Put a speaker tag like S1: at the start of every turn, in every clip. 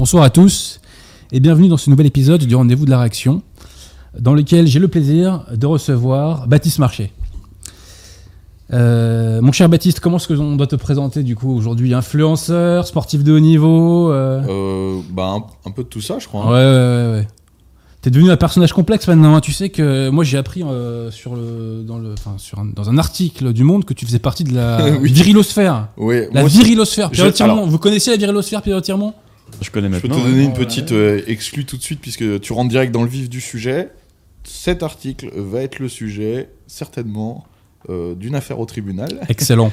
S1: Bonsoir à tous et bienvenue dans ce nouvel épisode du Rendez-vous de la Réaction, dans lequel j'ai le plaisir de recevoir Baptiste Marché. Euh, mon cher Baptiste, comment est-ce que on doit te présenter du coup aujourd'hui? Influenceur, sportif de haut niveau euh?
S2: Euh, bah, un, un peu de tout ça, je crois.
S1: Ouais,
S2: hein.
S1: ouais, ouais, ouais. T'es devenu un personnage complexe maintenant. hein. Tu sais que moi j'ai appris sur le, dans, le, enfin, sur un, dans un article du Monde que tu faisais partie de la
S2: Oui.
S1: virilosphère.
S2: Ouais,
S1: La virilosphère. Pierre
S2: Je-
S1: Tirmont.
S2: alors-
S1: Vous connaissez la virilosphère, Pierre
S3: Je connais
S2: je peux te
S3: maintenant.
S2: donner une
S1: ouais.
S2: petite euh, exclue tout de suite, puisque tu rentres direct dans le vif du sujet. Cet article va être le sujet, certainement, euh, d'une affaire au tribunal.
S1: Excellent.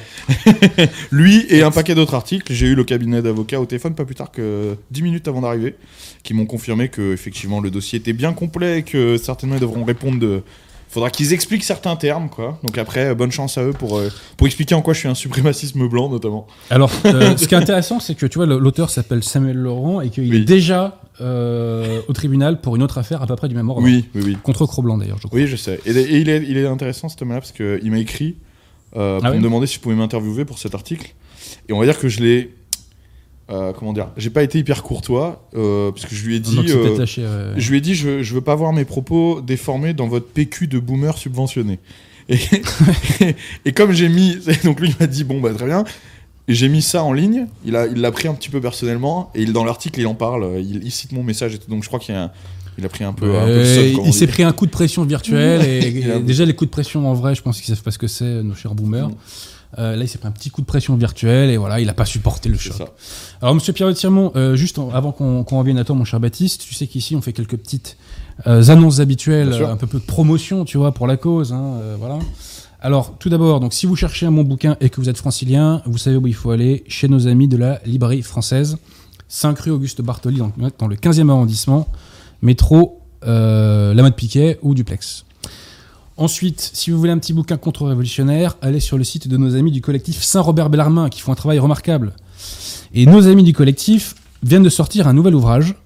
S2: Lui et un paquet d'autres articles. J'ai eu le cabinet d'avocats au téléphone pas plus tard que 10 minutes avant d'arriver, qui m'ont confirmé que effectivement le dossier était bien complet et que certainement ils devront répondre de. Faudra qu'ils expliquent certains termes, quoi. Donc après, euh, bonne chance à eux pour, euh, pour expliquer en quoi je suis un suprémacisme blanc, notamment.
S1: Alors, euh, ce qui est intéressant, c'est que tu vois, l'auteur s'appelle Samuel Laurent et qu'il
S2: Oui.
S1: est déjà euh, au tribunal pour une autre affaire à peu près du même ordre.
S2: Oui, oui, oui.
S1: Contre Cro-Blanc d'ailleurs, je crois.
S2: Oui, je sais. Et, et il, est, il est intéressant cet homme-là parce qu'il m'a écrit pour
S1: Ah
S2: me demander si je pouvais m'interviewer pour cet article. Et on va dire que je l'ai. Euh, comment dire? J'ai pas été hyper courtois euh, parce que je lui ai dit.
S1: Donc, c'est
S2: euh, je lui ai dit je, je veux pas voir mes propos déformés dans votre PQ de boomer subventionné. Et, et comme j'ai mis. Donc lui il m'a dit bon bah très bien. J'ai mis ça en ligne, il a il l'a pris un petit peu personnellement, et il, dans l'article il en parle, il, il cite mon message et tout, donc je crois qu'il y a un- il a pris un peu, un peu
S1: il s'est
S2: dit.
S1: pris un coup de pression virtuel et, et déjà les coups de pression en vrai, je pense qu'ils savent pas ce que c'est, nos chers boomers. Euh, là, il s'est pris un petit coup de pression virtuel et voilà, il a pas supporté le choc.
S2: ça.
S1: Alors, monsieur Pierre Tirmont, euh, juste en- avant qu'on revienne à toi, mon cher Baptiste, tu sais qu'ici, on fait quelques petites euh, annonces habituelles, un peu peu de promotion, tu vois, pour la cause. hein, voilà. Alors, tout d'abord, donc, si vous cherchez un bon bouquin et que vous êtes francilien, vous savez où il faut aller, chez nos amis de la librairie française, 5 rue Auguste Bartoli, dans, dans le 15e arrondissement, métro La Mode Piquet ou Duplex. Ensuite, si vous voulez un petit bouquin contre-révolutionnaire, allez sur le site de nos amis du collectif Saint-Robert-Bellarmin qui font un travail remarquable. Et nos amis du collectif viennent de sortir un nouvel ouvrage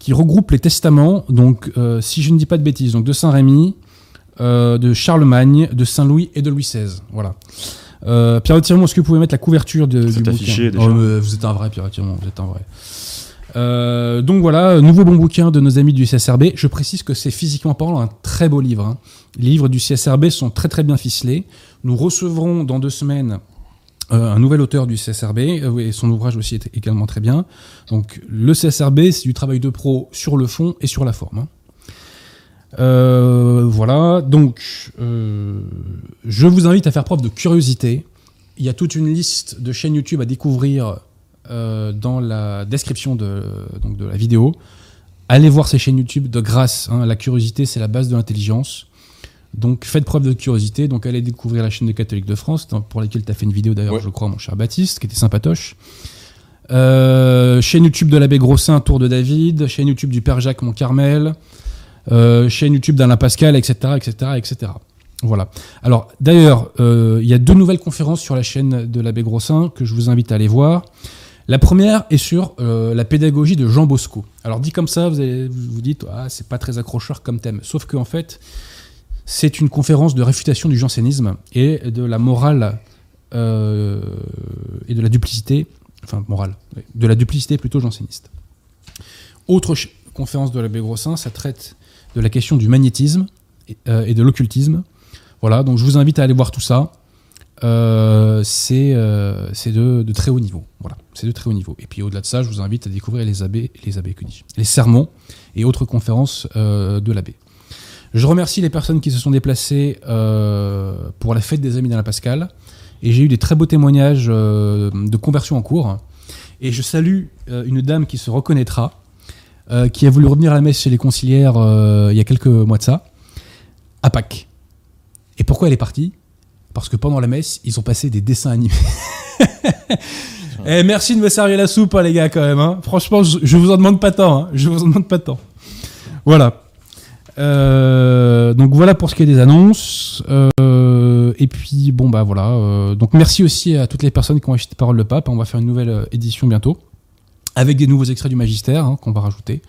S1: qui regroupe les testaments, donc euh, si je ne dis pas de bêtises, donc de Saint-Rémy, euh, de Charlemagne, de Saint-Louis et de Louis XVI. Voilà. Euh, Pierre Tirmont, est-ce que vous pouvez mettre la couverture de, du
S3: affiché,
S1: bouquin
S3: déjà.
S1: Oh, Vous êtes un vrai, Pierre Tirmont, vous êtes un vrai. Euh, donc voilà, nouveau bon bouquin de nos amis du CSRB. Je précise que c'est physiquement parlant un très beau livre. hein. Les livres du CSRB sont très très bien ficelés. Nous recevrons dans deux semaines euh, un nouvel auteur du CSRB euh, et son ouvrage aussi est également très bien. Donc le CSRB, c'est du travail de pro sur le fond et sur la forme. hein. Voilà, donc je vous invite à faire preuve de curiosité. Il y a toute une liste de chaînes YouTube à découvrir euh, dans la description de, donc de la vidéo. Allez voir ces chaînes YouTube de grâce. hein. la curiosité, c'est la base de l'intelligence. Donc faites preuve de curiosité. Donc allez découvrir la chaîne des catholiques de France, dans- pour laquelle tu as fait une vidéo d'ailleurs,
S2: Ouais.
S1: je crois, mon cher Baptiste, qui était sympatoche. Euh, chaîne YouTube de l'abbé Grossin, Tour de David. Chaîne YouTube du Père Jacques Montcarmel. Euh, chaîne YouTube d'Alain Pascal, etc., etc., etc. Voilà. Alors, d'ailleurs, euh, il y a deux nouvelles conférences sur la chaîne de l'abbé Grossin que je vous invite à aller voir. La première est sur euh, la pédagogie de Jean Bosco. Alors, dit comme ça, vous vous dites, ah, c'est pas très accrocheur comme thème. Sauf qu'en fait, c'est une conférence de réfutation du jansénisme et de la morale euh, et de la duplicité, enfin morale, de la duplicité plutôt janséniste. Autre conférence de l'abbé Grossin, ça traite de la question du magnétisme euh, et de l'occultisme. Voilà, donc je vous invite à aller voir tout ça. Euh, c'est euh, de, très haut niveau. Voilà, c'est de très haut niveau. Et puis au-delà de ça, je vous invite à découvrir les abbés, les abbés dis-je, les sermons et autres conférences euh, de l'abbé. Je remercie les personnes qui se sont déplacées pour la fête des amis d'Alain Pascal. Et j'ai eu des très beaux témoignages de conversion en cours. Et je salue une dame qui se reconnaîtra, qui a voulu revenir à la messe chez les conciliaires il y a quelques mois de ça, à Pâques. Et pourquoi elle est partie? Parce que pendant la messe, ils ont passé des dessins animés. Eh, merci de me servir la soupe, hein, les gars, quand même. hein. Franchement, je, je vous en demande pas tant. hein. Je vous en demande pas tant. Voilà. Euh, donc voilà pour ce qui est des annonces. Euh, et puis bon bah voilà. Euh, donc merci aussi à toutes les personnes qui ont acheté Parole de Pape. On va faire une nouvelle édition bientôt avec des nouveaux extraits du Magistère hein, qu'on va rajouter.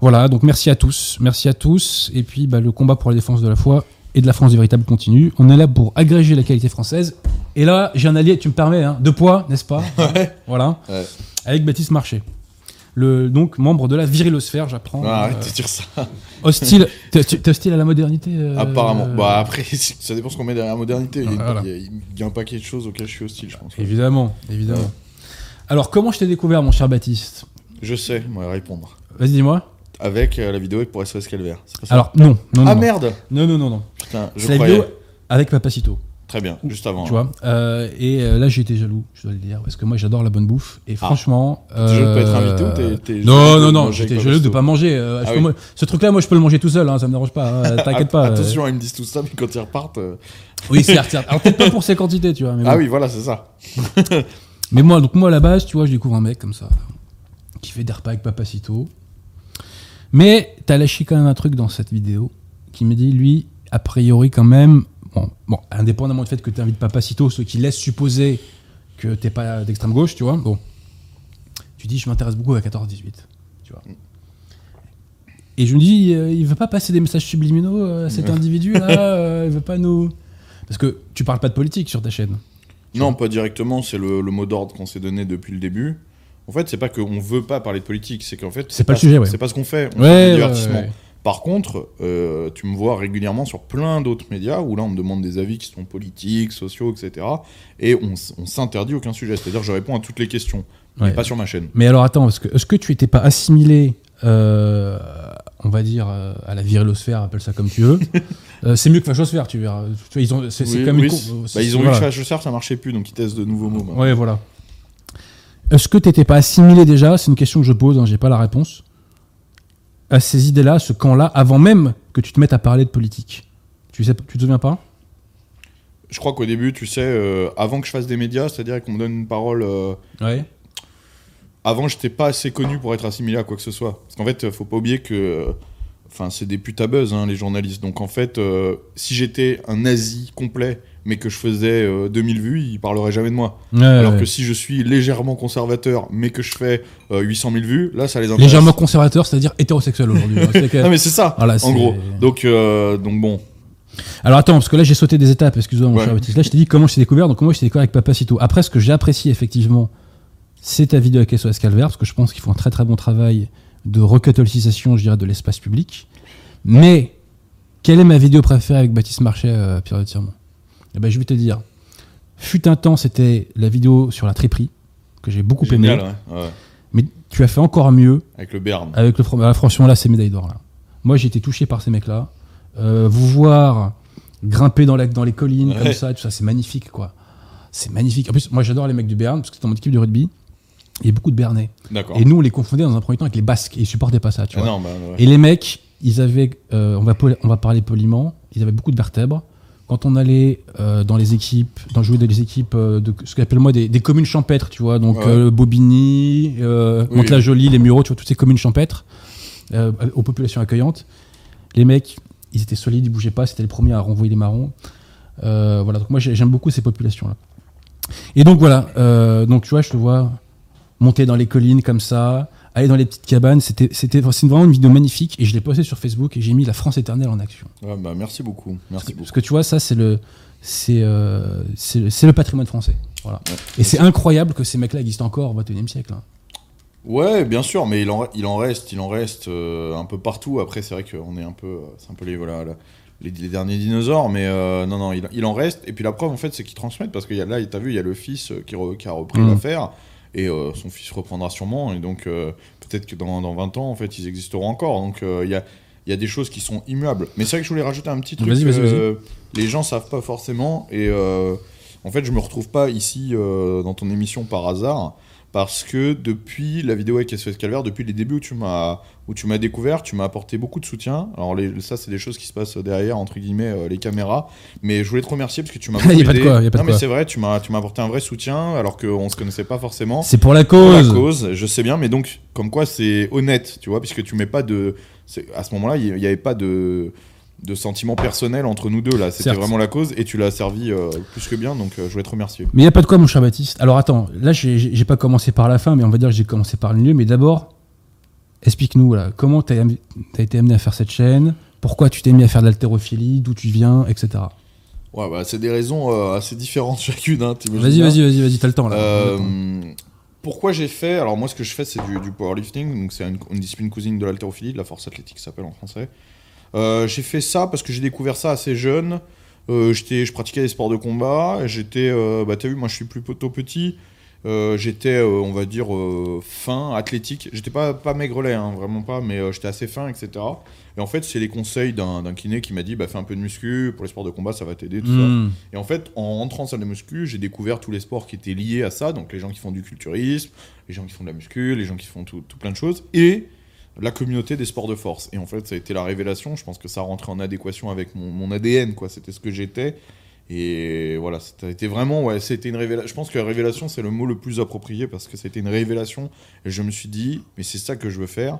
S1: Voilà. Donc merci à tous, merci à tous. Et puis bah, le combat pour la défense de la foi et de la France du véritable continue. On est là pour agréger la qualité française. Et là j'ai un allié, tu me permets, hein, de poids, n'est-ce pas
S2: Ouais.
S1: Voilà.
S2: Ouais.
S1: Avec Baptiste Marché. le donc membre de la virilosphère, j'apprends.
S2: Ah,
S1: Euh,
S2: arrête de dire ça.
S1: hostile, t'es t'es hostile à la modernité euh,
S2: Apparemment. Bah après, ça dépend ce qu'on met derrière la modernité. Il y, a une-
S1: Voilà.
S2: il y a- il y a un paquet de choses auxquelles je suis hostile, je pense.
S1: Évidemment, évidemment. Alors, comment je t'ai découvert, mon cher Baptiste?
S2: Je sais, moi, répondre.
S1: Vas-y, dis-moi.
S2: Avec euh, la vidéo avec pour SOS Calvaire. c'est pas ça?
S1: Alors, non, non, non.
S2: ah
S1: non.
S2: merde
S1: Non, non, non, non.
S2: Putain, je
S1: C'est la
S2: croyais.
S1: vidéo avec Papacito,
S2: Très bien, juste avant.
S1: tu vois. Euh, et euh, là, j'ai été jaloux, je dois le dire, parce que moi, j'adore la bonne bouffe. Et franchement.
S2: Ah. T'es jaloux de pas être invité ou t'es- t'es
S1: Non, non, non,
S2: manger
S1: j'étais jaloux de pas manger. euh, je
S2: Ah oui.
S1: Ce truc-là, moi, je peux le manger tout seul, hein, ça me dérange pas. hein, T'inquiète pas.
S2: Attention, ils me disent tout ça, mais quand ils repartent.
S1: Oui, certes. Alors, peut-être pas pour ces quantités, tu vois. Mais,
S2: Ah
S1: bon.
S2: oui, voilà, c'est ça.
S1: mais moi, donc, moi, à la base, tu vois, je découvre un mec comme ça, qui fait des repas avec Papacito. Mais t'as lâché quand même un truc dans cette vidéo qui me dit, lui, a priori, quand même, bon, bon indépendamment du fait que tu invites Papacito, ce qui laisse supposer que t'es pas d'extrême gauche, tu vois, bon, tu dis, je m'intéresse beaucoup à 14-18, tu vois. Et je me dis, euh, il veut pas passer des messages subliminaux euh, à cet individu-là, euh, il veut pas nous. Parce que tu parles pas de politique sur ta chaîne.
S2: Non, pas directement, c'est le, le mot d'ordre qu'on s'est donné depuis le début. En fait, c'est pas qu'on veut pas parler de politique, c'est qu'en fait.
S1: C'est pas le sujet, ouais.
S2: C'est pas ce qu'on fait. On
S1: Ouais,
S2: fait du
S1: ouais,
S2: divertissement.
S1: ouais.
S2: Par contre, euh, tu me vois régulièrement sur plein d'autres médias où là on me demande des avis qui sont politiques, sociaux, etc. Et on, s'interdit aucun sujet. C'est-à-dire je réponds à toutes les questions,
S1: Ouais.
S2: mais pas sur ma chaîne.
S1: Mais alors attends, est-ce que, est-ce que tu étais pas assimilé, euh, on va dire, euh, à la virilosphère, appelle ça comme tu veux Euh, C'est mieux que fachosphère, tu verras. Tu ils ont, c'est, c'est
S2: Oui, oui, bah, ils ont
S1: voilà.
S2: que Fachosphère, ça marchait plus, donc ils testent de nouveaux mots. maintenant.
S1: Ouais, voilà. Est-ce que t'étais pas assimilé déjà? C'est une question que je pose, hein, j'ai pas la réponse. À ces idées-là, ce camp-là, avant même que tu te mettes à parler de politique. Tu sais, tu te souviens pas?
S2: Je crois qu'au début, tu sais, euh, avant que je fasse des médias, c'est-à-dire qu'on me donne une parole. euh,
S1: Ouais.
S2: avant, j'étais pas assez connu pour être assimilé à quoi que ce soit. Parce qu'en fait, euh, faut pas oublier que. Euh, Enfin, c'est des putes à buzz, hein, les journalistes. Donc en fait, euh, si j'étais un nazi complet, mais que je faisais euh, 2000 vues, ils parleraient jamais de moi. Alors que si je suis légèrement conservateur, mais que je fais euh, 800 000 vues, là, ça les intéresse.
S1: Légèrement conservateur, c'est-à-dire hétérosexuel aujourd'hui. hein. Que-
S2: Non, mais c'est ça,
S1: Voilà,
S2: en gros. Donc, euh, donc bon.
S1: Alors attends, parce que là j'ai sauté des étapes, excuse-moi mon
S2: Ouais.
S1: cher Baptiste. Là je t'ai dit comment je t'ai découvert, donc moi je t'ai découvert avec Papacito. Après ce que j'ai apprécié effectivement, c'est ta vidéo avec SOS Calvaire, parce que je pense qu'ils font un très très bon travail de recatholicisation, je dirais, de l'espace public. Mais, quelle est ma vidéo préférée avec Baptiste Marchais, euh, Pierre de Tirmont? Eh ben je vais te dire. Fut un temps, c'était la vidéo sur la triperie, que j'ai beaucoup aimé.
S2: Génial, ouais. ouais.
S1: Mais tu as fait encore mieux
S2: Avec le Berne.
S1: avec le Front- ah, franchement là c'est médaille d'or là. Moi j'ai été touché par ces mecs là. vous voir grimper dans, la, dans les collines comme ça, tout ça c'est magnifique quoi. C'est magnifique. En plus moi j'adore les mecs du Berne parce que c'est dans mon équipe de rugby. Il y a beaucoup de Bernais. Et nous on les confondait dans un premier temps avec les Basques et ils supportaient pas ça tu
S2: Ah
S1: vois.
S2: non, bah, ouais.
S1: Et les mecs ils avaient, euh, on, va, on va parler poliment, ils avaient beaucoup de vertèbres. Quand on allait euh, dans les équipes, dans jouer dans les équipes euh, de ce qu'on appelle moi des, des communes champêtres, tu vois, donc
S2: Ouais.
S1: Bobigny,
S2: Oui.
S1: Mantes-la-Jolie, les Mureaux, tu vois, toutes ces communes champêtres aux populations accueillantes. Les mecs, ils étaient solides, ils bougeaient pas, c'était les premiers à renvoyer les marrons. Voilà, donc moi j'ai- j'aime beaucoup ces populations-là. Et donc voilà, donc tu vois, je te vois monter dans les collines comme ça, aller dans les petites cabanes, c'était c'était c'est vraiment une vidéo magnifique et je l'ai postée sur Facebook et j'ai mis la France éternelle en action.
S2: Ouais, bah, merci beaucoup. Merci
S1: Parce
S2: beaucoup.
S1: que tu vois, ça c'est le c'est euh, c'est le- patrimoine français. Voilà.
S2: Ouais.
S1: Et c'est incroyable que ces mecs-là existent encore au 21 siècle. hein.
S2: Ouais, bien sûr, mais il en, il en reste, il en reste euh, un peu partout. Après, c'est vrai qu'on est un peu, c'est un peu les voilà, les, les derniers dinosaures, mais euh, non, non, il, il en reste. Et puis la preuve, en fait, c'est qu'ils transmettent parce qu'il y a là, t'as vu, il y a le fils qui, re- qui a repris
S1: Mhm.
S2: l'affaire et euh, son fils reprendra sûrement. Et donc euh, peut-être que dans, dans 20 ans, en fait, ils existeront encore. Donc euh, il y a y a des choses qui sont immuables. Mais c'est vrai que je voulais rajouter un petit truc
S1: vas-y.
S2: euh, les gens savent pas forcément. Et en fait, je me retrouve pas ici dans ton émission par hasard. Parce que depuis la vidéo avec SOS Calvaire, depuis les débuts où tu m'as où tu m'as découvert, tu m'as apporté beaucoup de soutien. Alors les, ça, c'est des choses qui se passent derrière entre guillemets euh, les caméras. Mais je voulais te remercier parce que tu m'as.
S1: Y a pas de quoi, y a pas de
S2: non mais c'est vrai, tu m'as tu m'as apporté un vrai soutien alors qu'on se connaissait pas forcément.
S1: C'est pour la
S2: Pour la
S1: cause.
S2: cause, je sais bien, mais donc comme quoi c'est honnête, tu vois, puisque tu mets pas de. À ce moment-là, il n'y avait pas de de sentiments personnels entre nous deux là. C'était vraiment la cause et tu l'as servi euh, plus que bien, donc euh, je voulais te remercier.
S1: Mais il n'y a pas de quoi, mon cher Baptiste. Alors attends, là, j'ai pas commencé par la fin, mais on va dire que j'ai commencé par le milieu. Mais d'abord, explique-nous, voilà, comment tu as, été amené à faire cette chaîne, pourquoi tu t'es mis à faire de l'haltérophilie, d'où tu viens, etc.
S2: Ouais, bah, c'est des raisons euh, assez différentes chacune. Hein,
S1: Vas-y, vas-y, vas-y, vas-y, t'as le temps là.
S2: Pourquoi j'ai fait Alors moi, ce que je fais, c'est du, du powerlifting, donc c'est une, une discipline cousine de l'haltérophilie, de la force athlétique, ça s'appelle en français. Euh, j'ai fait ça parce que j'ai découvert ça assez jeune. Euh, j'étais, je pratiquais des sports de combat. J'étais, euh, bah t'as vu, moi je suis plutôt petit. J'étais, on va dire, fin, athlétique. J'étais pas, pas maigrelet, hein, vraiment pas, mais j'étais assez fin, etc. Et en fait, c'est les conseils d'un kiné qui m'a dit bah, fais un peu de muscu, pour les sports de combat, ça va t'aider, tout ça.
S1: Hmm.
S2: Et en fait, en rentrant en salle de muscu, j'ai découvert tous les sports qui étaient liés à ça. Donc les gens qui font du culturisme, les gens qui font de la muscu, les gens qui font tout, tout plein de choses. Et la communauté des sports de force. Et en fait, ça a été la révélation. Je pense que ça rentrait en adéquation avec mon, ADN, quoi. C'était ce que j'étais. Et voilà, été vraiment, ouais, c'était une révélation. Je pense que révélation, c'est le mot le plus approprié parce que c'était une révélation. Et je me suis dit, mais c'est ça que je veux faire.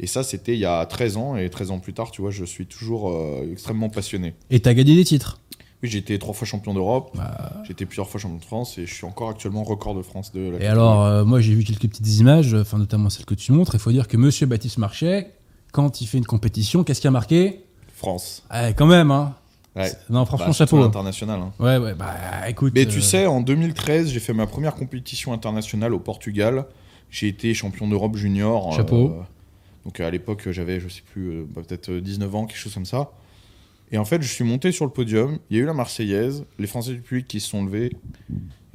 S2: Et ça, c'était il y a 13 ans. Et 13 ans plus tard, tu vois, je suis toujours euh, extrêmement passionné.
S1: Et t'as gagné des titres.
S2: Oui, j'ai été trois fois champion d'Europe.
S1: Bah,
S2: J'ai été plusieurs fois champion de France et je suis encore actuellement record de France de la
S1: Et alors, euh, moi j'ai vu quelques petites images, enfin notamment celle que tu montres. Il faut dire que Monsieur Baptiste Marchais, quand il fait une compétition, qu'est-ce qui a marqué?
S2: France.
S1: Ah, Quand même, hein.
S2: Ouais.
S1: Non, franchement,
S2: Bah,
S1: chapeau.
S2: international. hein.
S1: Ouais, ouais, bah écoute.
S2: Mais tu
S1: euh,
S2: sais, en 2013, j'ai fait ma première compétition internationale au Portugal. J'ai été champion d'Europe junior.
S1: Chapeau.
S2: euh, donc à l'époque, j'avais, je sais plus, bah, peut-être euh, 19 ans, quelque chose comme ça. Et en fait, je suis monté sur le podium. Il y a eu la Marseillaise, les Français du public qui se sont levés.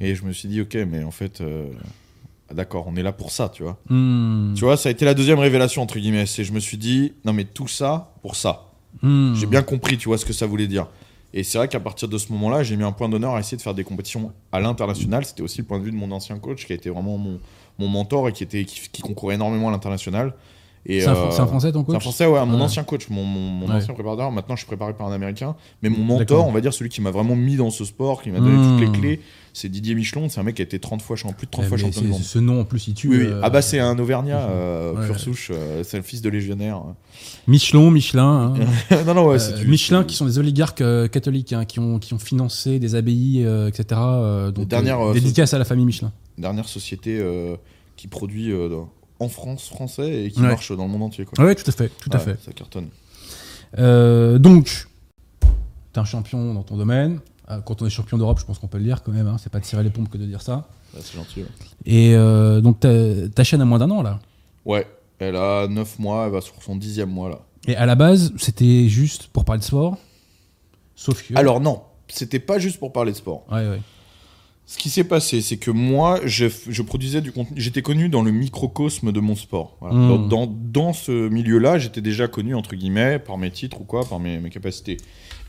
S2: Et je me suis dit, ok, mais en fait, euh, ah, d'accord, on est là pour ça, tu vois.
S1: hmm,
S2: Tu vois, ça a été la deuxième révélation, entre guillemets. C'est je me suis dit, non, mais tout ça pour ça.
S1: hmm.
S2: J'ai bien compris, tu vois, ce que ça voulait dire. Et c'est vrai qu'à partir de ce moment-là, j'ai mis un point d'honneur à essayer de faire des compétitions à l'international. C'était aussi le point de vue de mon ancien coach, qui a été vraiment mon, mon mentor et qui, était, qui, qui concourait énormément à l'international.
S1: C'est un,
S2: euh,
S1: c'est un français ton
S2: c'est
S1: coach
S2: un français, ouais, mon ancien coach, mon, mon, mon
S1: Ouais.
S2: ancien préparateur. Maintenant, je suis préparé par un américain. Mais mon mentor, on va dire celui qui m'a vraiment mis dans ce sport, qui m'a donné
S1: Hmm.
S2: toutes les clés, c'est Didier Michelon. C'est un mec qui a été 30 fois, plus de 30
S1: Eh,
S2: fois champion du
S1: c'est-
S2: monde.
S1: Ce nom en plus, il tue.
S2: Oui, oui.
S1: euh,
S2: Ah bah c'est un Auvergnat, euh,
S1: Ouais.
S2: pure souche, euh, c'est le fils de légionnaire.
S1: Michelin, Michelin. hein.
S2: non, non, ouais,
S1: Euh,
S2: c'est
S1: Michelin
S2: c'est-
S1: qui sont des oligarques catholiques hein, qui, ont, qui ont financé des abbayes, etc. donc,
S2: dernières,
S1: euh, dédicace à la famille Michelin.
S2: dernière société qui produit en France français et qui
S1: Ouais.
S2: marche dans le monde entier. Quoi.
S1: Ouais, tout à fait, tout à fait.
S2: Ça cartonne.
S1: Euh, donc, t'es un champion dans ton domaine. Euh, Quand on est champion d'Europe, je pense qu'on peut le dire quand même. Hein, c'est pas de tirer les pompes que de dire ça.
S2: Ouais, c'est gentil. Ouais.
S1: Et euh, donc, ta, ta chaîne a moins d'un an là.
S2: Ouais, elle a 9 mois, elle va sur son dixième mois là.
S1: Et à la base, c'était juste pour parler de sport? Sauf que.
S2: Alors non, c'était pas juste pour parler de sport.
S1: Ouais, ouais.
S2: Ce qui s'est passé, c'est que moi, je, je produisais du contenu. J'étais connu dans le microcosme de mon sport. Voilà.
S1: Mm.
S2: Dans, dans, dans ce milieu-là, j'étais déjà connu, entre guillemets, par mes titres ou quoi, par mes, mes capacités.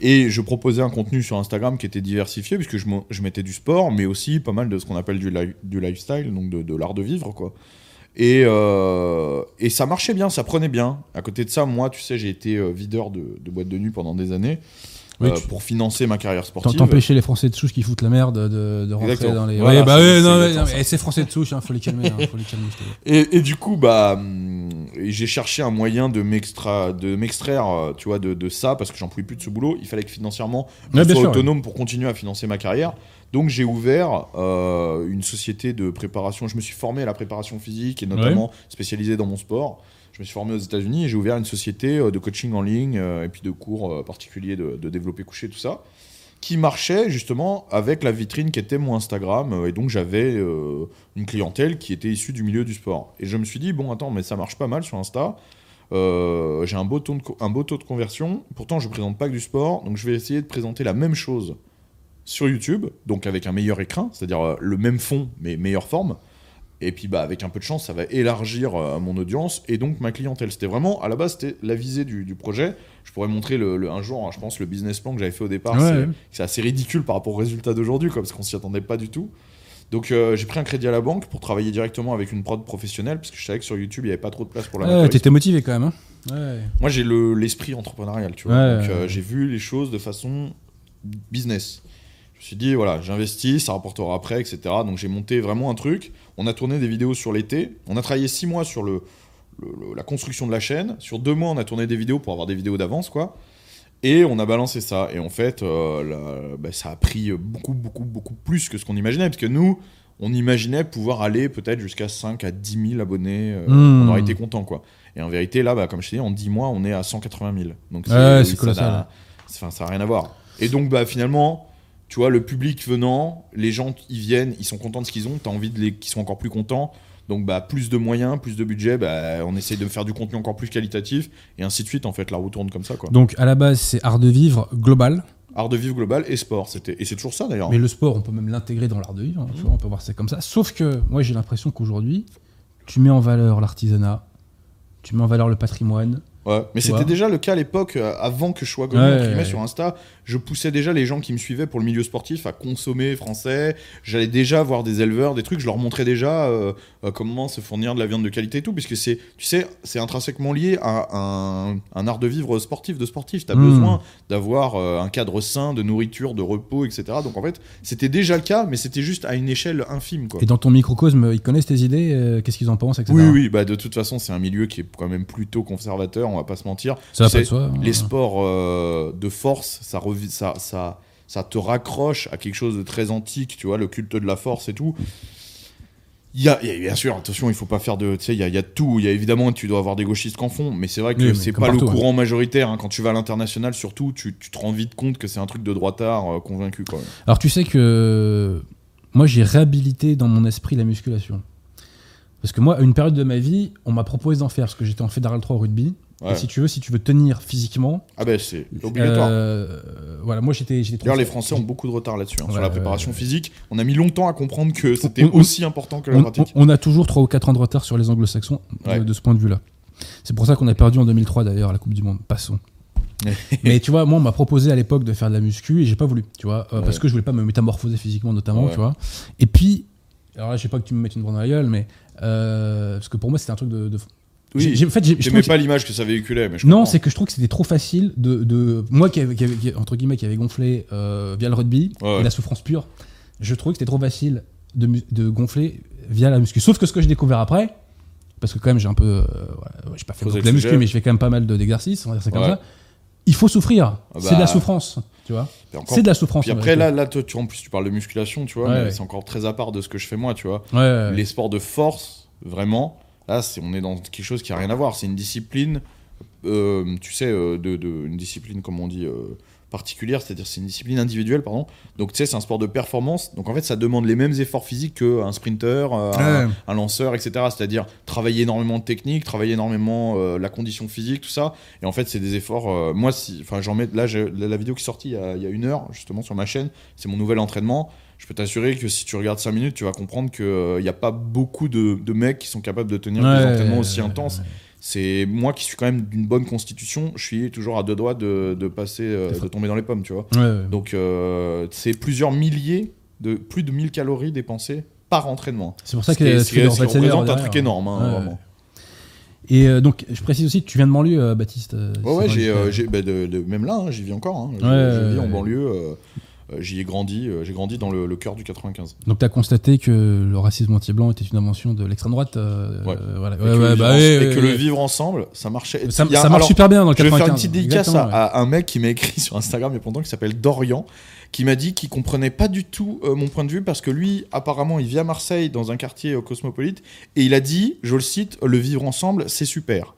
S2: Et je proposais un contenu sur Instagram qui était diversifié, puisque je, mettais du sport, mais aussi pas mal de ce qu'on appelle du, li- du lifestyle, donc de, de l'art de vivre, quoi. Et, euh, et ça marchait bien, ça prenait bien. À côté de ça, moi, tu sais, j'ai été euh, videur de, de boîte de nuit pendant des années
S1: Oui,
S2: euh,
S1: tu-
S2: pour financer ma carrière sportive.
S1: T'empêcher les Français de souche qui foutent la merde de, de rentrer
S2: Exactement.
S1: dans les.
S2: Voilà,
S1: ouais, bah ouais, non, mais c'est Français de souche, hein, faut les calmer, hein, faut les calmer.
S2: Et, et du coup, bah, hum, j'ai cherché un moyen de m'extra- de m'extraire, euh, tu vois, de, de ça, parce que j'en pouvais plus de ce boulot. Il fallait que financièrement, je
S1: Ouais,
S2: sois
S1: sûr,
S2: autonome pour continuer à financer ma carrière. Donc, j'ai ouvert euh, une société de préparation. Je me suis formé à la préparation physique et notamment spécialisé dans mon sport. Je me suis formé aux États-Unis et j'ai ouvert une société euh, de coaching en ligne euh, et puis de cours euh, particuliers de, de développer couché, tout ça qui marchait justement avec la vitrine qui était mon Instagram. Et donc j'avais une clientèle qui était issue du milieu du sport. Et je me suis dit, bon, attends, mais ça marche pas mal sur Insta. J'ai un, beau taux de conversion. Pourtant, je présente pas que du sport. Donc je vais essayer de présenter la même chose sur YouTube. Donc avec un meilleur écran, c'est-à-dire le même fond, mais meilleure forme. Et puis bah, avec un peu de chance, ça va élargir euh, mon audience et donc ma clientèle. C'était vraiment, à la base, c'était la visée du, du projet. Je pourrais montrer le, le- un jour, hein, je pense, le business plan que j'avais fait au départ.
S1: Ouais,
S2: c'est- assez ridicule par rapport aux résultats d'aujourd'hui, parce qu'on s'y attendait pas du tout. Donc euh, j'ai pris un crédit à la banque pour travailler directement avec une prod professionnelle, parce que je savais que sur YouTube, il n'y avait pas trop de place pour la
S1: Ouais, t'étais motivé quand même. Hein. Ouais.
S2: Moi, j'ai le- l'esprit entrepreneurial, tu vois.
S1: Ouais,
S2: Donc, euh, j'ai vu les choses de façon business. Je me suis dit, voilà, j'investis, ça rapportera après, etc. Donc, j'ai monté vraiment un truc. On a tourné des vidéos sur l'été. On a travaillé six mois sur le, le- le- la construction de la chaîne. Sur deux mois, on a tourné des vidéos pour avoir des vidéos d'avance, quoi. Et on a balancé ça. Et en fait, euh, bah, ça a pris beaucoup, beaucoup, beaucoup plus que ce qu'on imaginait. Parce que nous, on imaginait pouvoir aller peut-être jusqu'à 5 à 10 000 abonnés. euh,
S1: Hmm.
S2: On aurait été content, quoi. Et en vérité, là, bah, comme je t'ai dit, en 10 mois, on est à 180 000. Donc,
S1: Ouais,
S2: Enfin, ça n'a rien à voir. Et donc, bah, finalement, tu vois, le public venant, les gens, ils viennent, ils sont contents de ce qu'ils ont, t'as envie de les, qu'ils soient encore plus contents. Donc, bah, plus de moyens, plus de budget, bah, on essaye de faire du contenu encore plus qualitatif, et ainsi de suite, en fait, la roue tourne comme ça, quoi.
S1: Donc à la base, c'est art de vivre global.
S2: Art de vivre global et sport, c'était, et c'est toujours ça, d'ailleurs.
S1: Mais le sport, on peut même l'intégrer dans l'art de vivre. hein, tu on peut voir ça comme ça. Sauf que moi, j'ai l'impression qu'aujourd'hui, tu mets en valeur l'artisanat, tu mets en valeur le patrimoine.
S2: Ouais, mais
S1: Tu
S2: c'était
S1: vois.
S2: déjà le cas à l'époque, euh, avant que je sois connu
S1: Ouais, ouais,
S2: sur. Insta. Je poussais déjà les gens qui me suivaient pour le milieu sportif à consommer français. J'allais déjà voir des éleveurs, des trucs. Je leur montrais déjà euh, euh, comment se fournir de la viande de qualité et tout, puisque c'est, tu sais, c'est intrinsèquement lié à un, un art de vivre sportif, de sportif. T'as
S1: Mm.
S2: besoin d'avoir euh, un cadre sain de nourriture, de repos, etc. Donc en fait, c'était déjà le cas, mais c'était juste à une échelle infime, quoi.
S1: Et dans ton microcosme, ils connaissent tes idées, euh, qu'est-ce qu'ils en pensent, etc.
S2: Oui, oui, bah de toute façon, c'est un milieu qui est quand même plutôt conservateur, on va pas se mentir.
S1: Ça va pas soi. hein.
S2: les sports euh, de force, ça, revi- ça, ça, ça te raccroche à quelque chose de très antique, tu vois, le culte de la force et tout. Il y a, il y a- bien sûr, attention, il faut pas faire de. Tu sais, il y a, il y a de tout. Il y a évidemment, tu dois avoir des gauchistes qu'en font, mais c'est vrai que
S1: Oui,
S2: c'est pas
S1: partout,
S2: le courant majoritaire. hein. Quand tu vas à l'international, surtout, tu, tu te rends vite compte que c'est un truc de droitard euh, convaincu.
S1: Alors tu sais que moi j'ai réhabilité dans mon esprit la musculation. Parce que moi, à une période de ma vie, on m'a proposé d'en faire parce que j'étais en fédéral 3 au rugby.
S2: Ouais.
S1: Et si tu veux, si tu veux tenir physiquement,
S2: Ah ben, c'est obligatoire.
S1: euh, voilà, moi j'étais
S2: D'ailleurs, les Français ont beaucoup de retard là-dessus, hein,
S1: Ouais,
S2: sur la préparation
S1: ouais.
S2: physique. On a mis longtemps à comprendre que c'était aussi important que la
S1: on,
S2: pratique.
S1: on- on a toujours 3 ou 4 ans de retard sur les anglo-saxons de- ce point de vue-là. C'est pour ça qu'on a perdu en 2003 d'ailleurs la Coupe du Monde. Passons. Mais tu vois, moi on m'a proposé à l'époque de faire de la muscu et j'ai pas voulu, tu vois, euh, parce que je voulais pas me métamorphoser physiquement notamment, tu vois. Et puis, alors là, je sais pas que tu me mettes une branle dans la gueule, mais euh, parce que pour moi c'était un truc de. de-
S2: Oui.
S1: J'ai- en fait, j'ai- je
S2: J'aimais pas l'image que ça véhiculait, mais je
S1: que- non,
S2: comprends.
S1: c'est que je trouve que c'était trop facile de, de moi qui, avait, qui avait- qui- entre guillemets qui avait gonflé euh, via le rugby
S2: Ouais, ouais.
S1: et la souffrance pure. Je trouvais que c'était trop facile de, gonfler via la muscu. Sauf que ce que j'ai découvert après, parce que quand même j'ai un peu, euh, ouais, j'ai pas fait beaucoup de la muscu, mais je fais quand même pas mal de- d'exercices, on va dire ça comme
S2: Ouais.
S1: ça. Il faut souffrir.
S2: Ah
S1: C'est de la
S2: bah.
S1: souffrance, tu vois.
S2: Encore
S1: C'est de la souffrance.
S2: Puis après, là, là toi, tu, en plus, tu parles de musculation, tu vois, mais c'est encore très à part de ce que je fais moi, tu vois. Les sports de force, vraiment, là, on est dans quelque chose qui a rien à voir. C'est une discipline, euh, tu sais, euh, de, de- une discipline, comme on dit, euh, particulière, c'est-à-dire c'est une discipline individuelle, pardon. Donc, tu sais, c'est un sport de performance. Donc, en fait, ça demande les mêmes efforts physiques qu'un sprinter, euh, un,
S1: Ouais.
S2: un lanceur, etc. C'est-à-dire travailler énormément de technique, travailler énormément euh, la condition physique, tout ça. Et en fait, c'est des efforts. euh, moi, si, enfin, j'en mets. Là, la, la vidéo qui est sortie il y, a, il y a une heure, justement, sur ma chaîne, c'est mon nouvel entraînement. Je peux t'assurer que si tu regardes 5 minutes, tu vas comprendre qu'il n'y a pas beaucoup de, de mecs qui sont capables de tenir des entraînements aussi
S1: ouais,
S2: intenses.
S1: ouais.
S2: C'est moi qui suis quand même d'une bonne constitution, je suis toujours à deux doigts de, de passer, euh, de tomber dans les pommes, tu vois. Donc, euh, c'est plusieurs milliers, de plus de 1000 calories dépensées par entraînement.
S1: C'est pour ça que
S2: qui est-
S1: tu
S2: ce qui
S1: fais
S2: est-
S1: le
S2: ce qui
S1: repas de seigneur
S2: représente un truc énorme, hein, vraiment.
S1: Et euh, donc, je précise aussi tu viens de banlieue, euh, Baptiste. euh,
S2: Ouais, ouais,
S1: c'est
S2: j'ai, euh, bah, de, de- même là, hein, j'y vis encore. hein. Je-
S1: Ouais,
S2: je
S1: ouais,
S2: vis en banlieue. Euh, j'y ai grandi. euh, j'ai grandi dans le, le cœur du 95.
S1: Donc, tu as constaté que le racisme anti-blanc était une invention de l'extrême droite. euh,
S2: Ouais.
S1: euh, voilà.
S2: Et que,
S1: ouais,
S2: le, vivre,
S1: ouais,
S2: le ensemble, ça marchait.
S1: Ça,
S2: a-
S1: marche
S2: alors,
S1: super bien dans le
S2: Je vais
S1: 95.
S2: faire une petite dédicace à, un mec qui m'a écrit sur Instagram il y a pas longtemps qui s'appelle Dorian, qui m'a dit qu'il comprenait pas du tout euh, mon point de vue parce que lui, apparemment, il vit à Marseille dans un quartier cosmopolite et il a dit, je le cite, le vivre ensemble, c'est super.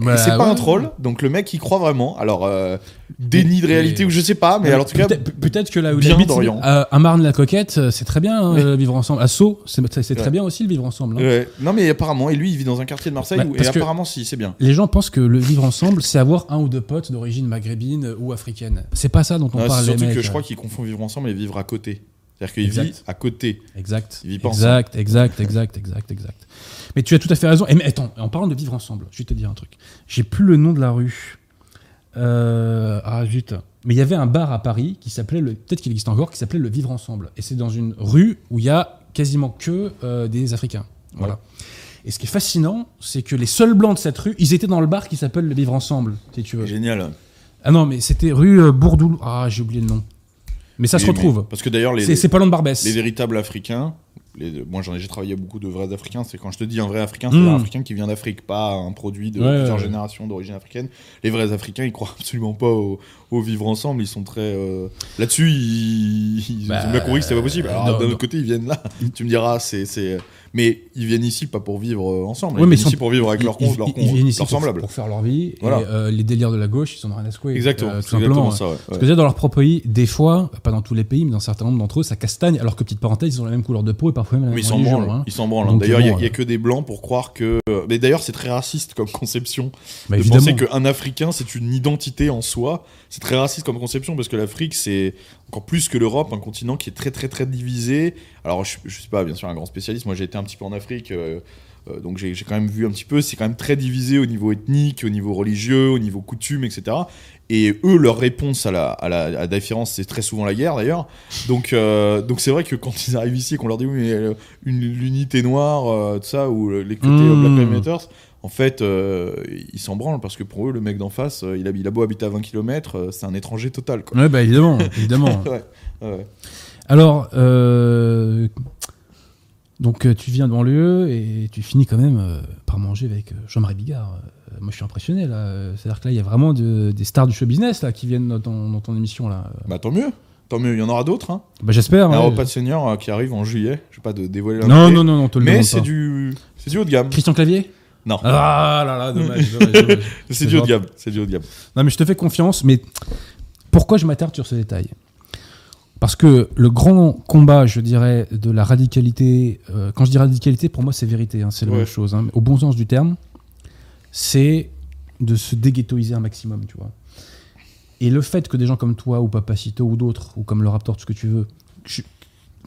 S1: Bah,
S2: c'est pas
S1: ouais.
S2: un troll, donc le mec il croit vraiment. Alors, euh, déni de réalité ou je sais pas, mais alors en tout cas,
S1: Peut-être que là où
S2: bien
S1: il habite,
S2: d'Orient.
S1: à, à Marne-la-Coquette, euh, c'est très bien hein, euh, vivre ensemble. À Sceaux, c'est très bien aussi le vivre ensemble. hein.
S2: ouais. non mais apparemment, et lui il vit dans un quartier de Marseille
S1: Bah,
S2: où, et apparemment si, c'est bien.
S1: Les gens pensent que le vivre ensemble, c'est avoir un ou deux potes d'origine maghrébine ou africaine. C'est pas ça dont on
S2: Non,
S1: parle,
S2: c'est
S1: les
S2: surtout
S1: mecs.
S2: que je crois qu'il confond vivre ensemble et vivre à côté. C'est-à-dire qu'il vit à côté.
S1: Exact.
S2: Il vit pas
S1: exact, exact, exact, exact, exact. Mais tu as tout à fait raison. Et mais attends, en parlant de vivre ensemble, je vais te dire un truc. J'ai plus le nom de la rue. Euh, ah zut. Mais il y avait un bar à Paris qui s'appelait le, peut-être qu'il existe encore, qui s'appelait le Vivre ensemble. Et c'est dans une rue où il y a quasiment que euh, des Africains. Voilà. Et ce qui est fascinant, c'est que les seuls blancs de cette rue, ils étaient dans le bar qui s'appelle le Vivre ensemble, si tu veux.
S2: Génial.
S1: Ah non, mais c'était rue euh, Bourdoul. Ah, j'ai oublié le nom. Mais ça se retrouve.
S2: Parce que d'ailleurs, les,
S1: C'est c'est pas loin de Barbès.
S2: les véritables Africains, les, moi j'en ai j'ai travaillé beaucoup de vrais Africains, c'est quand je te dis un vrai Africain, c'est
S1: Mm.
S2: un Africain qui vient d'Afrique, pas un produit de
S1: Ouais,
S2: plusieurs
S1: ouais.
S2: générations d'origine africaine. Les vrais Africains, ils croient absolument pas au, au vivre ensemble, ils sont très... euh, Là-dessus, ils, ils
S1: Bah,
S2: ont bien compris que c'était pas possible. Alors
S1: non,
S2: d'un autre côté, ils viennent là, tu me diras, c'est... Mais ils viennent ici pas pour vivre euh, ensemble.
S1: Ouais,
S2: ils
S1: mais
S2: viennent ici pour vivre avec
S1: Ils-
S2: leurs
S1: ils- viennent ici pour, faire leur vie.
S2: Voilà.
S1: Et euh, les délires de la gauche, ils en ont rien à secouer.
S2: Exactement,
S1: euh, tout
S2: exactement
S1: simplement.
S2: ça. ouais,
S1: Parce que dans leur propre pays, des fois, pas dans tous les pays, mais dans un certain nombre d'entre eux, ça castagne, alors que petite parenthèse, ils ont la même couleur de peau et parfois même la
S2: Mais
S1: même
S2: ils s'en branlent.
S1: hein.
S2: Ils s'en branlent. hein. D'ailleurs, il y a-
S1: euh,
S2: que des blancs pour croire que. Mais d'ailleurs, c'est très raciste comme conception.
S1: Bah,
S2: de
S1: évidemment.
S2: penser qu'un Africain, c'est une identité en soi. C'est très raciste comme conception parce que l'Afrique, c'est encore plus que l'Europe, un continent qui est très, très, très divisé. Alors, je, je suis pas, bien sûr, un grand spécialiste. Moi, j'ai été un petit peu en Afrique. euh, euh, donc, j'ai quand même vu un petit peu. C'est quand même très divisé au niveau ethnique, au niveau religieux, au niveau coutume, etc. Et eux, leur réponse à la, à la, à la différence, c'est très souvent la guerre d'ailleurs. Donc, euh, donc c'est vrai que quand ils arrivent ici et qu'on leur dit oui, mais l'unité noire, tout ça, ou les côtés euh,
S1: Mm.
S2: Black Lives Matter, en fait, euh, ils s'en branlent parce que pour eux, le mec d'en face, euh, il, a, il a beau habiter à 20 km, c'est un étranger total. Quoi.
S1: Ouais, bah évidemment, évidemment.
S2: Ouais, ouais.
S1: Alors, euh, donc euh, tu viens de banlieue et tu finis quand même euh, par manger avec euh, Jean-Marie Bigard. Euh, moi, je suis impressionné là. Euh, C'est-à-dire que là, il y a vraiment de- des stars du show business là qui viennent dans ton, dans ton émission là.
S2: Bah tant mieux, tant mieux, il y en aura d'autres. Hein.
S1: Bah, j'espère.
S2: Il y a un
S1: ouais.
S2: repas de senior euh, qui arrive en juillet, je vais pas de dévoiler
S1: Non,
S2: l'invité,
S1: non, non, non, te le
S2: Mais c'est du, c'est du haut de gamme.
S1: Christian Clavier?
S2: Non,
S1: Ah là là, dommage. dommage, dommage.
S2: c'est du haut de gamme. C'est du haut de gamme.
S1: Non, mais je te fais confiance, mais pourquoi je m'attarde sur ce détail? Parce que le grand combat, je dirais, de la radicalité, euh, quand je dis radicalité, pour moi, c'est vérité, hein, c'est la
S2: Ouais.
S1: même chose, hein, au bon sens du terme, c'est de se déghettoiser un maximum, tu vois. Et le fait que des gens comme toi, ou Papacito, ou d'autres, ou comme le Raptor, tout ce que tu veux,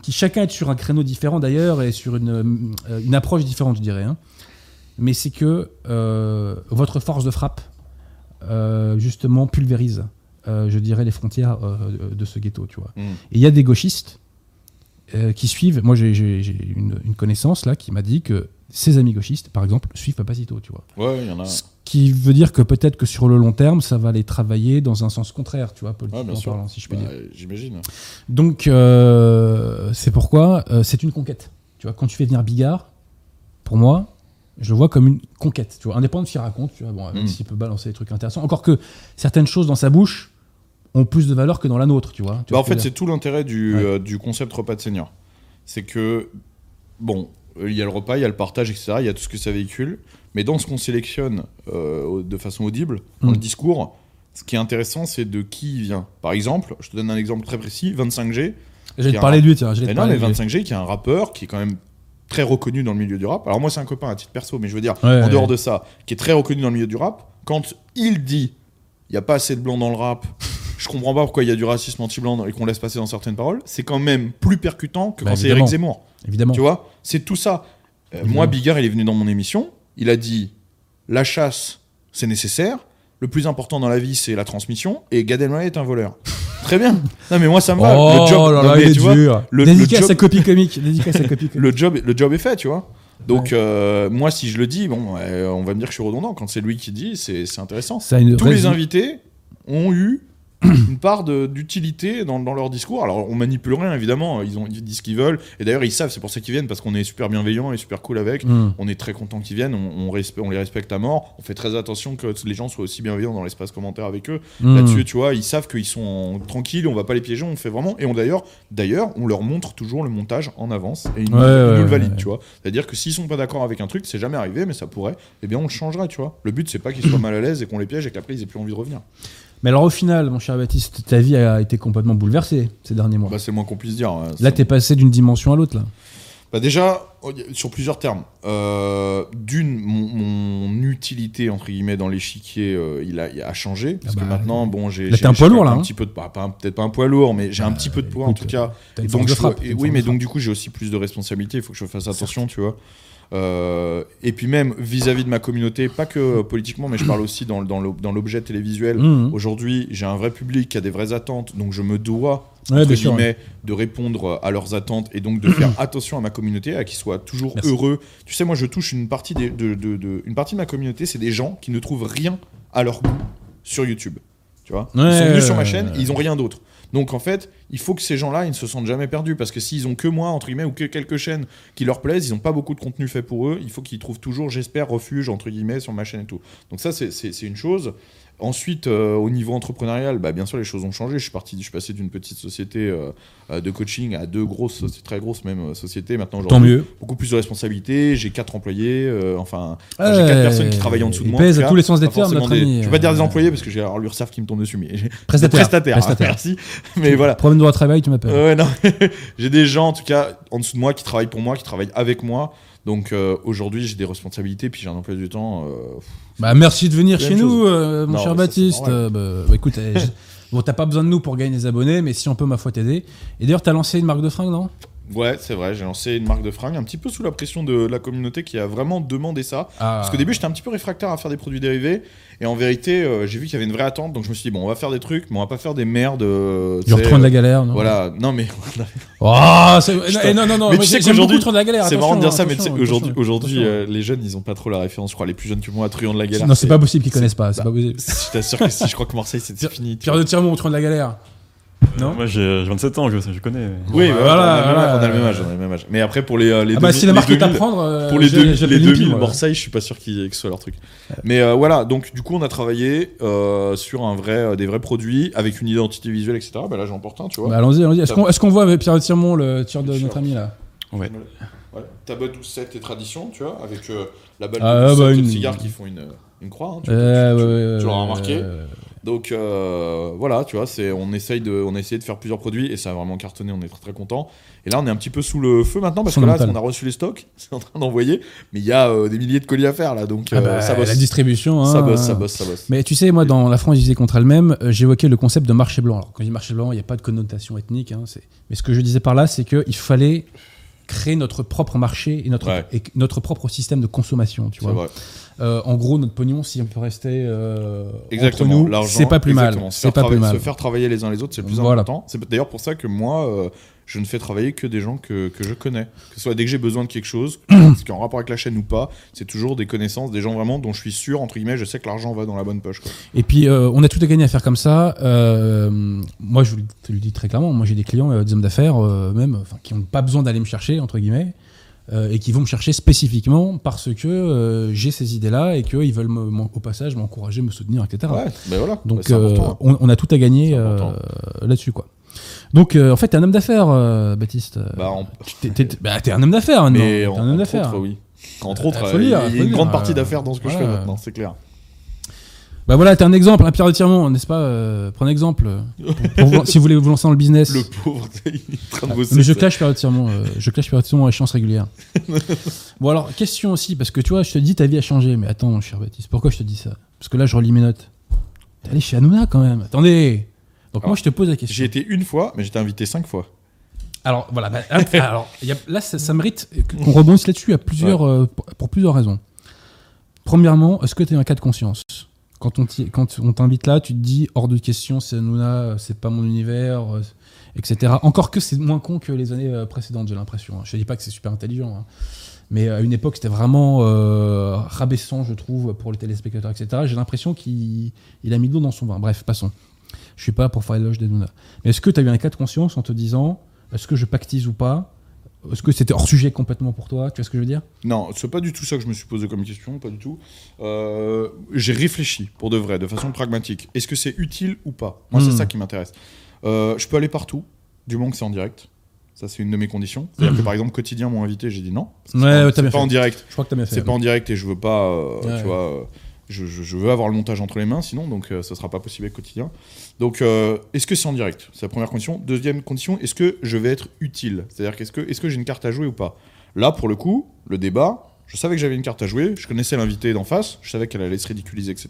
S1: qui chacun est sur un créneau différent d'ailleurs, et sur une, euh, une approche différente, je dirais, hein, mais c'est que euh, votre force de frappe, euh, justement pulvérise, euh, je dirais, les frontières de ce ghetto, tu vois.
S2: Mm.
S1: Et il y a des gauchistes qui suivent. Moi, j'ai une, une connaissance là qui m'a dit que ses amis gauchistes, par exemple, suivent Papacito, tu vois.
S2: Ouais, il y en a.
S1: Ce qui veut dire que peut-être que sur le long terme, ça va les travailler dans un sens contraire, tu vois,
S2: Ouais,
S1: politiquement
S2: bien sûr.
S1: parlant, si je puis
S2: Bah,
S1: dire.
S2: J'imagine.
S1: Donc, c'est pourquoi c'est une conquête. Tu vois, quand tu fais venir Bigard, pour moi, je le vois comme une conquête. Tu vois, indépendant de ce qu'il raconte, tu vois, bon, même
S2: Mm.
S1: s'il peut balancer des trucs intéressants. Encore que certaines choses dans sa bouche ont plus de valeur que dans la nôtre, tu vois. Tu
S2: Bah,
S1: vois
S2: en fait, c'est tout l'intérêt du,
S1: Ouais.
S2: euh, du concept repas de senior. C'est que, bon, euh, il y a le repas, il y a le partage, etc. Il y a tout ce que ça véhicule. Mais dans ce qu'on sélectionne euh, de façon audible, dans
S1: Mm.
S2: le discours, ce qui est intéressant, c'est de qui il vient. Par exemple, je te donne un exemple très précis 25G.
S1: dire. J'allais te parler de lui, tiens. te
S2: non, mais
S1: de lui.
S2: 25G, qui est un rappeur qui est quand même très reconnu dans le milieu du rap. Alors, moi, c'est un copain à titre perso, mais je veux dire,
S1: Ouais,
S2: en
S1: ouais.
S2: dehors de ça, qui est très reconnu dans le milieu du rap, quand il dit il n'y a pas assez de blanc dans le rap, je comprends pas pourquoi il y a du racisme anti-blanc et qu'on laisse passer dans certaines paroles, c'est quand même plus percutant que
S1: Bah,
S2: quand c'est. Eric Zemmour.
S1: Évidemment.
S2: Tu vois C'est tout ça. Euh, moi, Bigard, il est venu dans mon émission, il a dit la chasse, c'est nécessaire. Le plus important dans la vie, c'est la transmission. Et Gad Elmaleh est un voleur. Très bien. Non, mais moi, ça me va.
S1: Oh
S2: le job,
S1: là
S2: non,
S1: là,
S2: mais
S1: il est
S2: vois,
S1: dur.
S2: le-
S1: Dédicace
S2: le job-
S1: à copie comique. Dédicace à copie comique.
S2: le job, le job est fait, tu vois. Donc, euh, moi, si je le dis, bon, euh, on va me dire que je suis redondant. Quand c'est lui qui dit, c'est c'est intéressant.
S1: Ça a une
S2: Tous les invités ont eu une part d'utilité dans, dans leur discours. Alors, on manipule rien, évidemment. Ils, ont, ils disent ce qu'ils veulent. Et d'ailleurs, ils savent, c'est pour ça qu'ils viennent, parce qu'on est super bienveillant et super cool avec.
S1: Hmm.
S2: On est très content qu'ils viennent, on, on, on les respecte à mort. On fait très attention que les gens soient aussi bienveillants dans l'espace commentaire avec eux.
S1: Hmm.
S2: Là-dessus, tu vois, ils savent qu'ils sont tranquilles, on va pas les piéger, on fait vraiment. Et on d'ailleurs, d'ailleurs, on leur montre toujours le montage en avance et ils nous,
S1: Ouais,
S2: ils
S1: ouais,
S2: nous le valident,
S1: ouais.
S2: tu vois. C'est-à-dire que s'ils sont pas d'accord avec un truc, c'est jamais arrivé, mais ça pourrait, eh bien on le changerait, tu vois. Le but, c'est pas qu'ils soient mal à l'aise et qu'on les piège et qu'après ils aient plus envie de revenir.
S1: Mais alors, au final, mon cher Baptiste, ta vie a été complètement bouleversée ces derniers mois.
S2: Bah, c'est moins qu'on puisse dire. hein.
S1: Là, t'es passé d'une dimension à l'autre, là.
S2: Bah déjà, sur plusieurs termes. Euh, D'une, mon, mon utilité, entre guillemets, dans l'échiquier, euh, il, a, il a changé. Parce
S1: Ah
S2: que
S1: bah,
S2: maintenant, bon, j'ai.
S1: là, t'es un poids lourd, là,
S2: Un
S1: hein.
S2: petit peu de. bah, pas- Peut-être pas un poids lourd, mais j'ai un petit peu de poids, en tout cas.
S1: Une
S2: Donc,
S1: de
S2: je-
S1: frappe. une
S2: oui, mais donc du coup, j'ai aussi plus de responsabilités. Il faut que je fasse attention, tu vois. Euh, et puis même vis-à-vis de ma communauté, pas que politiquement, mais je parle aussi dans, dans l'ob- dans l'objet télévisuel.
S1: Mhm.
S2: Aujourd'hui, j'ai un vrai public qui a des vraies attentes, donc je me dois
S1: Ouais,
S2: entre guillemets, de répondre à leurs attentes et donc de faire attention à ma communauté, à qu'ils soient toujours
S1: Merci.
S2: heureux. Tu sais, moi, je touche une partie, des- de, de- de- une partie de ma communauté, c'est des gens qui ne trouvent rien à leur goût sur YouTube. Tu vois? Ils sont venus sur ma chaîne, et ils ont rien d'autre. Donc en fait, il faut que ces gens-là, ne se sentent jamais perdus. Parce que s'ils ont que moi, entre guillemets, ou que quelques chaînes qui leur plaisent, ils n'ont pas beaucoup de contenu fait pour eux. Il faut qu'ils trouvent toujours, j'espère, refuge, entre guillemets, sur ma chaîne et tout. Donc ça, c'est une chose. Ensuite, euh, au niveau entrepreneurial, bah, bien sûr, les choses ont changé. Je suis, parti, je suis passé d'une petite société euh, euh, de coaching à deux grosses, très grosses même sociétés. Maintenant,
S1: Tant mieux.
S2: beaucoup plus de responsabilités. J'ai quatre employés, euh, enfin, j'ai quatre personnes qui travaillent en dessous de moi.
S1: pèse à tous les sens des termes, notre
S2: des-
S1: ami,
S2: Je vais pas dire des employés parce que j'ai alors l'URSSAF qui me tombe dessus, mais
S1: Prestataire.
S2: prestataire.
S1: Prestataire.
S2: Merci. Mais voilà.
S1: Problème de droit de travail, tu m'appelles.
S2: J'ai des gens en tout cas en dessous de moi qui travaillent pour moi, qui travaillent avec moi. Donc aujourd'hui, j'ai des responsabilités, puis j'ai un emploi du temps.
S1: Bah, merci de venir chez nous, euh, mon
S2: Non,
S1: cher Baptiste. Euh, bah, bah, écoute, bon, t'as pas besoin de nous pour gagner des abonnés, mais si on peut, ma foi, t'aider. Et d'ailleurs, t'as lancé une marque de fringues, non?
S2: Ouais, c'est vrai, j'ai lancé une marque de fringues un petit peu sous la pression de la communauté qui a vraiment demandé ça.
S1: ah.
S2: Parce qu'au début, j'étais un petit peu réfractaire à faire des produits dérivés. Et en vérité, euh, j'ai vu qu'il y avait une vraie attente. Donc je me suis dit, bon, on va faire des trucs, mais on va pas faire des merdes. euh,
S1: Train de la
S2: euh,
S1: galère, non
S2: Voilà, non mais
S1: Oh, non, non, non,
S2: Mais tu sais qu'aujourd'hui,
S1: de la galère.
S2: c'est marrant de dire ça, mais tu sais, aujourd'hui, aujourd'hui euh, les jeunes, ils ont pas trop la référence. Je crois les plus jeunes que moi, Truand de la galère.
S1: Non, c'est pas possible qu'ils connaissent pas, c'est
S2: bah,
S1: pas possible.
S2: Je t'assure que si, je crois que Marseille, c'est fini.
S1: Pierre de Tirmont, Train de la galère. Non
S3: Moi j'ai j'ai 27 ans, je, je connais.
S2: Oui,
S1: Voilà,
S2: voilà,
S1: voilà.
S2: on a le même âge, on a le même âge. Mais après, pour les, euh, les
S1: Ah bah,
S2: 2000,
S1: si la marque
S2: les
S1: est à
S2: 2000,
S1: prendre, euh,
S2: pour les, deux- les
S1: appelé une
S2: 2000
S1: pile, moi.
S2: Marseille, je suis pas sûr qu'ils que ce soit leur truc. Mais euh, voilà, donc du coup, on a travaillé euh, sur un vrai, euh, des vrais produits avec une identité visuelle, etc. Bah là, j'en porte un, tu vois.
S1: Bah, allons-y, allons-y. Est-ce qu'on est-ce qu'on voit avec Pierre Tirmont le tir de notre ami là
S3: Ouais.
S2: Voilà. Tabac 12-7 et tradition, tu vois, avec euh, la balle
S1: Ah,
S2: de 12-7
S1: bah,
S2: et le
S1: une-
S2: cigare qui font une, une croix. hein, tu,
S1: Euh,
S2: tu- tu-
S1: ouais, ouais,
S2: tu l'auras
S1: ouais,
S2: remarqué. Donc euh, voilà, tu vois, c'est on essaye de on a essayé de faire plusieurs produits et ça a vraiment cartonné, on est très très content. Et là, on est un petit peu sous le feu maintenant parce que là, on a reçu les stocks, c'est en train d'envoyer, mais il y a euh, des milliers de colis à faire là, donc
S1: Ah
S2: euh,
S1: bah,
S2: ça bosse.
S1: La distribution.
S2: ça
S1: hein.
S2: bosse, ça bosse, ça bosse.
S1: Mais tu sais, moi, dans La France contre elle-même, j'évoquais le concept de marché blanc. Alors, quand je dis marché blanc, il n'y a pas de connotation ethnique. hein, mais ce que je disais par là, c'est qu'il fallait créer notre propre marché et notre,
S2: Ouais.
S1: et notre propre système de consommation. Tu vois.
S2: vrai.
S1: Euh, en gros, notre pognon, si on peut rester euh,
S2: Exactement.
S1: entre nous, c'est pas plus
S2: exactement.
S1: mal. C'est pas plus mal.
S2: Se faire travailler les uns les autres, c'est le plus
S1: Voilà.
S2: important. C'est d'ailleurs pour ça que moi, euh, je ne fais travailler que des gens que, que je connais. Que ce soit dès que j'ai besoin de quelque chose, ce qui est en rapport avec la chaîne ou pas, c'est toujours des connaissances, des gens vraiment dont je suis sûr, entre guillemets, je sais que l'argent va dans la bonne poche. Quoi.
S1: Et puis, euh, on a tout à gagner à faire comme ça. Euh, moi, je vous le- dis très clairement. Moi, j'ai des clients, euh, des hommes d'affaires, même, qui n'ont pas besoin d'aller me chercher, entre guillemets, et qui vont me chercher spécifiquement parce que j'ai ces idées-là et qu'ils veulent, me- au passage, m'encourager, me soutenir, etc.
S2: Ouais, ben voilà. Bah,
S1: Donc,
S2: important.
S1: on, on a tout à gagner là-dessus, quoi. Donc, euh, en fait, t'es un homme d'affaires, euh, Baptiste.
S2: Bah, en-
S1: T'es, t'es- bah, t'es un homme d'affaires, maintenant.
S2: mais
S1: T'es
S2: en-
S1: un homme
S2: entre
S1: d'affaires.
S2: autres, oui. Entre autres,
S1: Euh, faut
S2: euh, il y a
S1: faut
S2: une grande partie
S1: euh,
S2: d'affaires dans ce que je fais
S1: voilà.
S2: maintenant, c'est clair.
S1: Bah voilà, t'es un exemple, un Pierre de Tirmont, n'est-ce pas euh, Prends un exemple. euh, pour- pour vous- si vous voulez vous lancer dans le business.
S2: Le pauvre, il est en train de bosser.
S1: Mais je
S2: ça.
S1: clash Pierre de Tirmont, euh, je clash Pierre de Tirmont à échéance régulière. bon alors, question aussi, parce que tu vois, je te dis ta vie a changé, mais attends, cher Baptiste, pourquoi je te dis ça? Parce que là, je relis mes notes. T'es allé chez Hanouna quand même, attendez Donc moi, je te pose la question.
S2: J'ai été une fois, mais j'étais invité cinq fois.
S1: Alors voilà, bah, alors, il y a- là ça, ça mérite qu'on rebondisse là-dessus à plusieurs, euh, pour, pour plusieurs raisons. Premièrement, est-ce que tu as un cas de conscience? Quand on, t'y- quand on t'invite là, tu te dis hors de question, c'est Hanouna, c'est pas mon univers, euh, etc. Encore que c'est moins con que les années euh, précédentes, j'ai l'impression. hein. Je te dis pas que c'est super intelligent, hein. mais à une époque c'était vraiment euh, rabaissant, je trouve, pour les téléspectateurs, etc. J'ai l'impression qu'il il a mis de l'eau dans son vin. Bref, passons. Je suis pas pour faire l'éloge d'Hanouna. Mais est-ce que tu as eu un cas de conscience en te disant est-ce que je pactise ou pas? Est-ce que c'était hors sujet complètement pour toi? Tu vois ce que je veux dire?
S2: Non, c'est pas du tout ça que je me suis posé comme question, pas du tout. Euh, j'ai réfléchi pour de vrai, de façon pragmatique. Est-ce que c'est utile ou pas? Moi,
S1: Hmm.
S2: c'est ça qui m'intéresse. Euh, je peux aller partout, du moment que c'est en direct. Ça, c'est une de mes conditions. C'est-à-dire que par exemple, quotidien m'ont invité, j'ai dit non.
S1: Ouais,
S2: c'est pas-
S1: ouais, t'as
S2: pas
S1: fait.
S2: en direct.
S1: Je crois que tu as bien fait.
S2: C'est pas en direct et je veux pas, euh, tu vois, je, je- je veux avoir le montage entre les mains, sinon donc euh, ça sera pas possible avec quotidien. Donc euh, est-ce que c'est en direct? C'est la première condition. Deuxième condition, est-ce que je vais être utile? C'est-à-dire qu'est-ce que est-ce que j'ai une carte à jouer ou pas? Là pour le coup, le débat. Je savais que j'avais une carte à jouer, je connaissais l'invité d'en face, je savais qu'elle allait se ridiculiser, etc.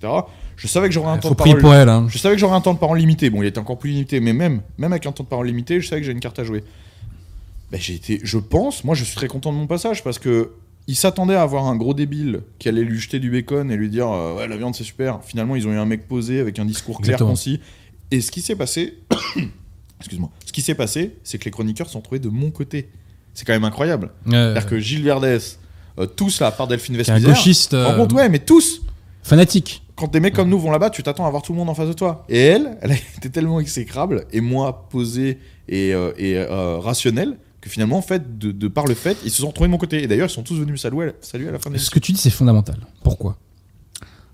S2: Je savais que j'aurais un parole.
S1: Hein.
S2: Je savais que j'aurais un temps de parole limité. Bon, il était encore plus limité, mais même, même avec un temps de parole limité, je savais que j'ai une carte à jouer. Ben, j'ai été, je pense, moi je suis très content de mon passage parce que il s'attendait à avoir un gros débile qui allait lui jeter du bacon et lui dire euh, ouais la viande c'est super. Finalement ils ont eu un mec posé avec un discours clair,
S1: Exactement.
S2: concis. Et ce qui s'est passé, excuse-moi, ce qui s'est passé, c'est que les chroniqueurs sont trouvés de mon côté. C'est quand même incroyable.
S1: Euh,
S2: C'est-à-dire que Gilles Verdès, euh, tous là, à part Delphine
S1: est un gauchiste euh,
S2: en compte ouais, mais tous,
S1: fanatique.
S2: quand des mecs comme nous vont là-bas, tu t'attends à voir tout le monde en face de toi. Et elle, elle été tellement exécrable, et moi, posé et, et euh, rationnel, que finalement, en fait, de, de par le fait, ils se sont retrouvés de mon côté. Et d'ailleurs, ils sont tous venus me saluer, saluer à la fin de
S1: Ce que tu dis, c'est fondamental. Pourquoi?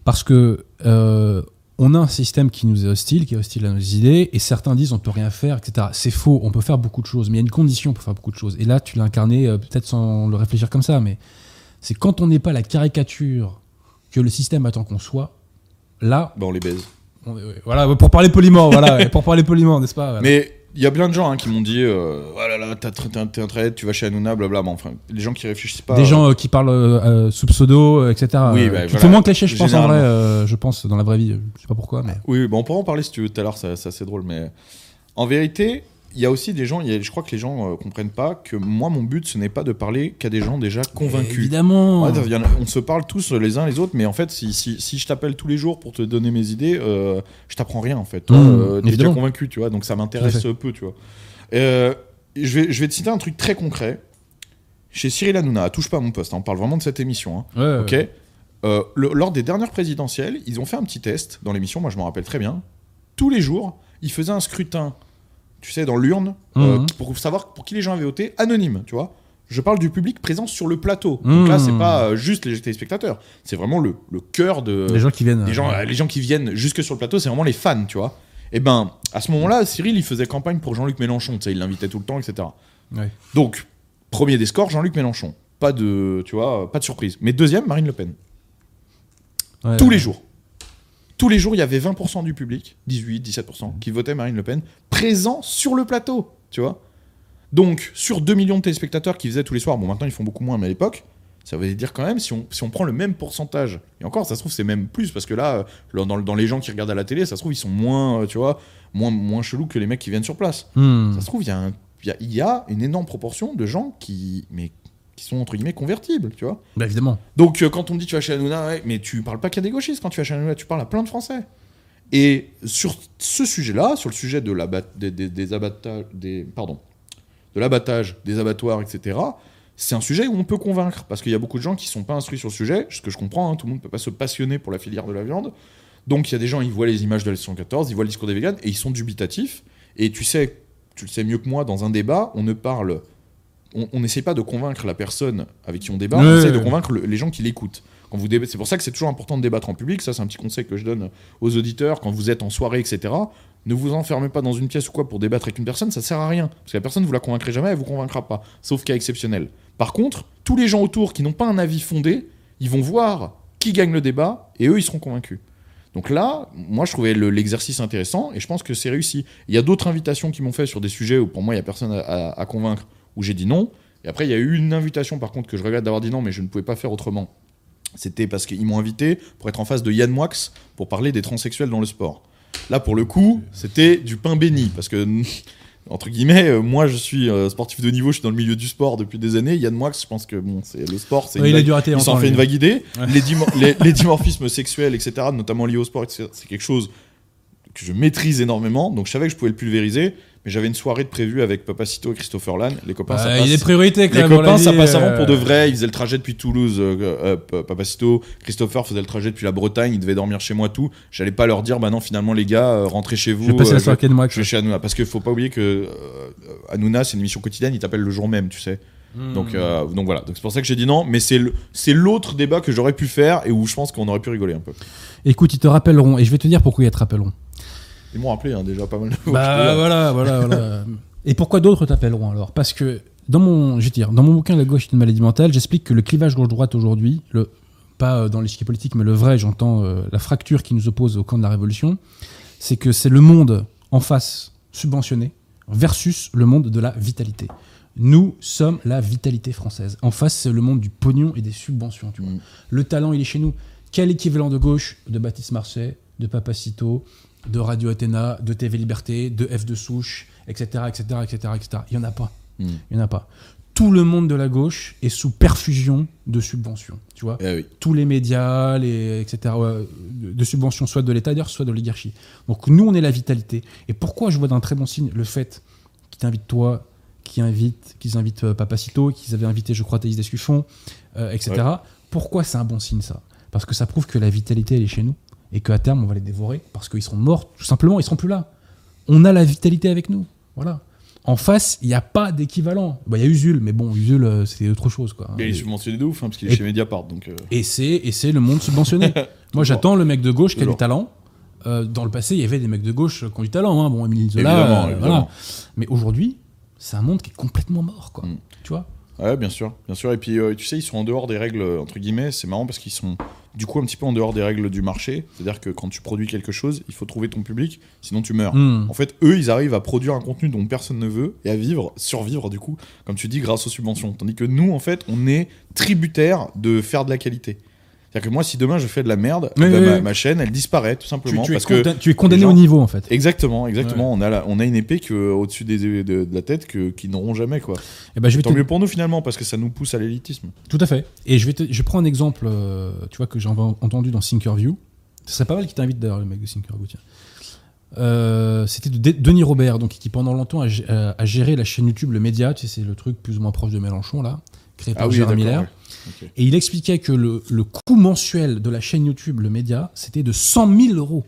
S1: Parce que euh, on a un système qui nous est hostile, qui est hostile à nos idées, et certains disent on peut rien faire, etc. C'est faux, on peut faire beaucoup de choses, mais il y a une condition pour faire beaucoup de choses. Et là, tu l'as incarné euh, peut-être sans le réfléchir comme ça, mais c'est quand on n'est pas la caricature que le système attend qu'on soit, là,
S2: Bah, on les baise.
S1: on- ouais, voilà, pour parler poliment, voilà, pour parler poliment, n'est-ce pas? Voilà.
S2: Mais il y a plein de gens hein, qui m'ont dit euh, Oh là là, t'as- t'es un traître, tu vas chez Hanouna, blablabla. Mais enfin, les gens qui réfléchissent pas.
S1: Des gens euh, qui parlent euh, euh, sous pseudo, euh, etc.
S2: Oui,
S1: euh,
S2: bah,
S1: qui
S2: voilà.
S1: moins cliché, je pense, en vrai, euh, je pense, dans la vraie vie. Je sais pas pourquoi, mais.
S2: Oui, bah on pourra en parler si tu veux tout à l'heure, c'est assez drôle. Mais en vérité, il y a aussi des gens, il y a- je crois que les gens euh, comprennent pas que moi, mon but, ce n'est pas de parler qu'à des gens déjà convaincus.
S1: Évidemment.
S2: Ouais, a- on se parle tous les uns les autres, mais en fait, si, si, si je t'appelle tous les jours pour te donner mes idées, euh, je t'apprends rien en fait. Toi,
S1: Mmh,
S2: euh, t'es déjà convaincu, tu vois, donc ça m'intéresse peu, tu vois. Euh, je, vais, je vais te citer un truc très concret. Chez Cyril Hanouna, touche pas à mon poste, hein, on parle vraiment de cette émission. hein.
S1: Ouais,
S2: Ok. Euh, le- lors des dernières présidentielles, ils ont fait un petit test dans l'émission, moi je m'en rappelle très bien. Tous les jours, ils faisaient un scrutin, tu sais, dans l'urne, euh,
S1: Mhm.
S2: pour savoir pour qui les gens avaient voté, anonyme, tu vois. Je parle du public présent sur le plateau. Donc là,
S1: Mhm.
S2: c'est pas euh, juste les téléspectateurs, c'est vraiment le, le cœur de.
S1: Les gens qui viennent.
S2: les gens, les gens qui viennent jusque sur le plateau, c'est vraiment les fans, tu vois. Et ben, à ce moment-là, Cyril, il faisait campagne pour Jean-Luc Mélenchon, tu sais, il l'invitait tout le temps, etc.
S1: Ouais.
S2: Donc, premier des scores, Jean-Luc Mélenchon. Pas de, tu vois, pas de surprise. Mais deuxième, Marine Le Pen.
S1: Ouais,
S2: Tous les jours. Tous les jours, il y avait 20% du public, 18, 17%, qui votait Marine Le Pen, présent sur le plateau, tu vois. Donc, sur 2 millions de téléspectateurs qui faisaient tous les soirs, bon, maintenant ils font beaucoup moins, mais à l'époque, ça veut dire quand même, si on, si on prend le même pourcentage, et encore, ça se trouve, c'est même plus, parce que là, euh, dans, dans les gens qui regardent à la télé, ça se trouve, ils sont moins, euh, tu vois, moins, moins chelous que les mecs qui viennent sur place.
S1: Hmm.
S2: Ça se trouve, il y, a y a une énorme proportion de gens qui, mais, qui sont, entre guillemets, convertibles, tu vois.
S1: Bah, évidemment.
S2: Donc euh, quand on me dit tu vas chez Hanouna, ouais, mais tu parles pas qu'à des gauchistes quand tu vas chez Hanouna, tu parles à plein de Français. Et sur ce sujet-là, sur le sujet de des, des, des abattages, des, pardon, de l'abattage, des abattoirs, etc., c'est un sujet où on peut convaincre, parce qu'il y a beaucoup de gens qui sont pas instruits sur le sujet, ce que je comprends, hein, tout le monde peut pas se passionner pour la filière de la viande. Donc il y a des gens, ils voient les images de la 114, ils voient le discours des véganes, et ils sont dubitatifs. Et tu sais, tu le sais mieux que moi, dans un débat, on ne parle on n'essaie pas de convaincre la personne avec qui on débat, on essaie de convaincre le- les gens qui l'écoutent. Quand vous c'est pour ça que c'est toujours important de débattre en public. Ça, c'est un petit conseil que je donne aux auditeurs quand vous êtes en soirée, etc. Ne vous enfermez pas dans une pièce ou quoi pour débattre avec une personne, ça sert à rien. Parce que la personne, vous la convaincrez jamais, elle vous convaincra pas. Sauf cas exceptionnel. Par contre, tous les gens autour qui n'ont pas un avis fondé, ils vont voir qui gagne le débat et eux, ils seront convaincus. Donc là, moi, je trouvais le- l'exercice intéressant et je pense que c'est réussi. Il y a d'autres invitations qui m'ont fait sur des sujets où pour moi, il n'y a personne à, à- à convaincre, où j'ai dit non. Et après, il y a eu une invitation, par contre, que je regrette d'avoir dit non, mais je ne pouvais pas faire autrement. C'était parce qu'ils m'ont invité pour être en face de Yann Moix pour parler des transsexuels dans le sport. Là, pour le coup, c'était du pain béni, parce que, entre guillemets, euh, moi, je suis euh, sportif de niveau, je suis dans le milieu du sport depuis des années. Yann Moix, je pense que bon, c'est le sport, c'est
S1: Ouais, il
S2: vague- il s'en fait une vague idée.
S1: Ouais.
S2: Les, les- les dimorphismes sexuels, etc., notamment liés au sport, c'est quelque chose que je maîtrise énormément. Donc je savais que je pouvais le pulvériser, mais j'avais une soirée de prévue avec Papacito et Christopher Lann. Les copains, ça
S1: Bah, il y a
S2: passe.
S1: des priorités quand
S2: Les
S1: même.
S2: copains, ça passe avant pour de
S1: euh,
S2: vrai. Ils faisaient le trajet depuis Toulouse. euh, euh, euh, Papacito, Christopher faisait le trajet depuis la Bretagne. Ils devaient dormir chez moi, tout. J'allais pas leur dire, bah non, finalement, les gars, euh, rentrez chez vous.
S1: Je vais passer
S2: euh,
S1: la soirée avec Ken Moix.
S2: je vais chez Hanouna. Parce qu'il faut pas oublier que euh, Hanouna, c'est une émission quotidienne. Ils t'appellent le jour même, tu sais.
S1: Hmm.
S2: Donc, euh, donc voilà. Donc c'est pour ça que j'ai dit non. Mais c'est l'autre débat que j'aurais pu faire et où je pense qu'on aurait pu rigoler un peu.
S1: Écoute, ils te rappelleront, et je vais te dire pourquoi ils te rappelleront.
S2: Ils m'ont rappelé hein, déjà pas mal de fois.
S1: Bah voilà, voilà, voilà. Et pourquoi d'autres t'appelleront alors? Parce que dans mon, je vais dire, dans mon bouquin La gauche est une maladie mentale, j'explique que le clivage gauche-droite aujourd'hui, le pas euh, dans l'échiquier politique, mais le vrai, j'entends euh, la fracture qui nous oppose au camp de la révolution, c'est que c'est le monde en face subventionné versus le monde de la vitalité. Nous sommes la vitalité française. En face, c'est le monde du pognon et des subventions. Tu vois.
S2: Mm.
S1: Le talent, il est chez nous. Quel équivalent de gauche de Baptiste Marseille, de Papacito, de Radio Athéna, de TV Liberté, de F de Souche, etc., etc., etc., etc. Il n'y en a pas.
S2: Mm.
S1: Il n'y en a pas. Tout le monde de la gauche est sous perfusion de subventions. Tu vois
S2: Eh oui.
S1: tous les médias, les, etc., de subventions, soit de l'État d'ailleurs, soit de l'oligarchie. Donc nous, on est la vitalité. Et pourquoi je vois d'un très bon signe le fait qu'ils t'invitent toi, qu'ils invitent, qu'ils invitent euh, Papacito, qu'ils avaient invité, je crois, Thaïs Descuffon, euh, etc. Pourquoi c'est un bon signe ça? Parce que ça prouve que la vitalité, elle est chez nous. Et qu'à terme, on va les dévorer parce qu'ils seront morts, tout simplement, ils seront plus là. On a la vitalité avec nous. Voilà. En face, il n'y a pas d'équivalent. Bah, Il y a Usul, mais bon, Usul, euh, c'est autre chose. Quoi.
S2: Et il est subventionné de ouf, hein, parce qu'il est
S1: Et-
S2: chez Mediapart. Donc, euh,
S1: Et c'est le monde subventionné. Moi, j'attends le mec de gauche qui a du talent. Euh, dans le passé, il y avait des mecs de gauche qui ont du talent. Hein. Bon, Émile Zola,
S2: Évidemment,
S1: euh,
S2: évidemment.
S1: voilà. Mais aujourd'hui, c'est un monde qui est complètement mort, quoi.
S2: Mm.
S1: Tu vois?
S2: Ouais, bien sûr, bien sûr. Et puis, euh, tu sais, ils sont en dehors des règles, entre guillemets. C'est marrant parce qu'ils sont, du coup, un petit peu en dehors des règles du marché. C'est-à-dire que quand tu produis quelque chose, il faut trouver ton public, sinon tu meurs.
S1: Mm.
S2: En fait, eux, ils arrivent à produire un contenu dont personne ne veut et à vivre, survivre, du coup, comme tu dis, grâce aux subventions. Tandis que nous, en fait, on est tributaire de faire de la qualité. C'est-à-dire que moi, si demain je fais de la merde,
S1: Oui,
S2: bah,
S1: oui,
S2: ma,
S1: oui.
S2: ma chaîne, elle disparaît, tout simplement.
S1: tu es
S2: parce que
S1: tu es condamné
S2: gens-
S1: au niveau, en fait.
S2: Exactement, exactement. On, a la- on a une épée que, au-dessus des, de, de la tête que, qui n'auront jamais, quoi.
S1: Et ben, je vais
S2: Tant
S1: te-
S2: mieux pour nous, finalement, parce que ça nous pousse à l'élitisme.
S1: Tout à fait. Et je vais, te- je prends un exemple, euh, tu vois, que j'ai en- entendu dans Thinkerview. Ce serait pas mal qu'il t'invite d'ailleurs, le mec de Thinkerview. Tiens. Euh, C'était de De- Denis Robert, donc qui pendant longtemps a, gé- a- a géré la chaîne YouTube, le Média, tu sais, c'est le truc plus ou moins proche de Mélenchon là, créé par Gérard
S2: d'accord,
S1: Miller.
S2: ouais.
S1: Et il expliquait que le, le coût mensuel de la chaîne YouTube, le Média, c'était de 100 000 euros.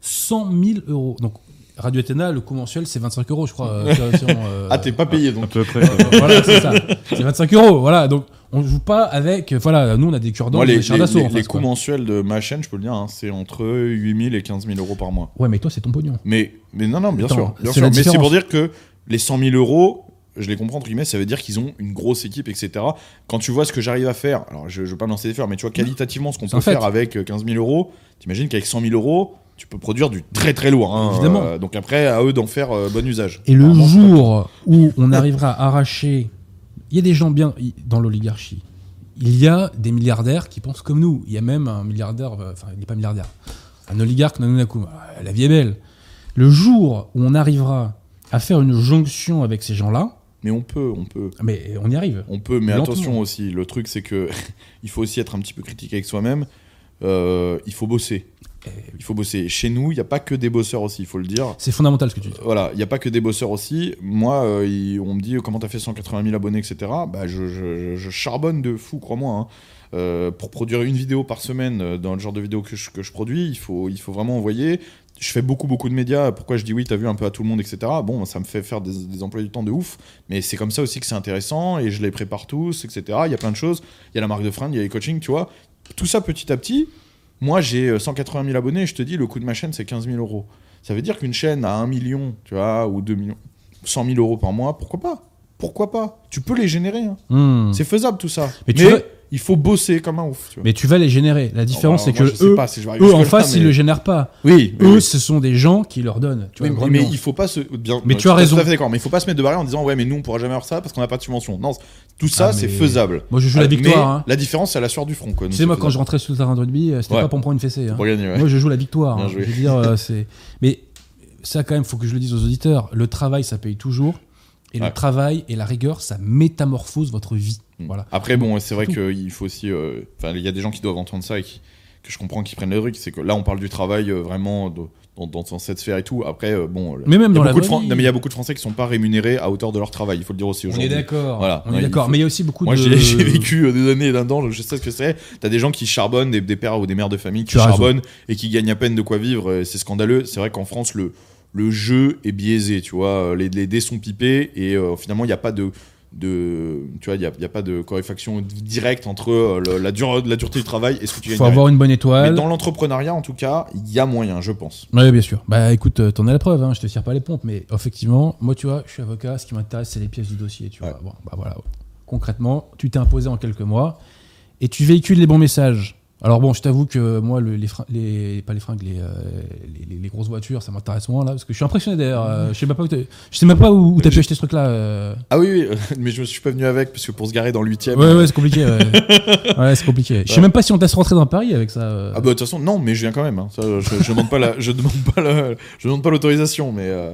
S1: 100 000 euros. Donc Radio Athéna, le coût mensuel, c'est 25 euros, je crois. euh, si on, euh,
S2: Ah, t'es pas payé,
S3: À
S2: donc.
S3: peu près.
S1: euh, voilà, c'est ça. C'est 25 euros. Voilà, donc on joue pas avec. Voilà, nous on a des cure-dents, des
S2: les-
S1: d'assaut.
S2: les-
S1: en
S2: les
S1: face,
S2: coûts
S1: quoi.
S2: mensuels de ma chaîne, je peux le dire, hein, c'est entre 8000 et 15 000 euros par mois.
S1: Ouais, mais toi, c'est ton pognon.
S2: Mais, mais non, non, bien
S1: Attends,
S2: sûr. bien
S1: c'est
S2: sûr. Mais c'est pour dire que les 100 000 euros, je les comprends, entre guillemets, ça veut dire qu'ils ont une grosse équipe, etc. Quand tu vois ce que j'arrive à faire, alors je, je veux pas me lancer des fleurs, mais tu vois qualitativement ce qu'on peut
S1: fait.
S2: faire avec euh, 15 000 euros, t'imagines qu'avec 100 000 euros, tu peux produire du très très lourd. hein.
S1: Évidemment.
S2: Euh, donc après, à eux d'en faire euh, bon usage.
S1: Et le jour où on arrivera à arracher. Il y a des gens bien dans l'oligarchie. Il y a des milliardaires qui pensent comme nous. Il y a même un milliardaire, euh, enfin, il n'est pas milliardaire, un oligarque Nanunaku. Ah, La vie est belle. Le jour où on arrivera à faire une jonction avec ces gens-là,
S2: Mais on peut, on peut.
S1: mais on y arrive.
S2: On peut, mais
S1: Lentement.
S2: attention aussi, le truc c'est que il faut aussi être un petit peu critique avec soi-même. Euh, il faut bosser. Il faut bosser. Chez nous, il n'y a pas que des bosseurs aussi, il faut le dire.
S1: C'est fondamental ce que tu dis.
S2: Voilà, il n'y a pas que des bosseurs aussi. Moi, euh, il- on me dit comment t'as fait 180 000 abonnés, etc. Bah, je, je- je charbonne de fou, crois-moi. hein. Euh, pour produire une vidéo par semaine dans le genre de vidéo que je, que je produis, il faut, il faut vraiment envoyer. Je fais beaucoup, beaucoup de médias. Pourquoi je dis oui, t'as vu un peu à tout le monde, etc. Bon, ça me fait faire des, des emplois du temps de ouf. Mais c'est comme ça aussi que c'est intéressant et je les prépare tous, etc. Il y a plein de choses. Il y a la marque de fringues, il y a les coachings, tu vois. Tout ça petit à petit. Moi, j'ai euh, 180 000 abonnés et je te dis, le coût de ma chaîne, c'est 15 000 euros. Ça veut dire qu'une chaîne à 1 million, tu vois, ou 2 millions, 100 000 euros par mois, pourquoi pas? Pourquoi pas? Tu peux les générer. hein.
S1: Hmm.
S2: C'est faisable tout ça.
S1: Mais
S2: Mais,
S1: tu
S2: il faut bosser comme un ouf. Tu vois.
S1: Mais tu vas les générer. La différence,
S2: Alors,
S1: c'est
S2: moi,
S1: que eux,
S2: pas si
S1: eux en face,
S2: mais-
S1: ils le génèrent pas.
S2: Oui, oui,
S1: Eux,
S2: oui.
S1: ce sont des gens qui leur donnent. Tu
S2: Oui,
S1: vois,
S2: mais
S1: grandement.
S2: il faut pas se bien.
S1: Mais
S2: moi,
S1: tu as raison.
S2: D'accord. Mais il faut pas se mettre de barrière en disant ouais, mais nous on pourra jamais faire ça parce qu'on n'a pas de subvention. Non, tout ça
S1: Ah,
S2: c'est
S1: mais-
S2: faisable.
S1: Moi, je joue la victoire.
S2: mais
S1: hein.
S2: La différence c'est à la sueur du front. Quoi.
S1: Tu sais,
S2: c'est
S1: moi, quand je rentrais sur le terrain de rugby, euh, c'était
S2: Ouais.
S1: pas pour me prendre une fessée. hein.
S2: Pour gagner, ouais.
S1: Moi, je joue la victoire. Hein. Je veux dire, euh, c'est. Mais ça, quand même, faut que je le dise aux auditeurs. Le travail, ça paye toujours. Et le travail et la rigueur, ça métamorphose votre vie.
S2: Mm.
S1: Voilà.
S2: Après, bon, c'est vrai qu'il faut aussi. euh, Enfin, il y a des gens qui doivent entendre ça et qui, que je comprends qu'ils prennent le truc. C'est que là, on parle du travail euh, vraiment de- dans, cette sphère et tout. Après, euh, bon.
S1: Mais même
S2: il y
S1: dans
S2: a
S1: la vraie vie.
S2: non, mais il y a beaucoup de Français qui sont pas rémunérés à hauteur de leur travail. Il faut le dire aussi
S1: On
S2: aujourd'hui.
S1: est d'accord.
S2: Voilà.
S1: On
S2: Ouais,
S1: est d'accord.
S2: faut-
S1: Mais il y a aussi beaucoup
S2: Moi,
S1: de.
S2: j'ai j'ai vécu euh, des années là-dedans, donc je sais ce que c'est. T'as des gens qui charbonnent, des, des pères ou des mères de famille qui
S1: raison.
S2: charbonnent et qui gagnent à peine de quoi vivre. C'est scandaleux. C'est vrai qu'en France, le, le jeu est biaisé, tu vois. Les, les dés sont pipés et euh, finalement, il n'y a pas de. De tu vois, il n'y a, il y a pas de corréfaction directe entre euh, le- la, dure, la dureté du travail et ce que tu
S1: Il
S2: gagnes.
S1: faut avoir une bonne
S2: Mais
S1: étoile.
S2: dans l'entrepreneuriat, en tout cas, il y a moyen, je pense.
S1: Oui, bien sûr. Bah écoute, euh, t'en as la preuve, hein, je te tire pas les pompes, mais effectivement, moi tu vois, je suis avocat, ce qui m'intéresse c'est les pièces du dossier, tu vois. Bon, bah voilà. Concrètement, tu t'es imposé en quelques mois et tu véhicules les bons messages. Alors bon, je t'avoue que moi, le- les, fringues- les pas les fringues, les, euh, les, les- les grosses voitures, ça m'intéresse moins là, parce que je suis impressionné d'ailleurs. euh, je sais même pas où t'as- je sais même pas où, où t'as pu acheter ce truc-là. euh.
S2: Ah oui, oui, mais je me suis pas venu avec parce que pour se garer dans le 8
S1: Ouais, ouais, c'est compliqué. Ouais, Ouais, c'est compliqué. Je sais même pas si on t'a rentrer dans Paris avec ça. euh.
S2: Ah bah de toute façon non mais je viens quand même hein. Ça, je, je demande pas la je demande pas la- je demande pas l'autorisation mais euh,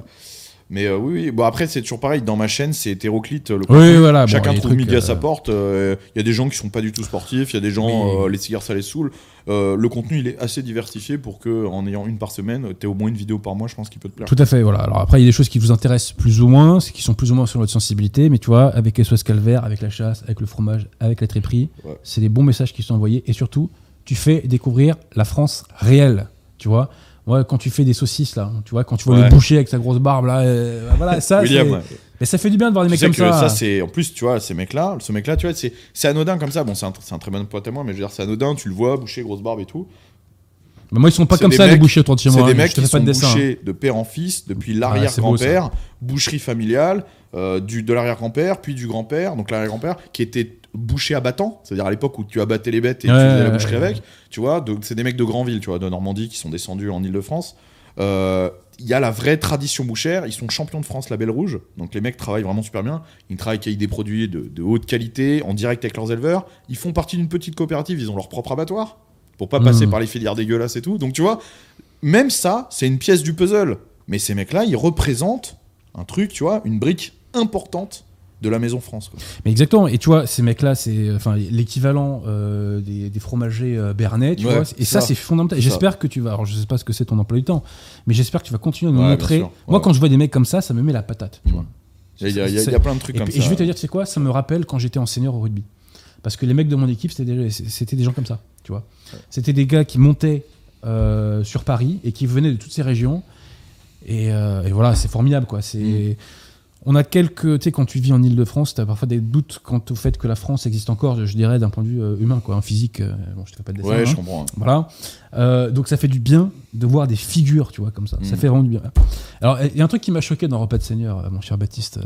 S2: mais euh, oui oui bon après c'est toujours pareil dans ma chaîne c'est hétéroclite le
S1: oui, voilà. bon,
S2: chacun
S1: des
S2: trouve
S1: trucs,
S2: midi à
S1: euh,
S2: sa porte euh, il y a des gens qui sont pas du tout sportifs il y a des gens
S1: Oui.
S2: euh, les cigares ça les saoule le contenu il est assez diversifié pour que en ayant une par semaine t'aies au moins une vidéo par mois je pense qu'il peut te plaire
S1: Tout à fait, voilà. Alors après, il y a des choses qui vous intéressent plus ou moins, qui sont plus ou moins sur votre sensibilité, mais tu vois, avec SOS Calvaire, avec la chasse, avec le fromage, avec la triperie,
S2: Ouais.
S1: c'est des bons messages qui sont envoyés et surtout, tu fais découvrir la France réelle. Tu vois Ouais, quand tu fais des saucisses là, tu vois, quand tu vois
S2: Ouais.
S1: le boucher avec sa grosse barbe là, euh, voilà, ça,
S2: William,
S1: c'est-
S2: ouais.
S1: mais ça fait du bien de voir des mecs comme
S2: que
S1: ça.
S2: ça, c'est en plus, tu vois, ces mecs-là, ce mec-là, tu vois, c'est c'est anodin comme ça. Bon, c'est un, c'est un très bon pote à moi, mais je veux dire, c'est anodin. Tu le vois, boucher, grosse barbe et tout.
S1: Mais moi, ils sont pas
S2: C'est
S1: comme
S2: des
S1: ça les bouchers autour de chez
S2: C'est
S1: moi.
S2: des
S1: hein,
S2: mecs
S1: je te
S2: qui
S1: fais pas
S2: sont
S1: de dessin. hein.
S2: bouchés de père en fils depuis
S1: c'est
S2: l'arrière-grand-père, boucherie familiale, euh, du, de l'arrière-grand-père, puis du grand-père, donc l'arrière-grand-père, qui était boucher abattant, c'est-à-dire à l'époque où tu abattais les bêtes et
S1: Ouais,
S2: tu faisais la boucherie
S1: ouais.
S2: avec, tu vois, donc c'est des mecs de Grandville, tu vois, de Normandie, qui sont descendus en Ile-de-France. Euh, Il y a la vraie tradition bouchère, ils sont champions de France Label Rouge, donc les mecs travaillent vraiment super bien, ils travaillent avec des produits de, de haute qualité, en direct avec leurs éleveurs, ils font partie d'une petite coopérative, ils ont leur propre abattoir, pour pas
S1: Mhm.
S2: passer par les filières dégueulasses et tout, donc tu vois, même ça, c'est une pièce du puzzle. Mais ces mecs-là, ils représentent un truc, tu vois, une brique importante de la Maison France. quoi.
S1: Mais exactement. Et tu vois, ces mecs-là, c'est enfin l'équivalent euh, des, des fromagers euh, Bernet, tu
S2: Ouais,
S1: vois. Et ça,
S2: ça.
S1: c'est fondamental. Et j'espère que tu vas. Alors, je sais pas ce que c'est ton emploi du temps, mais j'espère que tu vas continuer à nous
S2: Ouais,
S1: montrer. Moi, quand je vois des mecs comme ça, ça me met la patate. Tu
S2: Mm.
S1: vois.
S2: Il y, a- y y
S1: C'est-
S2: plein de trucs
S1: Et,
S2: comme
S1: et
S2: ça.
S1: je vais te dire, sais quoi Ça me rappelle quand j'étais en senior au rugby. Parce que les mecs de mon équipe, c'était des, c'était des gens comme ça, tu vois. C'était des gars qui montaient euh, sur Paris et qui venaient de toutes ces régions. Et, euh, et voilà, c'est formidable, quoi. C'est.
S2: Mm.
S1: On a quelques, tu sais, quand tu vis en Ile-de-France, tu as parfois des doutes quant au fait que la France existe encore, je dirais, d'un point de vue euh, humain, quoi, en physique. euh, bon, je te fais pas de dessin.
S2: Ouais,
S1: hein.
S2: je comprends. hein.
S1: Voilà. Euh, donc ça fait du bien de voir des figures, tu vois, comme ça. Ça
S2: Mm.
S1: fait vraiment du bien. Alors, il y a un truc qui m'a choqué dans Repas de Seigneur, mon cher Baptiste.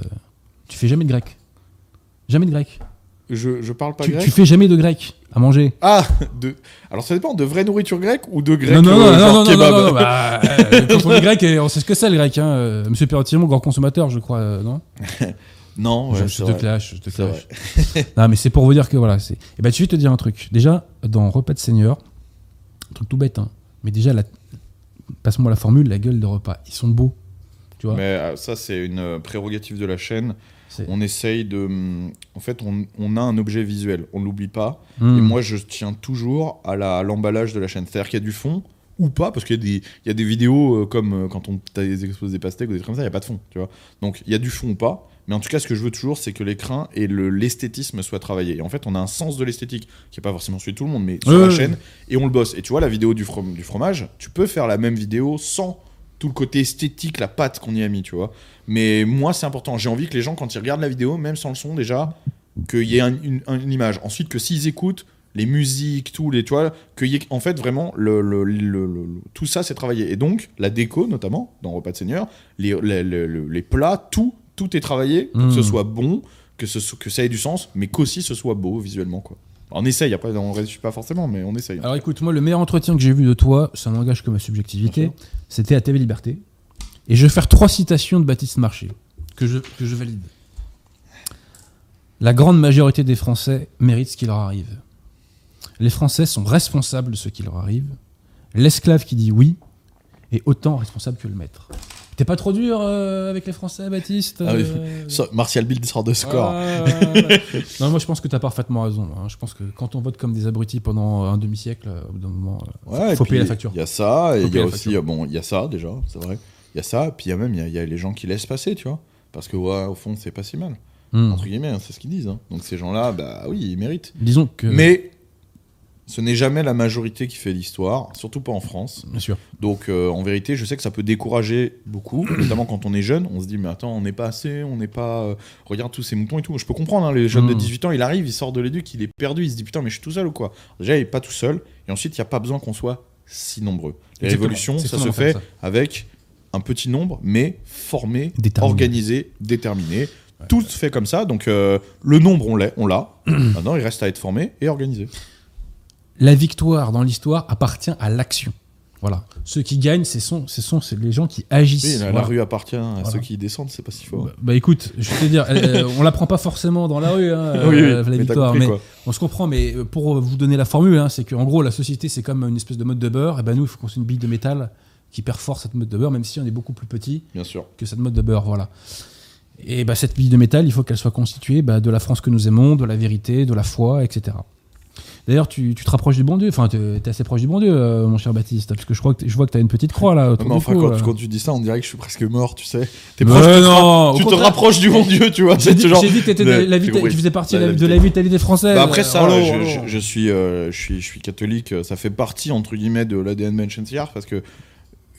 S1: Tu fais jamais de grec. Jamais de grec.
S2: Je, je parle pas
S1: Tu,
S2: grec.
S1: tu fais jamais de grec à manger.
S2: Ah de... Alors ça dépend, de vraie nourriture grecque ou de grec
S1: non, non,
S2: euh,
S1: non,
S2: genre
S1: non, non,
S2: kebab
S1: non, non, bah, euh, quand on dit grec, on sait ce que c'est le grec. Hein. euh, Monsieur Perrottimo, grand consommateur, je crois, euh, non?
S2: Non, ouais,
S1: je, te clash, je te clash. non, mais c'est pour vous dire que voilà. c'est- Et ben, tu vais te dire un truc. Déjà, dans Repas de Seigneur, un truc tout bête, hein, mais déjà, la... passe-moi la formule, la gueule de repas. Ils sont beaux. Tu vois?
S2: Mais euh, ça, c'est une euh, prérogative de la chaîne. On essaye de. hum, En fait, on, on a un objet visuel, on ne l'oublie pas.
S1: Hmm.
S2: Et moi, je tiens toujours à la- à l'emballage de la chaîne. C'est-à-dire qu'il y a du fond ou pas, parce qu'il y, a des- il y a des vidéos euh, comme euh, quand on as des exposes des pastèques ou des trucs comme ça, il n'y a pas de fond, tu vois. Donc, il y a du fond ou pas. Mais en tout cas, ce que je veux toujours, c'est que l'écran et le- l'esthétisme soient travaillés. Et en fait, on a un sens de l'esthétique qui n'est pas forcément celui de tout le monde, mais sur la chaîne. Et on le bosse. Et tu vois, la vidéo du, from- du fromage, tu peux faire la même vidéo sans tout le côté esthétique, la pâte qu'on y a mis, tu vois. Mais moi, c'est important. J'ai envie que les gens, quand ils regardent la vidéo, même sans le son déjà, qu'il y ait un- une, une image. Ensuite, que s'ils écoutent les musiques, tout, les, vois, qu'il y ait en fait vraiment le, le- le- tout ça, c'est travaillé. Et donc, la déco, notamment, dans Repas de Seigneur, les, les, les- plats, tout, tout est travaillé que ce
S1: Mm.
S2: soit bon, que, ce, que ça ait du sens, mais qu'aussi ce soit beau visuellement, quoi. On essaye, après, on ne réussit pas forcément, mais on essaye.
S1: Alors écoute, moi, le meilleur entretien que j'ai vu de toi, ça n'engage que ma subjectivité, c'était à TV Liberté. Et je vais faire trois citations de Baptiste Marché, que je, que je valide. La grande majorité des Français méritent ce qui leur arrive. Les Français sont responsables de ce qui leur arrive. L'esclave qui dit oui est autant responsable que le maître. T'es pas trop dur euh, avec les Français, Baptiste
S2: Ah oui.
S1: euh,
S2: Martial Bild sort de score.
S1: ah, non, moi je pense que tu as parfaitement raison. hein. Je pense que quand on vote comme des abrutis pendant un demi-siècle, euh, au bout d'un moment,
S2: Ouais,
S1: faut payer la facture.
S2: Il y a ça, et il y a aussi, bon, il y a ça déjà, c'est vrai. Il y a ça, puis il y a même, y a, y a les gens qui laissent passer, tu vois. Parce que, ouais, au fond, c'est pas si mal.
S1: Hmm.
S2: Entre guillemets, hein, c'est ce qu'ils disent. hein. Donc ces gens-là, bah oui, ils méritent.
S1: Disons que.
S2: Mais ce n'est jamais la majorité qui fait l'histoire, surtout pas en France.
S1: Bien sûr.
S2: Donc euh, en vérité, je sais que ça peut décourager beaucoup, notamment quand on est jeune. On se dit, mais attends, on n'est pas assez, on n'est pas. euh, regarde tous ces moutons et tout. Je peux comprendre, hein, les jeunes de
S1: Mm.
S2: 18 ans, il arrive, il sort de l'éduc, il est perdu, il se dit, putain, mais je suis tout seul ou quoi? Déjà, il est pas tout seul. Et ensuite, il n'y a pas besoin qu'on soit si nombreux. La révolution, ça se fait
S1: ça.
S2: avec un petit nombre, mais formé,
S1: Déterminé.
S2: organisé, déterminé. Tout se fait comme ça. Donc euh, le nombre, on l'a. On l'a. Maintenant, il reste à être formé et organisé.
S1: La victoire dans l'histoire appartient à l'action. Voilà. Ceux qui gagnent, ce sont, ce sont les gens qui agissent.
S2: Oui, la,
S1: Voilà.
S2: rue appartient à
S1: Voilà.
S2: ceux qui descendent, c'est pas si fort.
S1: Bah, bah, écoute, je vais te dire, elle- euh, on la prend pas forcément dans la rue, hein,
S2: oui, oui,
S1: euh, la
S2: mais
S1: victoire.
S2: compris,
S1: Mais
S2: quoi.
S1: on se comprend, mais euh, pour vous donner la formule, hein, c'est qu'en gros, la société, c'est comme une espèce de mode de beurre. Et ben nous, il faut qu'on soit une bille de métal qui perfore cette mode de beurre, même si on est beaucoup plus petit
S2: Bien sûr.
S1: que cette mode de beurre. Voilà. Et bah, cette bille de métal, il faut qu'elle soit constituée bah, de la France que nous aimons, de la vérité, de la foi, etc. D'ailleurs, tu, tu te rapproches du bon Dieu. Enfin, tu es assez proche du bon Dieu, euh, mon cher Baptiste. Parce que je, crois que je vois que tu as une petite croix là.
S2: Non, mais
S1: du
S2: enfin,
S1: cou,
S2: quand,
S1: euh.
S2: quand tu dis ça, on dirait que je suis presque mort, tu sais. T'es
S1: Mais
S2: proche, tu te
S1: non,
S2: tu rapproches du bon Dieu, tu vois.
S1: J'ai dit,
S2: genre-
S1: j'ai dit que
S2: de-
S1: la, vita- tu faisais partie
S2: La
S1: de la, de
S2: vitalité.
S1: la vitalité française.
S2: Bah après ça,
S1: Oh,
S2: je,
S1: oh,
S2: je-
S1: oh.
S2: je suis, euh, je suis, je suis catholique. Ça fait partie entre guillemets de l'ADN Manchester parce que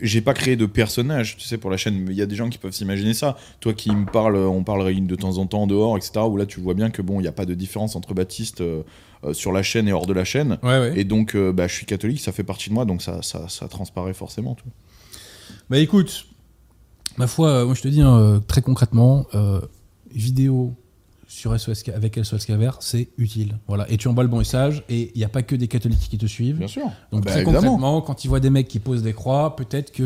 S2: j'ai pas créé de personnage, tu sais, pour la chaîne. Mais il y a des gens qui peuvent s'imaginer ça. Toi qui me parles, on parle de temps en temps en dehors, etc. Où là, tu vois bien que bon, il n'y a pas de différence entre Baptiste euh, euh, sur la chaîne et hors de la chaîne.
S1: Ouais, ouais.
S2: Et donc, euh, bah, je suis catholique, ça fait partie de moi, donc ça, ça, ça transparaît forcément. Tout.
S1: Bah écoute, ma foi, euh, moi je te dis hein, euh, très concrètement, euh, vidéo sur SOS avec SOS Caver, c'est utile. Voilà. Et tu envoies le bon message et il n'y a pas que des catholiques qui te suivent.
S2: Bien sûr.
S1: Donc
S2: Bah,
S1: très
S2: évidemment.
S1: concrètement, quand ils voient des mecs qui posent des croix, peut-être qu'il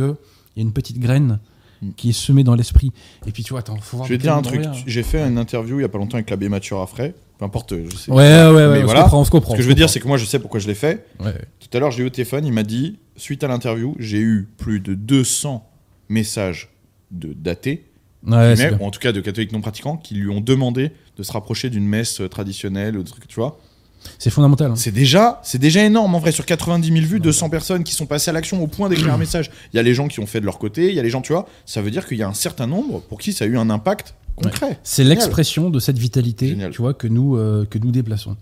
S1: y a une petite graine
S2: Mm.
S1: qui est semée dans l'esprit. Et puis tu vois, attends, faut voir
S2: Je vais te dire un truc.
S1: a.
S2: J'ai fait une interview il y a pas longtemps avec l'abbé Mathieu Raffray. Peu importe, je sais.
S1: Ouais, ouais, ouais,
S2: Mais
S1: on,
S2: voilà.
S1: se comprend, on se comprend.
S2: Ce que je veux dire, c'est que moi, je sais pourquoi je l'ai fait.
S1: Ouais.
S2: Tout à l'heure, j'ai eu au téléphone, il m'a dit, suite à l'interview, j'ai eu plus de 200 messages de d'athées,
S1: Ouais,
S2: ou en tout cas de catholiques non pratiquants, qui lui ont demandé de se rapprocher d'une messe euh, traditionnelle, ou de trucs, tu vois.
S1: C'est fondamental. hein.
S2: C'est déjà, c'est déjà énorme en vrai. Sur 90 000 vues, 200 personnes qui sont passées à l'action au point d'écrire un message. Il y a les gens qui ont fait de leur côté, il y a les gens, tu vois. Ça veut dire qu'il y a un certain nombre pour qui ça a eu un impact concret.
S1: C'est l'expression de cette vitalité,
S2: Génial.
S1: tu vois, que nous euh, que nous déplaçons.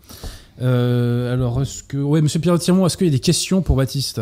S1: Euh, alors, est-ce que, ouais, Monsieur Pierre Tirmont, est-ce qu'il y a des questions pour Baptiste?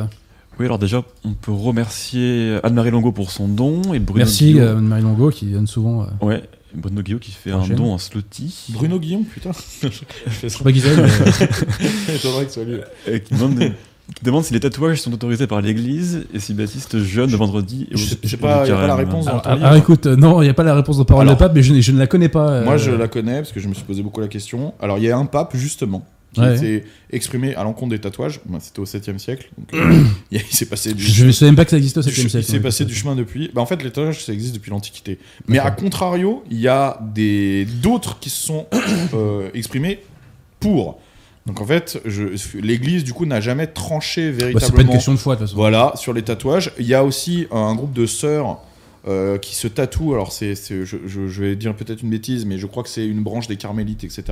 S3: Oui, alors déjà, on peut remercier Anne-Marie Longo pour son don et Bruno
S1: Merci,
S3: Guillot.
S1: euh, Marie Longo, qui donne souvent. euh,
S3: Ouais, Bruno Guillot qui fait
S1: Prochaine.
S3: un don en slotty.
S2: Bruno Guillaume, putain. je fais
S1: je
S2: ça.
S1: sais pas qui c'est, mais-
S2: Étonnerait que ce soit lui.
S3: euh, qui, demande, qui demande si les tatouages sont autorisés par l'église et si Baptiste jeûne le vendredi. et
S2: Je sais- pas- y a pas la réponse.
S1: alors,
S2: ton
S1: alors,
S2: livre.
S1: écoute, euh, non, il n'y a pas la réponse de parole
S2: Alors.
S1: de pape, mais je, ne- je ne la connais pas. euh,
S2: Moi, je la connais parce que je me suis posé beaucoup la question. Alors, il y a un pape, justement, qui
S1: Ouais.
S2: s'est exprimé à l'encontre des tatouages. Bah, C'était au 7e siècle. Donc, euh, il s'est passé du,
S1: Je ne savais même pas que ça existait au
S2: du-
S1: 7
S2: il
S1: siècle.
S2: s'est passé du chemin depuis. Bah, en fait, les tatouages, ça existe depuis l'Antiquité. Mais à contrario, il y a d'autres qui se sont euh, exprimés pour. Donc, en fait, l'Église, du coup, n'a jamais tranché
S1: Bah, c'est pas une
S2: véritablement.
S1: question de foi, de toute façon.
S2: Voilà, sur les tatouages. Il y a aussi un groupe de sœurs euh, qui se tatouent. Alors, c'est, c'est- je, je- je vais dire peut-être une bêtise, mais je crois que c'est une branche des carmélites, etc.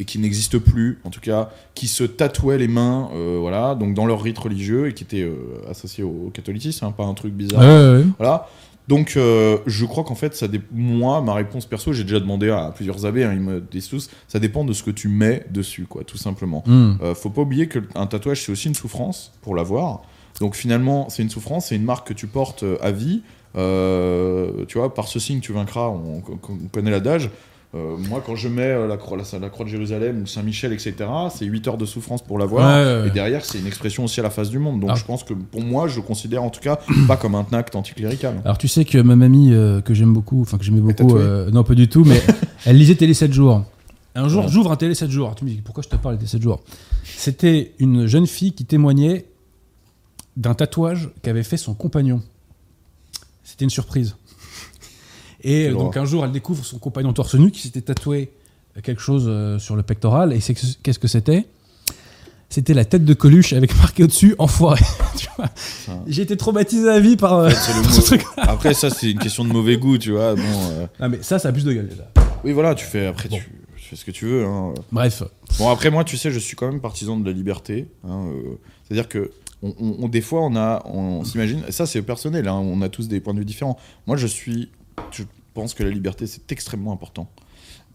S2: Et qui n'existe plus, en tout cas, qui se tatouaient les mains, euh, voilà, donc dans leur rite religieux et qui étaient euh, associés au, au catholicisme, hein, pas un truc bizarre.
S1: Ouais, ouais, ouais.
S2: Voilà. Donc, euh, je crois qu'en fait, ça dé- moi, ma réponse perso, j'ai déjà demandé à plusieurs abbés, hein, ils me disent tous, ça dépend de ce que tu mets dessus, quoi, tout simplement.
S1: Hmm.
S2: Euh, faut pas oublier qu'un tatouage, c'est aussi une souffrance pour l'avoir. Donc finalement, c'est une souffrance, c'est une marque que tu portes à vie. Tu vois, par ce signe, tu vaincras. On- on connaît l'adage. Euh, moi, quand je mets euh, la, croix, la, la croix de Jérusalem ou Saint-Michel, etc., c'est 8 heures de souffrance pour l'avoir.
S1: Ouais.
S2: Et derrière, c'est une expression aussi à la face du monde. Donc
S1: Ah.
S2: je pense que pour moi, je le considère en tout cas pas comme un acte anticlérical.
S1: Alors tu sais que ma mamie euh, que j'aime beaucoup, enfin que j'aimais beaucoup, non pas du tout, mais elle lisait Télé 7 jours. Un jour,
S2: Ouais.
S1: j'ouvre un Télé 7 jours. Tu me dis pourquoi je te parle de Télé 7 jours? C'était une jeune fille qui témoignait d'un tatouage qu'avait fait son compagnon. C'était une surprise. Et euh, donc un jour, elle découvre son compagnon torse nu qui s'était tatoué quelque chose euh, sur le pectoral. Et qu'est-ce que c'était? C'était la tête de Coluche avec marqué au-dessus enfoiré. J'ai été traumatisé à vie par, euh,
S2: le
S1: par
S2: mot-
S1: ce truc.
S2: Après, ça, c'est une question de mauvais goût, tu vois. Bon, euh,
S1: Ah mais ça, ça a plus de gueule déjà.
S2: Oui, voilà, tu fais après,
S1: Bon.
S2: tu, tu fais ce que tu veux. hein.
S1: Bref.
S2: Bon, après, moi, tu sais, je suis quand même partisan de la liberté. hein, euh, C'est-à-dire que, on, on- on- des fois, on, a, on, s'imagine, ça, c'est personnel, hein, on a tous des points de vue différents. Moi, je suis. Je pense que la liberté, c'est extrêmement important.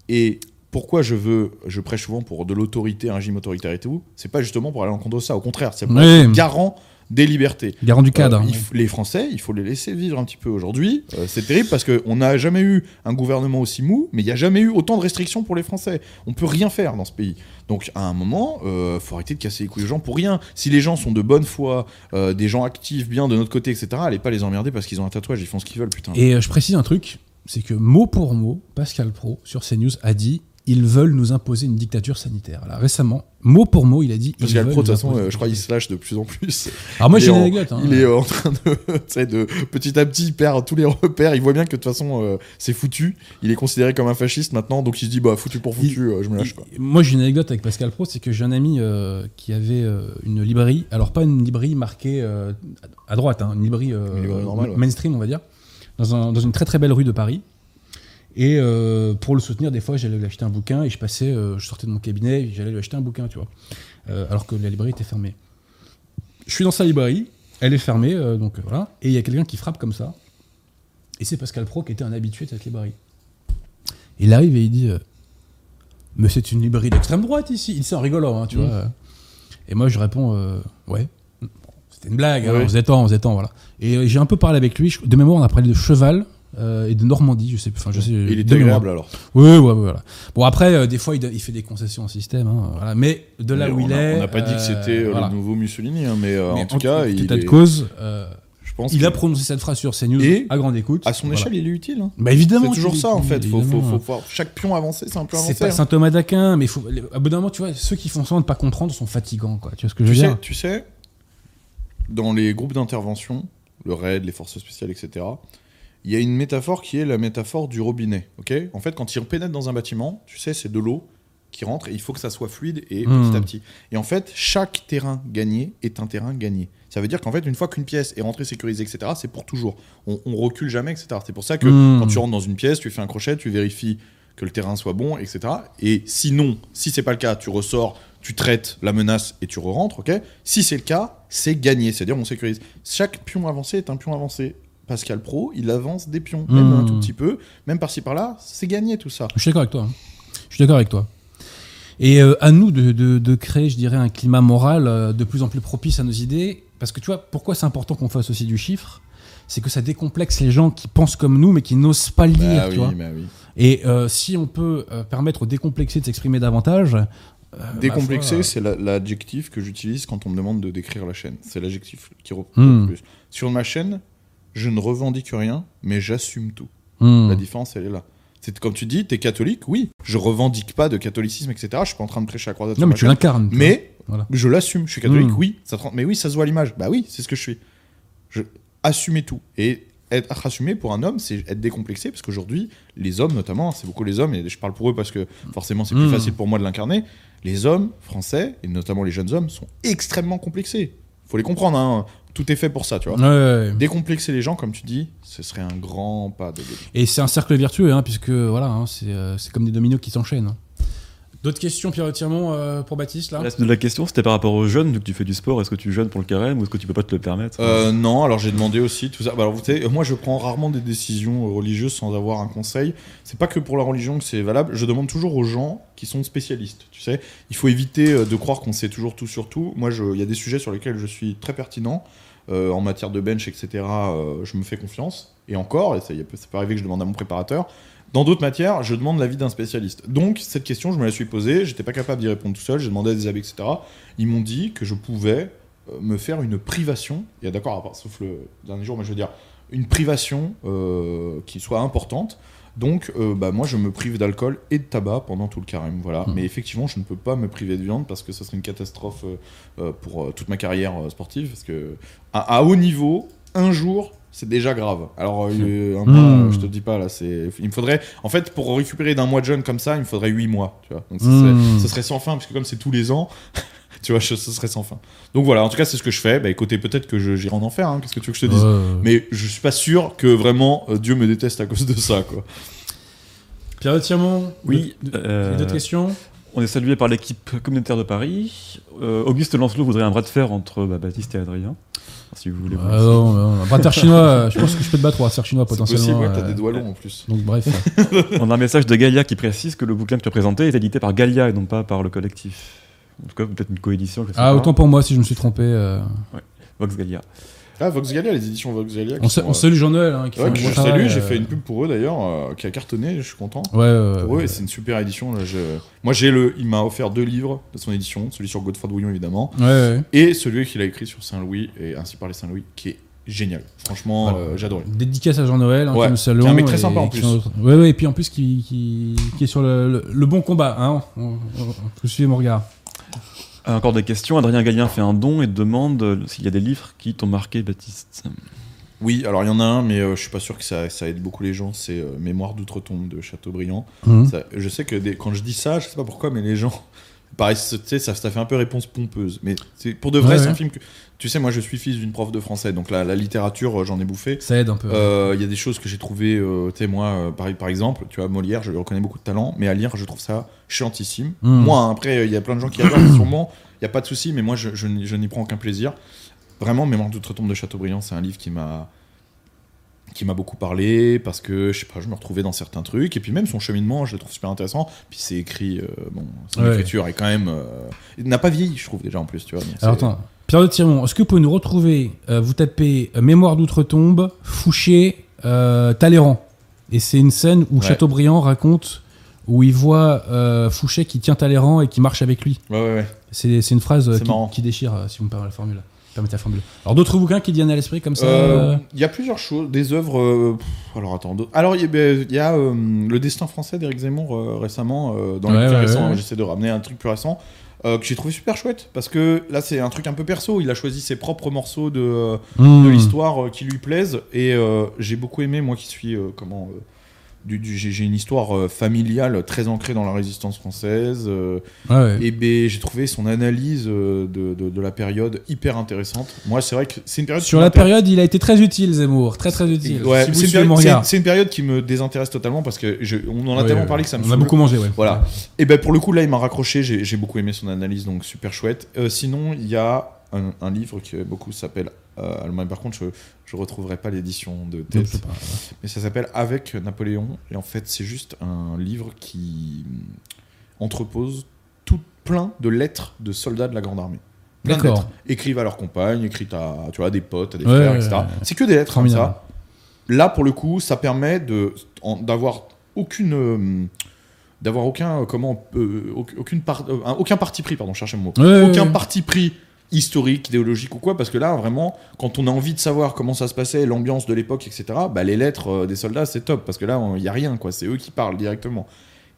S2: Et pourquoi je veux. Je prêche souvent pour de l'autorité, un régime autoritaire et tout, c'est pas justement pour aller en contre de ça. Au contraire, c'est pour
S1: Oui.
S2: être garant des libertés.
S1: Garant du cadre.
S2: Euh, il les Français, il faut les laisser vivre un petit peu aujourd'hui. Euh, c'est terrible parce qu'on n'a jamais eu un gouvernement aussi mou, mais il n'y a jamais eu autant de restrictions pour les Français. On peut rien faire dans ce pays. Donc à un moment, euh, faut arrêter de casser les couilles aux gens pour rien. Si les gens sont de bonne foi, euh, des gens actifs, bien de notre côté, etc., allez pas les emmerder parce qu'ils ont un tatouage, ils font ce qu'ils veulent, putain.
S1: Et je précise un truc, c'est que mot pour mot, Pascal Pro sur CNews a dit ils veulent nous imposer une dictature sanitaire. Là, récemment, mot pour mot, il a dit.
S2: Parce Pro, de toute façon, euh, je crois qu'il se lâche de plus en plus.
S1: Alors moi
S2: il
S1: j'ai une anecdote. hein.
S2: Il est en train de, de petit à petit il perd tous les repères. Il voit bien que de toute façon euh, c'est foutu. Il est considéré comme un fasciste maintenant, donc il se dit bah foutu pour foutu, euh, je me lâche.
S1: Il- Moi j'ai une anecdote avec Pascal Pro, c'est que j'ai un ami euh, qui avait une librairie, alors pas une librairie marquée à droite, hein, une librairie,
S2: Une librairie normale, ouais.
S1: mainstream on va dire, dans, un- dans une très très belle rue de Paris. Et euh, pour le soutenir, des fois, j'allais lui acheter un bouquin et je passais, euh, je sortais de mon cabinet et j'allais lui acheter un bouquin, tu vois. Euh, alors que la librairie était fermée. Je suis dans sa librairie, elle est fermée, donc voilà. Et il y a quelqu'un qui frappe comme ça. Et c'est Pascal Pro qui était un habitué de cette librairie. Il arrive et il dit Mais c'est une librairie d'extrême droite ici. Il dit en rigolant, hein, tu
S2: Mm.
S1: vois. Et moi, je réponds Ouais. C'était une blague, hein, on faisait temps, on faisait temps, voilà. Et j'ai un peu parlé avec lui. De mémoire, on a parlé de cheval euh, et de Normandie, je sais plus. Enfin, je sais.
S2: Il
S1: mémoire.
S2: agréable alors.
S1: Oui, ouais, ouais, voilà. Bon, après, euh, des fois, il, fait des concessions au système, hein, voilà. mais de là
S2: Mais
S1: où il
S2: a-
S1: est.
S2: On n'a pas dit que c'était euh,
S1: voilà.
S2: le nouveau Mussolini, hein, mais,
S1: Mais
S2: en tout cas,
S1: tout
S2: il,
S1: état de
S2: est-
S1: cause,
S2: je pense
S1: il
S2: que
S1: a prononcé cette phrase sur CNews
S2: Et
S1: à grande écoute.
S2: à son
S1: Voilà.
S2: échelle, il est utile. hein.
S1: Bah évidemment.
S2: C'est toujours ça en fait. Faut, faut, chaque pion avancé, c'est un
S1: C'est
S2: avancé.
S1: pas
S2: hein.
S1: Saint Thomas d'Aquin, mais faut, à bout d'un moment, tu vois, ceux qui font semblant de pas comprendre sont fatigants, quoi. Tu vois ce que je veux dire?
S2: tu sais, dans les groupes d'intervention, le RAID, les forces spéciales, etc., il y a une métaphore qui est la métaphore du robinet. ok? En fait, quand ils pénètrent dans un bâtiment, tu sais, c'est de l'eau qui rentre et il faut que ça soit fluide et
S1: Hmm.
S2: petit à petit. Et en fait, chaque terrain gagné est un terrain gagné. Ça veut dire qu'en fait, une fois qu'une pièce est rentrée sécurisée, etc., c'est pour toujours. On, on recule jamais, etc. C'est pour ça que
S1: Hmm.
S2: quand tu rentres dans une pièce, tu fais un crochet, tu vérifies que le terrain soit bon, etc. Et sinon, si c'est pas le cas, tu ressors, tu traites la menace et tu re-rentres, ok? Si c'est le cas, c'est gagné, c'est-à-dire on sécurise. Chaque pion avancé est un pion avancé. Pascal Pro, il avance des pions, même
S1: Hmm.
S2: un tout petit peu, même par-ci par-là, c'est gagné tout ça.
S1: Je suis d'accord avec toi. hein. Je suis d'accord avec toi. Et euh, à nous de, de- de créer, je dirais, un climat moral euh, de plus en plus propice à nos idées. Parce que tu vois, pourquoi c'est important qu'on fasse aussi du chiffre? C'est que ça décomplexe les gens qui pensent comme nous, mais qui n'osent pas le dire.
S2: Bah
S1: tu
S2: oui,
S1: vois.
S2: bah oui.
S1: Et euh, si on peut permettre aux décomplexés de s'exprimer davantage. euh, ma
S2: Décomplexé, c'est la- l'adjectif que j'utilise quand on me demande de décrire la chaîne. C'est l'adjectif qui reprend
S1: Hmm.
S2: le plus. Sur ma chaîne, je ne revendique rien, mais j'assume tout.
S1: hmm.
S2: La différence, elle est là. C'est comme tu dis, t'es catholique, oui. Je revendique pas de catholicisme, etc. Je suis pas en train de prêcher à croisade.
S1: Non, mais
S2: ma
S1: tu l'incarnes.
S2: Mais
S1: Voilà.
S2: je l'assume. Je suis catholique,
S1: Mm.
S2: oui. Ça te Mais oui, ça se voit à l'image. Bah oui, c'est ce que je suis. Je assumer tout et être assumé pour un homme, c'est être décomplexé parce qu'aujourd'hui, les hommes notamment, c'est beaucoup les hommes et je parle pour eux parce que forcément c'est plus
S1: Mm.
S2: facile pour moi de l'incarner. Les hommes français et notamment les jeunes hommes sont extrêmement complexés. Faut les comprendre. hein. Tout est fait pour ça, tu vois.
S1: Ouais, ouais, ouais.
S2: Décomplexer les gens, comme tu dis, ce serait un grand pas de.
S1: Et c'est un cercle vertueux, hein, puisque voilà, hein, c'est euh, c'est comme des dominos qui s'enchaînent. hein. D'autres questions, Pierre Tirmont, euh, pour Baptiste là?
S3: La question, c'était par rapport aux jeunes, vu que tu fais du sport, est-ce que tu jeûnes pour le carême ou est-ce que tu peux pas te le permettre?
S2: Euh, non, alors j'ai demandé aussi tout ça. Bah, alors, vous savez, moi je prends rarement des décisions euh, religieuses sans avoir un conseil. C'est pas que pour la religion que c'est valable. Je demande toujours aux gens qui sont spécialistes. Tu sais, il faut éviter de croire qu'on sait toujours tout sur tout. Moi, je- il y a des sujets sur lesquels je suis très pertinent. Euh, en matière de bench, etc., euh, je me fais confiance. Et encore, et ça, ça peut arriver que je demande à mon préparateur. Dans d'autres matières, je demande l'avis d'un spécialiste. Donc, cette question, je me la suis posée. J'étais pas capable d'y répondre tout seul. J'ai demandé à des amis, etc. Ils m'ont dit que je pouvais euh, me faire une privation, et d'accord, sauf le dernier jour, mais je veux dire, une privation euh, qui soit importante. Donc, euh, bah, moi, je me prive d'alcool et de tabac pendant tout le carême. Voilà.
S1: Mhm.
S2: Mais effectivement, je ne peux pas me priver de viande parce que ça serait une catastrophe euh, pour toute ma carrière sportive. Parce que, à, à haut niveau, un jour, c'est déjà grave. Alors, euh, un mois,
S1: Mhm.
S2: euh, je te dis pas, là, c'est. Il me faudrait. En fait, pour récupérer d'un mois de jeûne comme ça, il me faudrait 8 mois. Tu vois. Donc, ce serait,
S1: Mhm.
S2: ce serait sans fin, parce que comme c'est tous les ans. Tu vois, ce serait sans fin. Donc voilà, en tout cas, c'est ce que je fais. Bah écoutez, peut-être que je- j'irai en enfer, hein. qu'est-ce que tu veux que je te dise?
S1: Euh,
S2: Mais je suis pas sûr que vraiment euh, Dieu me déteste à cause de ça, quoi.
S1: Pierre Tirmont
S3: Oui,
S1: d'autres-
S3: euh,
S1: questions?
S3: On est salué par l'équipe communautaire de Paris. Euh, Auguste Lancelot voudrait un bras de fer entre bah, Baptiste et Adrien. Si vous voulez.
S1: Ah non, non, un bras chinois, euh, je pense que je peux te battre au bras chinois
S2: C'est
S1: potentiellement.
S2: possible, ouais, t'as
S1: euh,
S2: des doigts longs en plus.
S1: Donc bref.
S3: On a un message de Galia qui précise que le bouquin que tu as présenté est édité par Galia et non pas par le collectif. En tout cas, peut-être une coédition. je sais
S1: ah,
S3: pas.
S1: autant pour moi si je me suis trompé. euh.
S3: Vox Galia.
S2: Ah, Vox Gallia, les éditions Vox Gallia. qui
S1: On,
S2: sont,
S1: on
S2: euh,
S1: salue Jean-Noël. Hein, qui
S2: ouais, je salue, j'ai
S1: euh.
S2: fait une pub pour eux d'ailleurs, euh, qui a cartonné, je suis content.
S1: Ouais, ouais,
S2: Pour eux, et c'est une super édition. Là, je- Moi, j'ai le, il m'a offert deux livres de son édition, celui sur Godefroy de Bouillon évidemment, et celui qu'il a écrit sur Saint-Louis et ainsi par les Saint-Louis, qui est génial. Franchement,
S1: Voilà.
S2: euh, j'adore.
S1: Dédicace à Jean-Noël, hein,
S2: Ouais,
S1: qui
S2: est un mec très
S1: et-
S2: sympa en plus.
S1: sont- Ouais, ouais, et puis en plus qui, qui, qui est sur le, le- le bon combat. Hein. On- on- Vous suivez mon regard.
S3: Ah, Encore des questions. Adrien Gallien fait un don et demande euh, s'il y a des livres qui t'ont marqué, Baptiste.
S2: Oui, alors il y en a un, mais euh, je suis pas sûr que ça, ça aide beaucoup les gens. C'est euh, Mémoire d'outre-tombe de Chateaubriand.
S1: Mhm.
S2: Ça- je sais que des- quand je dis ça, je sais pas pourquoi, mais les gens pareil, c'est- tu sais, ça, ça fait un peu réponse pompeuse. Mais c'est- pour de vrai,
S1: Ouais,
S2: c'est
S1: ouais.
S2: un film que. Tu sais, moi, je suis fils d'une prof de français, donc la, la littérature, euh, j'en ai bouffé.
S1: Ça aide un peu.
S2: Euh, Il y a des choses que j'ai trouvées, euh, tu sais, moi, euh, par, par exemple, tu vois, Molière, je lui reconnais beaucoup de talent, mais à lire, je trouve ça chiantissime.
S1: Mm.
S2: Moi, après, il y a plein de gens qui adorent, sûrement, il n'y a pas de souci, mais moi, je, je n'y je n'y prends aucun plaisir. Vraiment, Mémoire d'outre-tombe de Chateaubriand, c'est un livre qui m'a qui m'a beaucoup parlé parce que je sais pas je me retrouvais dans certains trucs et puis même son cheminement je le trouve super intéressant puis c'est écrit euh, bon son
S1: Ouais.
S2: écriture est quand même euh, il n'a pas vieilli je trouve déjà en plus tu vois
S1: Alors attends, Pierre de Tirmont, est-ce que vous pouvez nous retrouver euh, Vous tapez euh, Mémoire d'outre-tombe, Fouché, euh, Talleyrand. Et c'est une scène où
S2: Ouais.
S1: Chateaubriand raconte où il voit euh, Fouché qui tient Talleyrand et qui marche avec lui.
S2: ouais ouais ouais
S1: C'est c'est une phrase qui, déchire, si vous me permettez la formule. Permettez la formule. Alors d'autres bouquins qui viennent à l'esprit comme ça
S2: euh, Il y a plusieurs choses, des œuvres. euh, alors attends. Alors il y a, ben, il y a, le Destin français d'Éric Zemmour récemment, dans les
S1: Ouais,
S2: plus
S1: ouais,
S2: récents.
S1: ouais.
S2: J'essaie de ramener un truc plus récent euh, que j'ai trouvé super chouette parce que là c'est un truc un peu perso. Il a choisi ses propres morceaux de, euh,
S1: hmm.
S2: de l'histoire euh, qui lui plaisent et euh, j'ai beaucoup aimé moi qui suis comment. Du, du- j'ai une histoire euh, familiale très ancrée dans la résistance française. euh,
S1: Ouais, ouais.
S2: et ben, j'ai trouvé son analyse euh, de, de- de la période hyper intéressante. Moi, c'est vrai que c'est une période
S1: Sur la période, il a été très utile, Zemmour. Très très utile.
S2: Ouais,
S1: Si vous
S2: c'est une, période- c'est-
S1: regard.
S2: c'est une période qui me désintéresse totalement parce que je- on en a
S1: Ouais,
S2: tellement parlé que ça me
S1: On a beaucoup mangé, ouais.
S2: Voilà. Et ben pour le coup là, il m'a raccroché. J'ai beaucoup aimé son analyse, donc super chouette. Euh, sinon, il y a un, un livre qui beaucoup s'appelle. Euh, mais par contre, je je retrouverai pas l'édition de tête,
S1: pas-
S2: mais ça s'appelle Avec Napoléon. Et en fait, c'est juste un livre qui entrepose tout plein de lettres de soldats de la Grande Armée. Plein de lettres écrites à leurs compagnes, écrites à, tu vois, des potes, à des
S1: Ouais,
S2: frères,
S1: ouais,
S2: etc. C'est que des lettres comme ça. Là, pour le coup, ça permet d'avoir aucune euh, d'avoir aucun comment euh, auc- aucune part, euh, un- aucun parti pris pardon, cherchez le mot.
S1: Ouais, ouais,
S2: aucun
S1: ouais.
S2: parti pris historique, idéologique ou quoi, parce que là, vraiment, quand on a envie de savoir comment ça se passait, l'ambiance de l'époque, etc., bah, les lettres euh, des soldats, c'est top, parce que là, il n'y a rien, quoi. C'est eux qui parlent directement.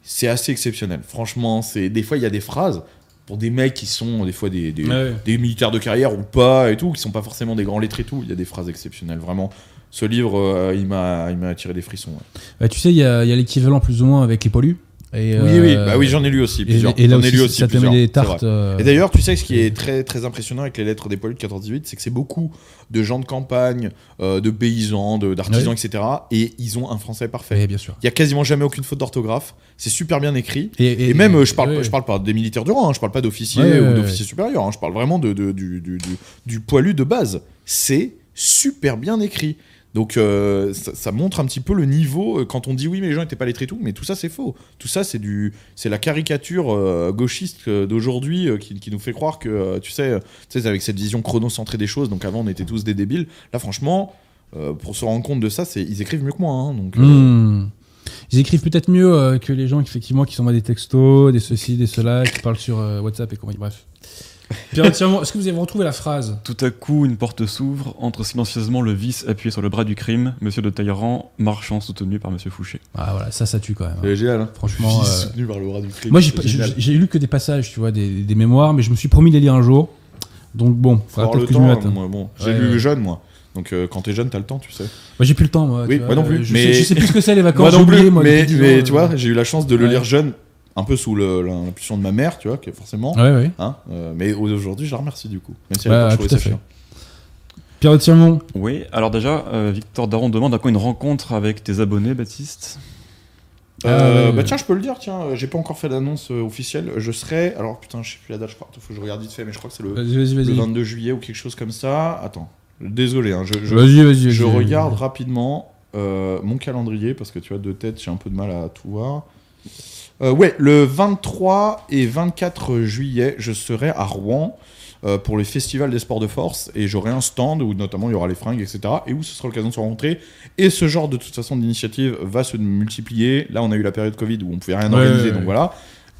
S2: C'est assez exceptionnel. Franchement, c'est des fois, il y a des phrases pour des mecs qui sont des fois des, des,
S1: Ouais.
S2: des militaires de carrière ou pas et tout, qui sont pas forcément des grands lettres et tout. Il y a des phrases exceptionnelles, vraiment. Ce livre, euh, il m'a, il m'a attiré des frissons. ouais.
S1: Bah, tu sais, il y a, il y a l'équivalent plus ou moins avec les poilus. Et,
S2: Oui, oui,
S1: euh,
S2: bah oui, j'en ai lu aussi
S1: et,
S2: plusieurs.
S1: et là
S2: J'en ai
S1: aussi,
S2: lu
S1: ça te met
S2: plusieurs,
S1: des tartes. euh,
S2: Et d'ailleurs, tu sais, ce qui est très, très impressionnant avec les lettres des poilus de 14-18, c'est que c'est beaucoup de gens de campagne, euh, de paysans, d'artisans, etc. Et ils ont un français parfait.
S1: ouais, bien sûr.
S2: Il y a quasiment jamais aucune faute d'orthographe. C'est super bien écrit.
S1: Et,
S2: Et, même, je parle, je parle pas des militaires du rang, hein, je parle pas d'officiers ou d'officiers supérieurs, hein, je parle vraiment de, de- du, du, du- du poilu de base. C'est super bien écrit. Donc euh, ça, montre un petit peu le niveau euh, quand on dit oui mais les gens étaient pas lettrés et tout, mais tout ça c'est faux. Tout ça c'est du c'est la caricature euh, gauchiste d'aujourd'hui qui, nous fait croire que tu sais tu sais avec cette vision chronocentrée des choses. Donc avant on était tous des débiles. Là franchement pour se rendre compte de ça, c'est ils écrivent mieux que moi. hein, donc
S1: Hmm. Ils écrivent peut-être mieux que les gens effectivement qui s'envoient des textos, des ceci, des cela, qui parlent sur WhatsApp et compagnie. Bref. Pierre est-ce que vous avez retrouvé la phrase?
S3: Tout à coup, une porte s'ouvre, entre silencieusement le vice appuyé sur le bras du crime, Monsieur de Talleyrand, marchant soutenu par Monsieur Fouché.
S1: Ah voilà, ça, ça tue quand même. hein.
S2: c'est génial. hein.
S1: Franchement, euh,
S2: soutenu par le bras du crime.
S1: Moi, j'ai lu que des passages, tu vois, des, des mémoires, mais je me suis promis de les lire un jour. Donc bon,
S2: Faut
S1: faudra
S2: avoir le
S1: peut-être que
S2: temps,
S1: mette. hein.
S2: moi, bon, j'ai
S1: Ouais,
S2: lu
S1: ouais.
S2: jeune moi. Donc euh, quand t'es jeune, t'as le temps, tu sais.
S1: Moi, j'ai plus le temps, moi.
S2: Oui,
S1: tu
S2: moi
S1: vois,
S2: non plus,
S1: Je,
S2: mais-
S1: sais, je sais plus ce que c'est les vacances.
S2: moi
S1: j'ai
S2: non plus,
S1: oublié, moi,
S2: mais,
S1: depuis 10
S2: mais tu
S1: euh.
S2: vois, j'ai eu la chance de le
S1: Ouais.
S2: lire jeune, un peu sous l'impulsion de ma mère, tu vois, que forcément.
S1: Ouais, ouais.
S2: Hein, euh, mais aujourd'hui, je la remercie du coup. Même si l'époque, je
S1: tout à fait.
S2: chiant.
S1: Pierre Tirmont,
S3: Oui, alors déjà, euh, Victor Daron demande à quand une rencontre avec tes abonnés, Baptiste?
S2: Euh,
S1: ouais,
S2: bah tiens, je peux le dire, tiens, j'ai pas encore fait l'annonce euh, officielle. Je serai, alors putain, je sais plus la date, je crois, faut que je regarde vite fait, mais je crois que c'est le,
S1: vas-y, vas-y,
S2: le
S1: vas-y.
S2: 22 juillet ou quelque chose comme ça. Attends, désolé, hein, je, je,
S1: Vas-y, vas-y.
S2: Je regarde rapidement euh, mon calendrier parce que tu vois, de tête, j'ai un peu de mal à tout voir. Euh, ouais, le 23 et 24 juillet, je serai à Rouen euh, pour le festival des sports de force et j'aurai un stand où notamment il y aura les fringues, etc. et où ce sera l'occasion de se rencontrer. Et ce genre de toute façon d'initiative va se multiplier. Là, on a eu la période Covid où on pouvait rien
S1: Ouais,
S2: organiser,
S1: ouais,
S2: donc voilà.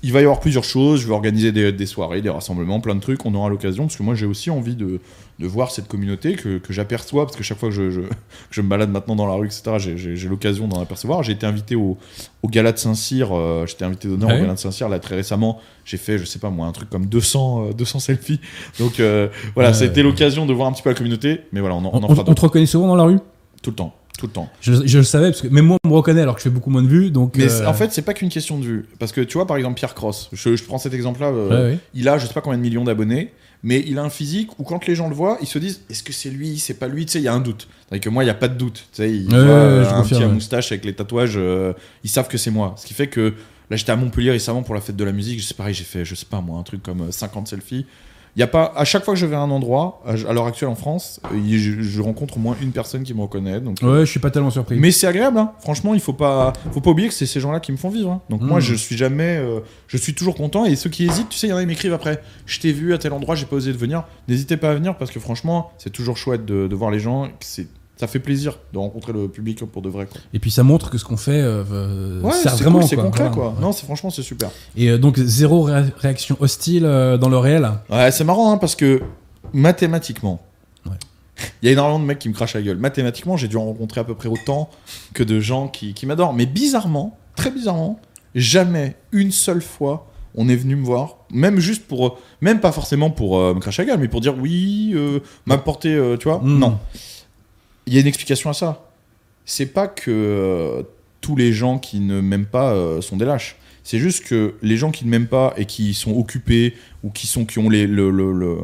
S2: Il va y avoir plusieurs choses. Je vais organiser des, des soirées, des rassemblements, plein de trucs. On aura l'occasion parce que moi j'ai aussi envie de, de voir cette communauté que, que j'aperçois parce que chaque fois que je, je, que je me balade maintenant dans la rue, etc., j'ai- l'occasion d'en apercevoir. J'ai été invité au, au gala de Saint-Cyr. euh, J'étais invité d'honneur
S1: Ouais.
S2: au gala de Saint-Cyr là très récemment. J'ai fait, je sais pas moi, un truc comme 200, euh, 200 selfies. Donc euh, voilà, ça a été l'occasion de voir un petit peu la communauté. Mais voilà, on en, on
S1: On,
S2: en
S1: on-
S2: fera
S1: on
S2: d'autres
S1: te reconnaît souvent dans la rue?
S2: Tout le temps. Tout le temps.
S1: Je, je le savais, parce que même moi, on me reconnaît alors que je fais beaucoup moins de vues. Donc,
S2: Mais
S1: euh,
S2: en fait, c'est pas qu'une question de vue. Parce que tu vois, par exemple, Pierre Cross, je, je prends cet exemple-là, euh,
S1: ouais, ouais.
S2: il a je sais pas combien de millions d'abonnés, mais il a un physique où quand les gens le voient, ils se disent est-ce que c'est lui, c'est pas lui, tu sais, il y a un doute. Tandis que moi, il y a pas de doute. Tu sais, ils
S1: Ouais,
S2: euh, un petit à
S1: ouais.
S2: moustache avec les tatouages, euh, ils savent que c'est moi. Ce qui fait que là, j'étais à Montpellier récemment pour la fête de la musique, c'est pareil, j'ai fait, je sais pas moi, un truc comme euh, 50 selfies. Y a pas, à chaque fois que je vais à un endroit, à, l'heure actuelle en France, euh, je, je rencontre au moins une personne qui me reconnaît. Donc, euh,
S1: Ouais, je suis pas tellement surpris.
S2: mais c'est agréable, hein. franchement, il faut pas, faut pas oublier que c'est ces gens-là qui me font vivre. hein. Donc moi,
S1: Mm.
S2: je suis jamais, euh, je suis toujours content. Et ceux qui hésitent, tu sais, il y en a qui m'écrivent après. Je t'ai vu à tel endroit, j'ai pas osé de venir. N'hésitez pas à venir parce que franchement, c'est toujours chouette de, de voir les gens. C'est, ça fait plaisir de rencontrer le public pour de vrai. Quoi.
S1: Et puis ça montre que ce qu'on fait euh, euh,
S2: Ouais,
S1: sert
S2: c'est
S1: vraiment.
S2: cool, c'est concret,
S1: Voilà.
S2: quoi. Non, c'est franchement, c'est super.
S1: Et euh, donc zéro ré- réaction hostile euh, dans le réel?
S2: Ouais, c'est marrant hein, parce que mathématiquement,
S1: Ouais.
S2: il y a énormément de mecs qui me crachent la gueule. Mathématiquement, j'ai dû en rencontrer à peu près autant que de gens qui, qui m'adorent. Mais bizarrement, très bizarrement, jamais une seule fois on est venu me voir, même juste pour, même pas forcément pour euh, me cracher la gueule, mais pour dire oui, euh, m'apporter, euh, tu vois.
S1: Mm.
S2: Non. Il y a une explication à ça. C'est pas que euh, tous les gens qui ne m'aiment pas euh, sont des lâches. C'est juste que les gens qui ne m'aiment pas et qui sont occupés ou qui sont qui ont les le, le- le-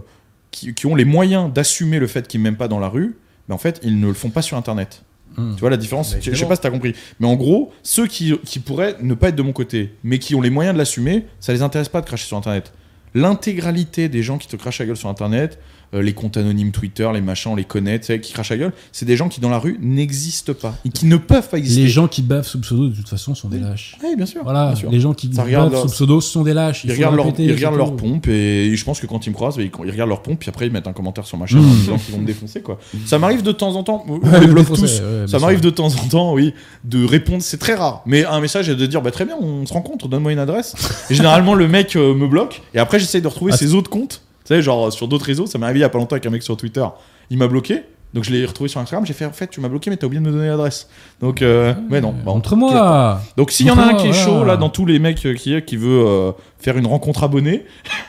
S2: qui, qui ont les moyens d'assumer le fait qu'ils m'aiment pas dans la rue, mais en fait ils ne le font pas sur internet.
S1: Mm.
S2: Tu vois la différence? Je sais pas si t'as compris. Mais en gros, ceux qui, qui pourraient ne pas être de mon côté, mais qui ont les moyens de l'assumer, ça les intéresse pas de cracher sur internet. L'intégralité des gens qui te crachent la gueule sur internet, euh, les comptes anonymes Twitter, les machins, on les connaît, qui crachent la gueule, c'est des gens qui dans la rue n'existent pas et qui ne peuvent pas exister.
S1: Les gens qui bavent sous pseudo de toute façon sont des lâches.
S2: Oui, bien sûr.
S1: Voilà,
S2: bien sûr.
S1: les gens qui bavent
S2: leur-
S1: sous pseudo sont des lâches.
S2: Ils regardent,
S1: le
S2: leur, ils regardent pompe et je pense que quand ils me croisent, ils, ils regardent leur pompe puis après ils mettent un commentaire sur ma chaîne
S1: Mmh.
S2: en disant qu'ils vont me défoncer quoi. Ça m'arrive de temps en temps, on
S1: Ouais,
S2: les
S1: le
S2: bloque tous. Ça m'arrive de temps en temps, oui, de répondre, c'est très rare. Mais un message est de dire bah très bien, on se rencontre, donne-moi une adresse. Et généralement le mec euh, me bloque et après j'essaye de retrouver
S1: Ah,
S2: ses autres comptes. Tu sais, genre sur d'autres réseaux, ça m'est arrivé il y a pas longtemps avec un mec sur Twitter. Il m'a bloqué. Donc je l'ai retrouvé sur Instagram, j'ai fait en fait tu m'as bloqué mais t'as oublié de me donner l'adresse. Donc euh, mais non, bon,
S1: Montre-moi.
S2: donc s'il y en a un qui est chaud là dans tous les mecs euh, qui qui veut euh, faire une rencontre abonnée,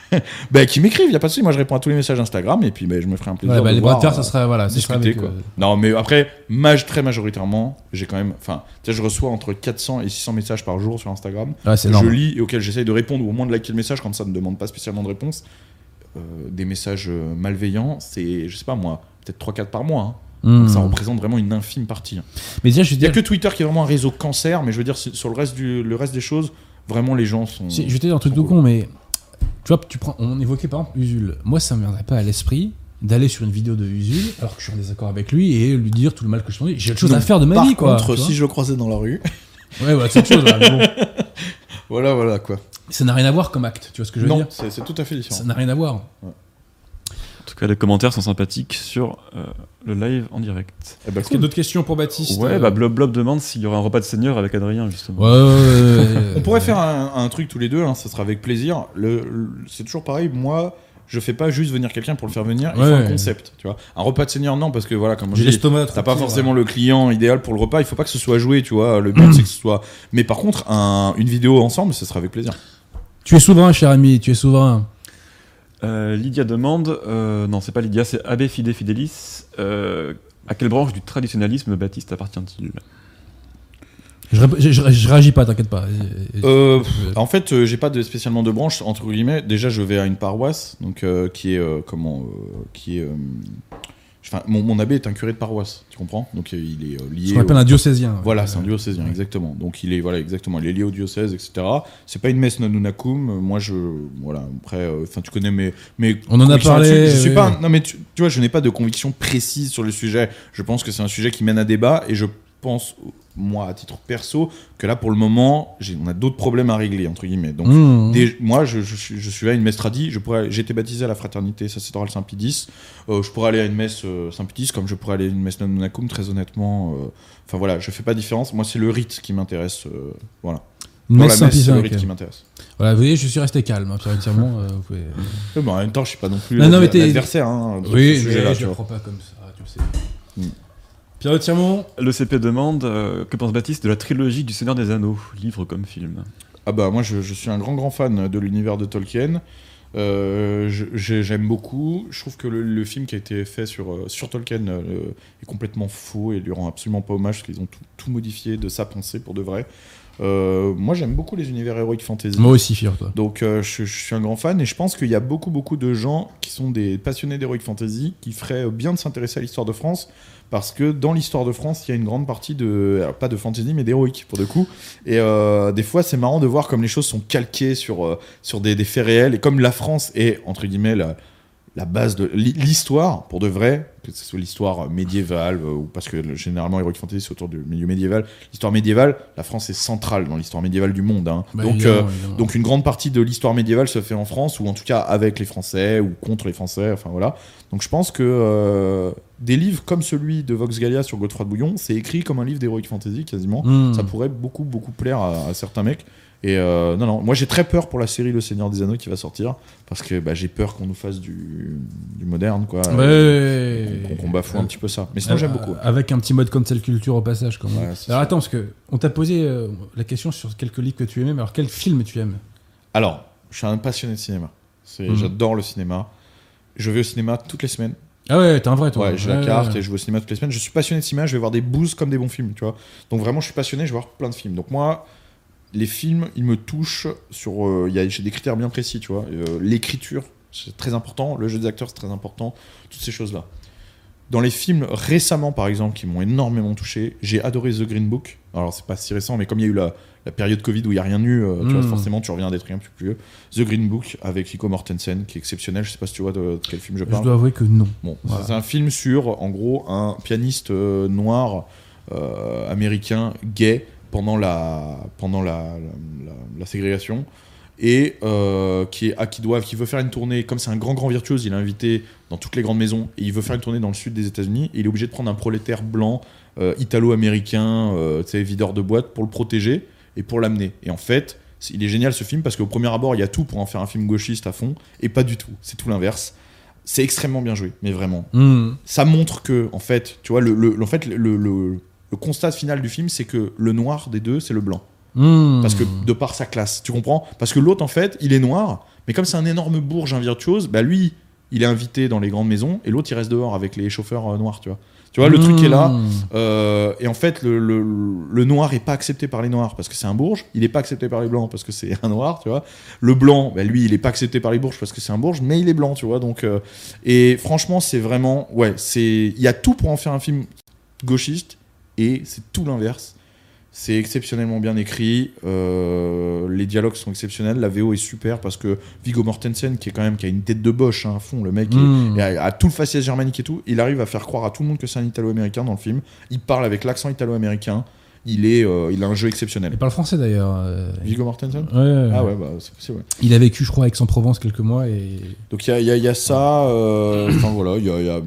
S2: bah qui m'écrive, y a pas de souci, moi je réponds à tous les messages Instagram et puis bah, je me ferai un plaisir
S1: Ouais, bah,
S2: de
S1: les
S2: voir, euh,
S1: ça serait voilà,
S2: discuter quoi.
S1: euh,
S2: Non mais après maj très majoritairement, j'ai quand même enfin, tu sais je reçois entre 400 et 600 messages par jour sur Instagram.
S1: Ouais,
S2: Je
S1: énorme.
S2: lis et auxquels j'essaye de répondre ou au moins de liker le message quand ça ne demande pas spécialement de réponse. Euh, des messages euh, malveillants, c'est je sais pas moi, peut-être 3 4 par mois. hein.
S1: Hmm.
S2: Donc ça représente vraiment une infime partie. hein.
S1: Mais déjà, je veux
S2: Il y a
S1: dire,
S2: que Twitter qui est vraiment un réseau cancer, mais je veux dire, sur le reste, du, le reste des choses, vraiment les gens sont.
S1: si- je vais te dire un truc tout con, mais tu vois, tu prends, on évoquait par exemple Usul. Moi, ça me viendrait pas à l'esprit d'aller sur une vidéo de Usul alors que je suis en désaccord avec lui et lui dire tout le mal que je fais. J'ai autre chose à faire de ma
S2: Par
S1: vie, quoi.
S2: contre, si je le croisais dans la rue.
S1: Ouais, voilà, c'est autre chose. là, mais bon.
S2: voilà, voilà quoi.
S1: Ça n'a rien à voir comme acte, tu vois ce que je veux
S2: Non,
S1: dire
S2: c'est c'est tout à fait différent.
S1: Ça n'a rien à voir.
S3: En tout cas, les commentaires sont sympathiques sur euh, le live en direct.
S2: Eh ben,
S1: Est-ce qu'il y a d'autres questions pour Baptiste
S3: Ouais,
S1: euh,
S3: bah Blob Blob demande s'il y aura un repas de seigneur avec Adrien, justement.
S1: Ouais, ouais, ouais, ouais,
S2: On pourrait
S1: ouais.
S2: faire un, un truc tous les deux, hein, ça sera avec plaisir. Le, le- c'est toujours pareil, moi, je fais pas juste venir quelqu'un pour le faire venir, il faut
S1: Ouais.
S2: un concept, tu vois. Un repas de seigneur, non, parce que voilà, comme
S1: l'estomac.
S2: T'as pas forcément le client idéal pour le repas, il faut pas que ce soit joué, tu vois. Le but c'est que ce soit. Mais par contre, un- une vidéo ensemble, ce sera avec plaisir.
S1: Tu es souverain, cher ami, tu es souverain.
S3: Euh, Lydia demande, euh, non, c'est pas Lydia, c'est Abbé Fide Fidelis. euh, à quelle branche du traditionnalisme Baptiste appartient-il?
S1: Je, je- je- je réagis pas, t'inquiète pas.
S2: Euh, En fait, euh, j'ai pas de, spécialement de branche entre guillemets. Déjà, je vais à une paroisse, donc euh, qui est euh, comment, qui est. Enfin, mon, mon abbé est un curé de paroisse, tu comprends? Donc il est euh,
S1: Ce
S2: lié.
S1: qu'on
S2: au-
S1: un diocésien. ouais.
S2: Voilà, c'est un diocésien,
S1: Ouais.
S2: exactement. Donc il est voilà exactement, il est lié au diocèse, etc. C'est pas une messe non unacum. Euh, Moi, je voilà. Après, enfin, tu connais mes mes.
S1: On en a parlé.
S2: Je suis
S1: oui,
S2: pas. Non, mais tu, tu vois, je n'ai pas de conviction précise sur le sujet. Je pense que c'est un sujet qui mène à débat, et je pense, moi, à titre perso, que là, pour le moment, on a d'autres problèmes à régler entre guillemets. Donc
S1: Mmh.
S2: des- moi, je, je suis, je suis à une messe tradie. J'ai été baptisé à la fraternité sacerdotale Saint-Pédis. Euh, je pourrais aller à une messe euh, Saint-Pédis comme je pourrais aller à une messe non unacum. Très honnêtement, euh, enfin voilà, je fais pas de différence. Moi, c'est le rite qui m'intéresse. euh, voilà. Dans
S1: messe
S2: la messe, c'est le rite qui m'intéresse.
S1: Voilà, vous voyez, je suis resté calme. Hein, Pierre Tiremont, euh, vous pouvez-
S2: Euh, bon, en même temps, je suis pas non plus l'adversaire. Hein,
S1: Oui, mais je
S2: vois.
S1: prends pas comme ça, tu le sais.
S2: Mm.
S1: Pierre Tiremont
S3: Le CP demande, euh, que pense Baptiste de la trilogie du Seigneur des Anneaux, livre comme film?
S2: Ah bah moi, je, je suis un grand grand fan de l'univers de Tolkien. Euh, J'aime beaucoup. Je trouve que le, le film qui a été fait sur, euh, sur Tolkien euh, est complètement faux et lui rend absolument pas hommage parce qu'ils ont tout, tout modifié de sa pensée pour de vrai. Euh, moi, j'aime beaucoup les univers héroïques fantasy.
S1: Moi aussi, figure-toi.
S2: Donc euh, je, je suis un grand fan et je pense qu'il y a beaucoup beaucoup de gens qui sont des passionnés d'heroic fantasy qui feraient bien de s'intéresser à l'histoire de France parce que dans l'histoire de France il y a une grande partie de pas de fantasy mais d'héroïque pour de coup. Et euh, des fois c'est marrant de voir comme les choses sont calquées sur euh, des, faits réels. Et comme la France est entre guillemets la, base de l'hi- l'histoire pour de vrai que ce soit l'histoire médiévale euh, ou parce que le- généralement heroic fantasy c'est autour du milieu médiéval l'histoire médiévale la France est centrale dans l'histoire médiévale du monde hein.
S1: Bah,
S2: donc euh, donc une grande partie de l'histoire médiévale se fait en France, ou en tout cas avec les Français, ou contre les Français, enfin voilà. Donc je pense que euh, des livres comme celui de Vox Gallia sur Godefroy de Bouillon, c'est écrit comme un livre d'Heroic Fantasy quasiment.
S1: Hmm.
S2: Ça pourrait beaucoup beaucoup plaire à, à certains mecs. Et euh, non, non, moi j'ai très peur pour la série Le Seigneur des Anneaux qui va sortir, parce que bah, j'ai peur qu'on nous fasse du, du moderne, quoi.
S1: Ouais.
S2: Qu'on qu'on bafoue un petit peu ça. Mais sinon j'aime beaucoup.
S1: Avec un petit mode cancel culture au passage.
S2: Ouais, c'est
S1: alors
S2: ça.
S1: attends, parce que on t'a posé euh, la question sur quelques livres que tu aimais, mais alors quel film tu aimes?
S2: Alors, je suis un passionné de cinéma.
S1: Mhm.
S2: J'adore le cinéma. Je vais au cinéma toutes les semaines.
S1: Ah ouais, t'es un vrai toi.
S2: Ouais, j'ai la carte
S1: ouais.
S2: et je vais au cinéma toutes les semaines. Je suis passionné de cinéma, je vais voir des boosts comme des bons films, tu vois. Donc vraiment, je suis passionné, je vais voir plein de films. Donc moi, les films, ils me touchent sur. euh, J'ai des critères bien précis, tu vois. Euh, L'écriture, c'est très important. Le jeu des acteurs, c'est très important. Toutes ces choses-là. Dans les films récemment, par exemple, qui m'ont énormément touché, j'ai adoré The Green Book. Alors, c'est pas si récent, mais comme il y a eu la, la période Covid où il n'y a rien eu, euh, tu vois,
S1: Mm.
S2: forcément, tu reviens à des trucs un peu plus vieux. The Green Book avec Viggo Mortensen, qui est exceptionnel. Je sais pas si tu vois de, de quel film je
S1: Je
S2: parle.
S1: dois avouer que non.
S2: Bon,
S1: Voilà.
S2: c'est un film sur, en gros, un pianiste euh, noir euh, américain gay pendant la, pendant la, la, la- la ségrégation et euh, qui, est, ah, qui, doit, qui veut faire une tournée. Comme c'est un grand, grand virtuose, il est invité dans toutes les grandes maisons et il veut faire une tournée dans le sud des États-Unis. Et il est obligé de prendre un prolétaire blanc, euh, italo-américain, euh, videur de boîte, pour le protéger et pour l'amener. Et en fait, il est génial ce film parce qu'au premier abord, il y a tout pour en faire un film gauchiste à fond et pas du tout. C'est tout l'inverse. C'est extrêmement bien joué, mais vraiment
S1: Hmm.
S2: ça montre que, en fait, tu vois, le, le- en fait, le, le- le constat final du film, c'est que le noir des deux, c'est le blanc.
S1: Hmm.
S2: Parce que de par sa classe, tu comprends? Parce que l'autre, en fait, il est noir, mais comme c'est un énorme bourge, un virtuose, bah lui, il est invité dans les grandes maisons, et l'autre, il reste dehors avec les chauffeurs euh, noirs, tu vois. Tu vois, le truc est là.
S1: Hmm.
S2: euh, et en fait, le, le- le noir est pas accepté par les noirs parce que c'est un bourge. Il est pas accepté par les blancs parce que c'est un noir, tu vois. Le blanc, bah, lui, il est pas accepté par les bourges parce que c'est un bourge, mais il est blanc, tu vois. Donc, euh, et franchement, c'est vraiment, ouais, c'est, il y a tout pour en faire un film gauchiste et c'est tout l'inverse. C'est exceptionnellement bien écrit, euh, les dialogues sont exceptionnels, la VO est super parce que Viggo Mortensen, qui est quand même qui a une tête de boche hein, à fond, le mec est- à, à tout le faciès germanique et tout, il arrive à faire croire à tout le monde que c'est un italo-américain dans le film. Il parle avec l'accent italo-américain. Il, est, euh, il a un jeu exceptionnel.
S1: Il parle français d'ailleurs. euh,
S2: Viggo Mortensen
S1: ouais.
S2: Ah ouais, bah, c'est possible. ouais.
S1: Il a vécu, je crois, avec Aix-en-Provence quelques mois et.
S2: Donc il y a, y a- y a ça. euh, Enfin voilà, il y a, il y, a,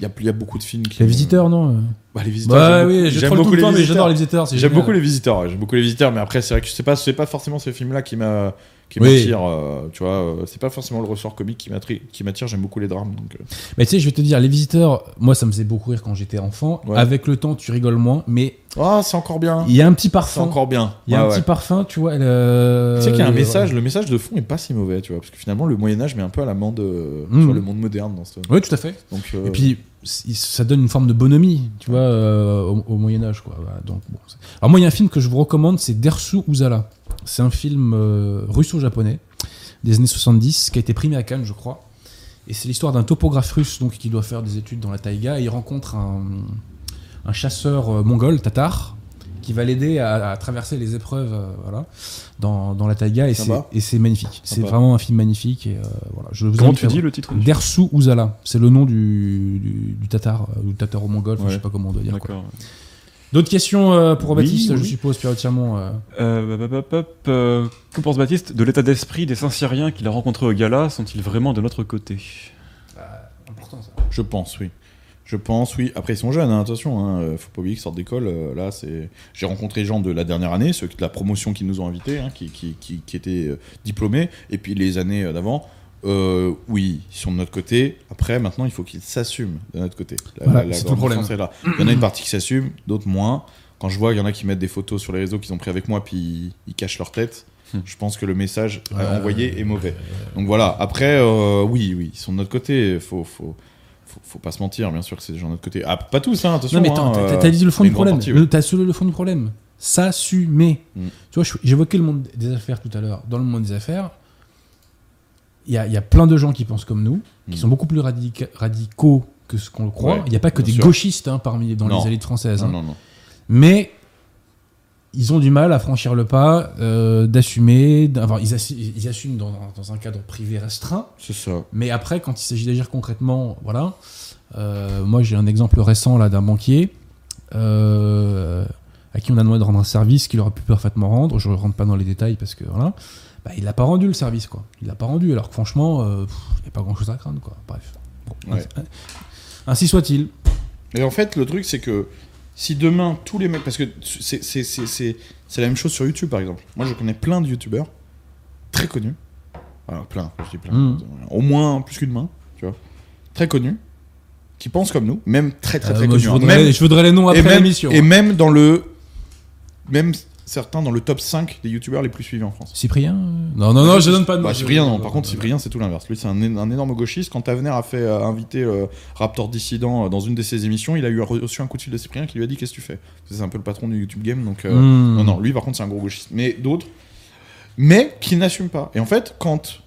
S2: il y, a, y beaucoup de films qui.
S1: Les visiteurs, non
S2: Bah, les visiteurs.
S1: Bah
S2: j'aime
S1: oui,
S2: beaucoup-
S1: je
S2: j'aime beaucoup
S1: le temps,
S2: les
S1: mais
S2: visiteurs.
S1: j'adore les visiteurs.
S2: J'aime beaucoup les visiteurs, j'aime beaucoup les visiteurs, mais après c'est vrai que c'est pas c'est pas forcément ces films-là qui m'a qui
S1: Oui.
S2: m'attirent, euh, tu vois, euh, c'est pas forcément le ressort comique qui m'attire, qui m'attire, j'aime beaucoup les drames. Donc, euh.
S1: Mais tu sais, je vais te dire, les visiteurs, moi ça me faisait beaucoup rire quand j'étais enfant.
S2: Ouais.
S1: Avec le temps, tu rigoles moins, mais
S2: Ah, c'est encore bien.
S1: il y a un petit
S2: C'est
S1: parfum.
S2: encore bien.
S1: Il y a
S2: Ouais,
S1: un
S2: ouais.
S1: petit parfum, tu vois. le-
S2: Tu sais qu'il y a un message, le message de fond est pas si mauvais, tu vois, parce que finalement le Moyen Âge met un peu à l'amende, euh,
S1: Mm.
S2: vois, le monde moderne dans ce.
S1: Oui, tout à fait.
S2: Donc, euh,
S1: Et puis, ça donne une forme de bonhomie, tu vois, euh, au, au Moyen-Âge, quoi. Donc, bon, c'est- Alors, moi, il y a un film que je vous recommande, c'est Dersu Uzala. C'est un film euh, russo-japonais des années 70 qui a été primé à Cannes, je crois. Et c'est l'histoire d'un topographe russe donc, qui doit faire des études dans la taïga et il rencontre un, un chasseur euh, mongol, tatar, qui va l'aider à, à traverser les épreuves euh, voilà, dans, dans la taïga et c'est, magnifique. C'est vraiment un film magnifique. Et, euh, voilà, je vous
S3: Comment tu dis le titre
S1: Dersu Uzala, c'est le nom du, du, du tatar, euh, ou tataro-mongol, enfin,
S2: Ouais.
S1: je sais pas comment on doit dire. quoi. D'autres questions euh, pour
S3: Oui,
S1: Baptiste, je suppose, Pierre euh.
S3: Euh, hop, hop, euh, que pense Baptiste de l'état d'esprit des Saint-Syriens qu'il a rencontrés au gala? Sont-ils vraiment de notre côté?
S1: Important ça.
S2: Je pense, oui. Je pense, oui. Après, ils sont jeunes, hein, attention. Hein, faut pas oublier qu'ils sortent d'école. euh, là, c'est. J'ai rencontré les gens de la dernière année, ceux de la promotion qui nous ont invités, hein, qui, qui, qui, qui étaient euh, diplômés, et puis les années euh, d'avant. Euh, oui, ils sont de notre côté. Après, maintenant, il faut qu'ils s'assument de notre côté. La-
S1: Voilà,
S2: la- la
S1: c'est tout le problème.
S2: différence est là. Il y en a une partie qui s'assume, d'autres moins. Quand je vois qu'il y en a qui mettent des photos sur les réseaux qu'ils ont pris avec moi, puis ils, ils cachent leur tête, je pense que le message euh, envoyé est mauvais. Donc voilà, après, euh, oui, oui, ils sont de notre côté, faut, faut, faut, faut pas se mentir, bien sûr que c'est des gens de notre côté. Ah, pas tous, hein, attention.
S1: Non, mais
S2: hein,
S1: t'as-
S2: euh,
S1: t'as dit le fond du problème. T'as soulevé le fond du problème. S'assumer.
S2: Mm.
S1: Tu vois, j'évoquais le monde des affaires tout à l'heure. Dans le monde des affaires, il y y a plein de gens qui pensent comme nous, qui
S2: Mm.
S1: sont beaucoup plus radica- radicaux que ce qu'on le croit.
S2: Ouais,
S1: Il n'y a pas que des
S2: sûr.
S1: gauchistes hein, parmi dans
S2: Non.
S1: les élites françaises.
S2: Non,
S1: hein.
S2: non.
S1: Mais ils ont du mal à franchir le pas, euh, d'assumer. d'avoir- Ils, assu- ils assument dans, dans un cadre privé restreint.
S2: C'est ça.
S1: Mais après, quand il s'agit d'agir concrètement, voilà. Euh, moi, j'ai un exemple récent là d'un banquier euh, à qui on a demandé de rendre un service qu'il aurait pu parfaitement rendre. Je ne rentre pas dans les détails parce que voilà. Bah, il l'a pas rendu le service, quoi. Il l'a pas rendu, alors que franchement, euh, il n'y a pas grand chose à craindre, quoi. Bref. Bon,
S2: Ouais.
S1: ainsi- Ainsi soit-il.
S2: Et en fait, le truc, c'est que si demain, tous les mecs. Parce que c'est la même chose sur YouTube, par exemple. Moi, je connais plein de YouTubeurs très connus. Alors, plein, je dis plein.
S1: Mhm.
S2: Au moins plus qu'une main, tu vois. Très connus. Qui pensent comme nous. Même très, très,
S1: Euh,
S2: très
S1: moi,
S2: connus.
S1: je,
S2: hein.
S1: voudrais,
S2: Même-
S1: je voudrais les noms
S2: et
S1: après
S2: même,
S1: l'émission.
S2: et même dans le. Même certains dans le top 5 des YouTubeurs les plus suivis en France.
S1: Cyprien euh, Non, non, non, je donne pas de nom.
S2: Bah, Cyprien, non. Par contre, Cyprien, c'est tout l'inverse. Lui, c'est un, énorme gauchiste. Quand Tavener a fait euh, inviter euh, Raptor Dissident euh, dans une de ses émissions, il a eu reçu un coup de fil de Cyprien qui lui a dit Qu'est-ce que tu fais? C'est un peu le patron du YouTube Game. Donc, euh,
S1: Hmm.
S2: non, non, lui, par contre, c'est un gros gauchiste. Mais d'autres, mais qui n'assument pas. Et en fait, quand.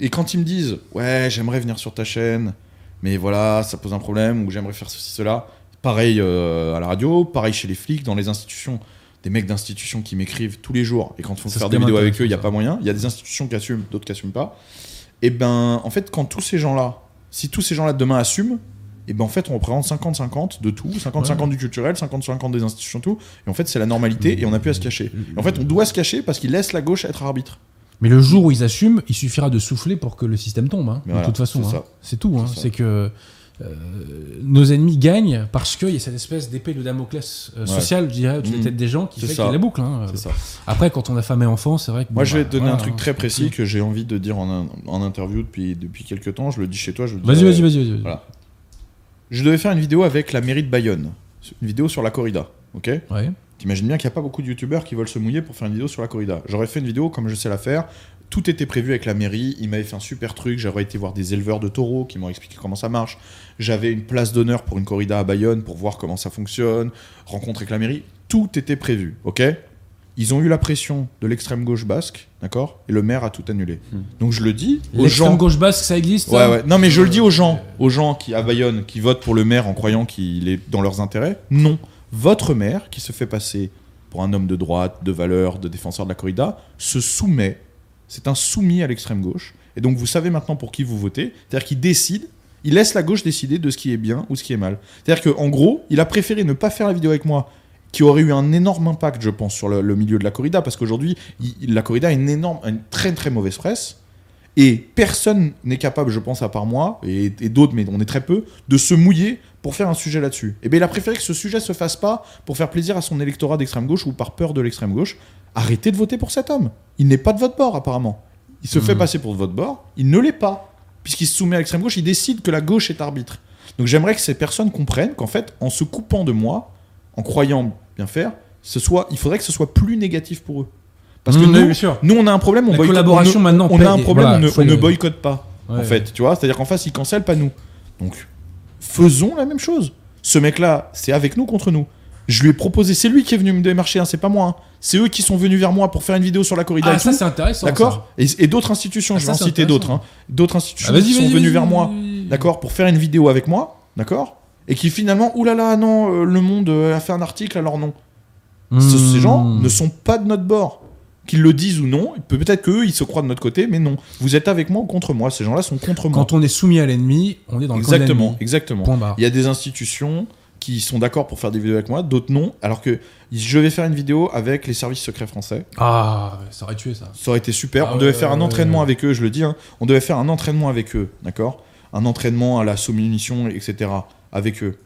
S2: Et quand ils me disent Ouais, j'aimerais venir sur ta chaîne, mais voilà, ça pose un problème, ou j'aimerais faire ceci, cela. Pareil euh, à la radio, pareil chez les flics, dans les institutions. Des mecs d'institutions qui m'écrivent tous les jours, et quand faire
S1: c'est
S2: des vidéos avec eux, il n'y a pas moyen. Il y a des institutions qui assument, d'autres qui assument pas. Et ben, en fait, quand tous ces gens-là, si tous ces gens-là demain assument, et ben en fait, on représente 50-50 de tout, 50-50 du culturel, 50-50 des institutions, tout. Et en fait, c'est la normalité, et on n'a plus à se cacher. Et en fait, on doit se cacher parce qu'ils laissent la gauche être arbitre.
S1: Mais le jour où ils assument, il suffira de souffler pour que le système tombe. hein, de
S2: voilà,
S1: toute façon,
S2: c'est
S1: hein. tout. hein.
S2: C'est
S1: que nos ennemis gagnent parce qu'il y a cette espèce d'épée de Damoclès euh,
S2: Ouais.
S1: sociale, je dirais, au-dessus des têtes des gens qui fait qu'il y a la boucle. hein.
S2: Ça.
S1: Après, quand on a femme et enfant, c'est vrai que.
S2: Moi,
S1: bon,
S2: je vais
S1: bah,
S2: te donner un truc
S1: hein,
S2: très
S1: c'est
S2: précis que j'ai envie de dire en, un- en interview depuis, depuis quelques temps. Je le dis chez toi,
S1: vas-y, vas-y. vas-y.
S2: Voilà. Je devais faire une vidéo avec la mairie de Bayonne. Une vidéo sur la corrida. Ok?
S1: Ouais.
S2: T'imagines bien qu'il n'y a pas beaucoup de youtubeurs qui veulent se mouiller pour faire une vidéo sur la corrida. J'aurais fait une vidéo comme je sais la faire. Tout était prévu avec la mairie. Ils m'avaient fait un super truc. J'aurais été voir des éleveurs de taureaux qui m'ont expliqué comment ça marche. J'avais une place d'honneur pour une corrida à Bayonne pour voir comment ça fonctionne. Rencontre avec la mairie. Tout était prévu. Ok? Ils ont eu la pression de l'extrême gauche basque. D'accord? Et le maire a tout annulé. Donc je le dis aux
S1: L'extrême
S2: gens.
S1: gauche basque, ça existe
S2: ouais. Non, mais je le dis aux gens, aux gens qui, à Bayonne, qui votent pour le maire en croyant qu'il est dans leurs intérêts. Non. Votre maire, qui se fait passer pour un homme de droite, de valeur, de défenseur de la corrida, se soumet. C'est un soumis à l'extrême gauche. Et donc, vous savez maintenant pour qui vous votez. C'est-à-dire qu'il décide, il laisse la gauche décider de ce qui est bien ou ce qui est mal. C'est-à-dire qu'en gros, il a préféré ne pas faire la vidéo avec moi, qui aurait eu un énorme impact, je pense, sur le, milieu de la corrida, parce qu'aujourd'hui, la corrida a une énorme, une très très mauvaise presse. Et personne n'est capable, je pense, à part moi, et d'autres, mais on est très peu, de se mouiller pour faire un sujet là-dessus. Et bien il a préféré que ce sujet se fasse pas pour faire plaisir à son électorat d'extrême gauche ou par peur de l'extrême gauche. Arrêtez de voter pour cet homme. Il n'est pas de votre bord, apparemment. Il se fait
S1: Mhm.
S2: passer pour de votre bord, il ne l'est pas. Puisqu'il se soumet à l'extrême gauche, il décide que la gauche est arbitre. Donc j'aimerais que ces personnes comprennent qu'en fait, en se coupant de moi, en croyant bien faire, ce soit, il faudrait que ce soit plus négatif pour eux. Parce que
S1: Mmh, oui,
S2: nous,
S1: sûr.
S2: nous, on a un problème, on
S1: La
S2: boycotte-
S1: collaboration
S2: on
S1: maintenant
S2: on a un problème,
S1: voilà,
S2: on, ne, on boycotte pas, en
S1: Ouais.
S2: fait, tu vois. C'est-à-dire qu'en face, ils cancellent, pas nous. Donc, faisons la même chose. Ce mec-là, c'est avec nous contre nous. Je lui ai proposé, c'est lui qui est venu me démarcher, hein, c'est pas moi. hein. C'est eux qui sont venus vers moi pour faire une vidéo sur la corrida.
S1: Ah,
S2: et
S1: ça, c'est intéressant.
S2: D'accord Et, et d'autres institutions,
S1: Ah,
S2: je vais en citer d'autres. hein. D'autres institutions
S1: Ah,
S2: qui sont venues vers moi, d'accord, pour faire une vidéo avec moi, d'accord Et qui finalement, oulala, non, euh, le monde euh, a fait un article, alors non. Ce- Ces gens
S1: Mmh.
S2: ne sont pas de notre bord. Qu'ils le disent ou non, peut- peut-être qu'eux, ils se croient de notre côté, mais non. Vous êtes avec moi ou contre moi. Ces gens-là sont contre moi.
S1: Quand on est soumis à l'ennemi, on est dans le camp
S2: Exactement, exactement. Il y a des institutions qui sont d'accord pour faire des vidéos avec moi, d'autres non. Alors que je vais faire une vidéo avec les services secrets français.
S1: Ah, ça aurait tué ça.
S2: Ça aurait été super.
S1: Ah
S2: on devait faire un entraînement avec eux, je le dis. hein. On devait faire un entraînement avec eux, d'accord? Un entraînement à la sous-munition, etc. Avec eux.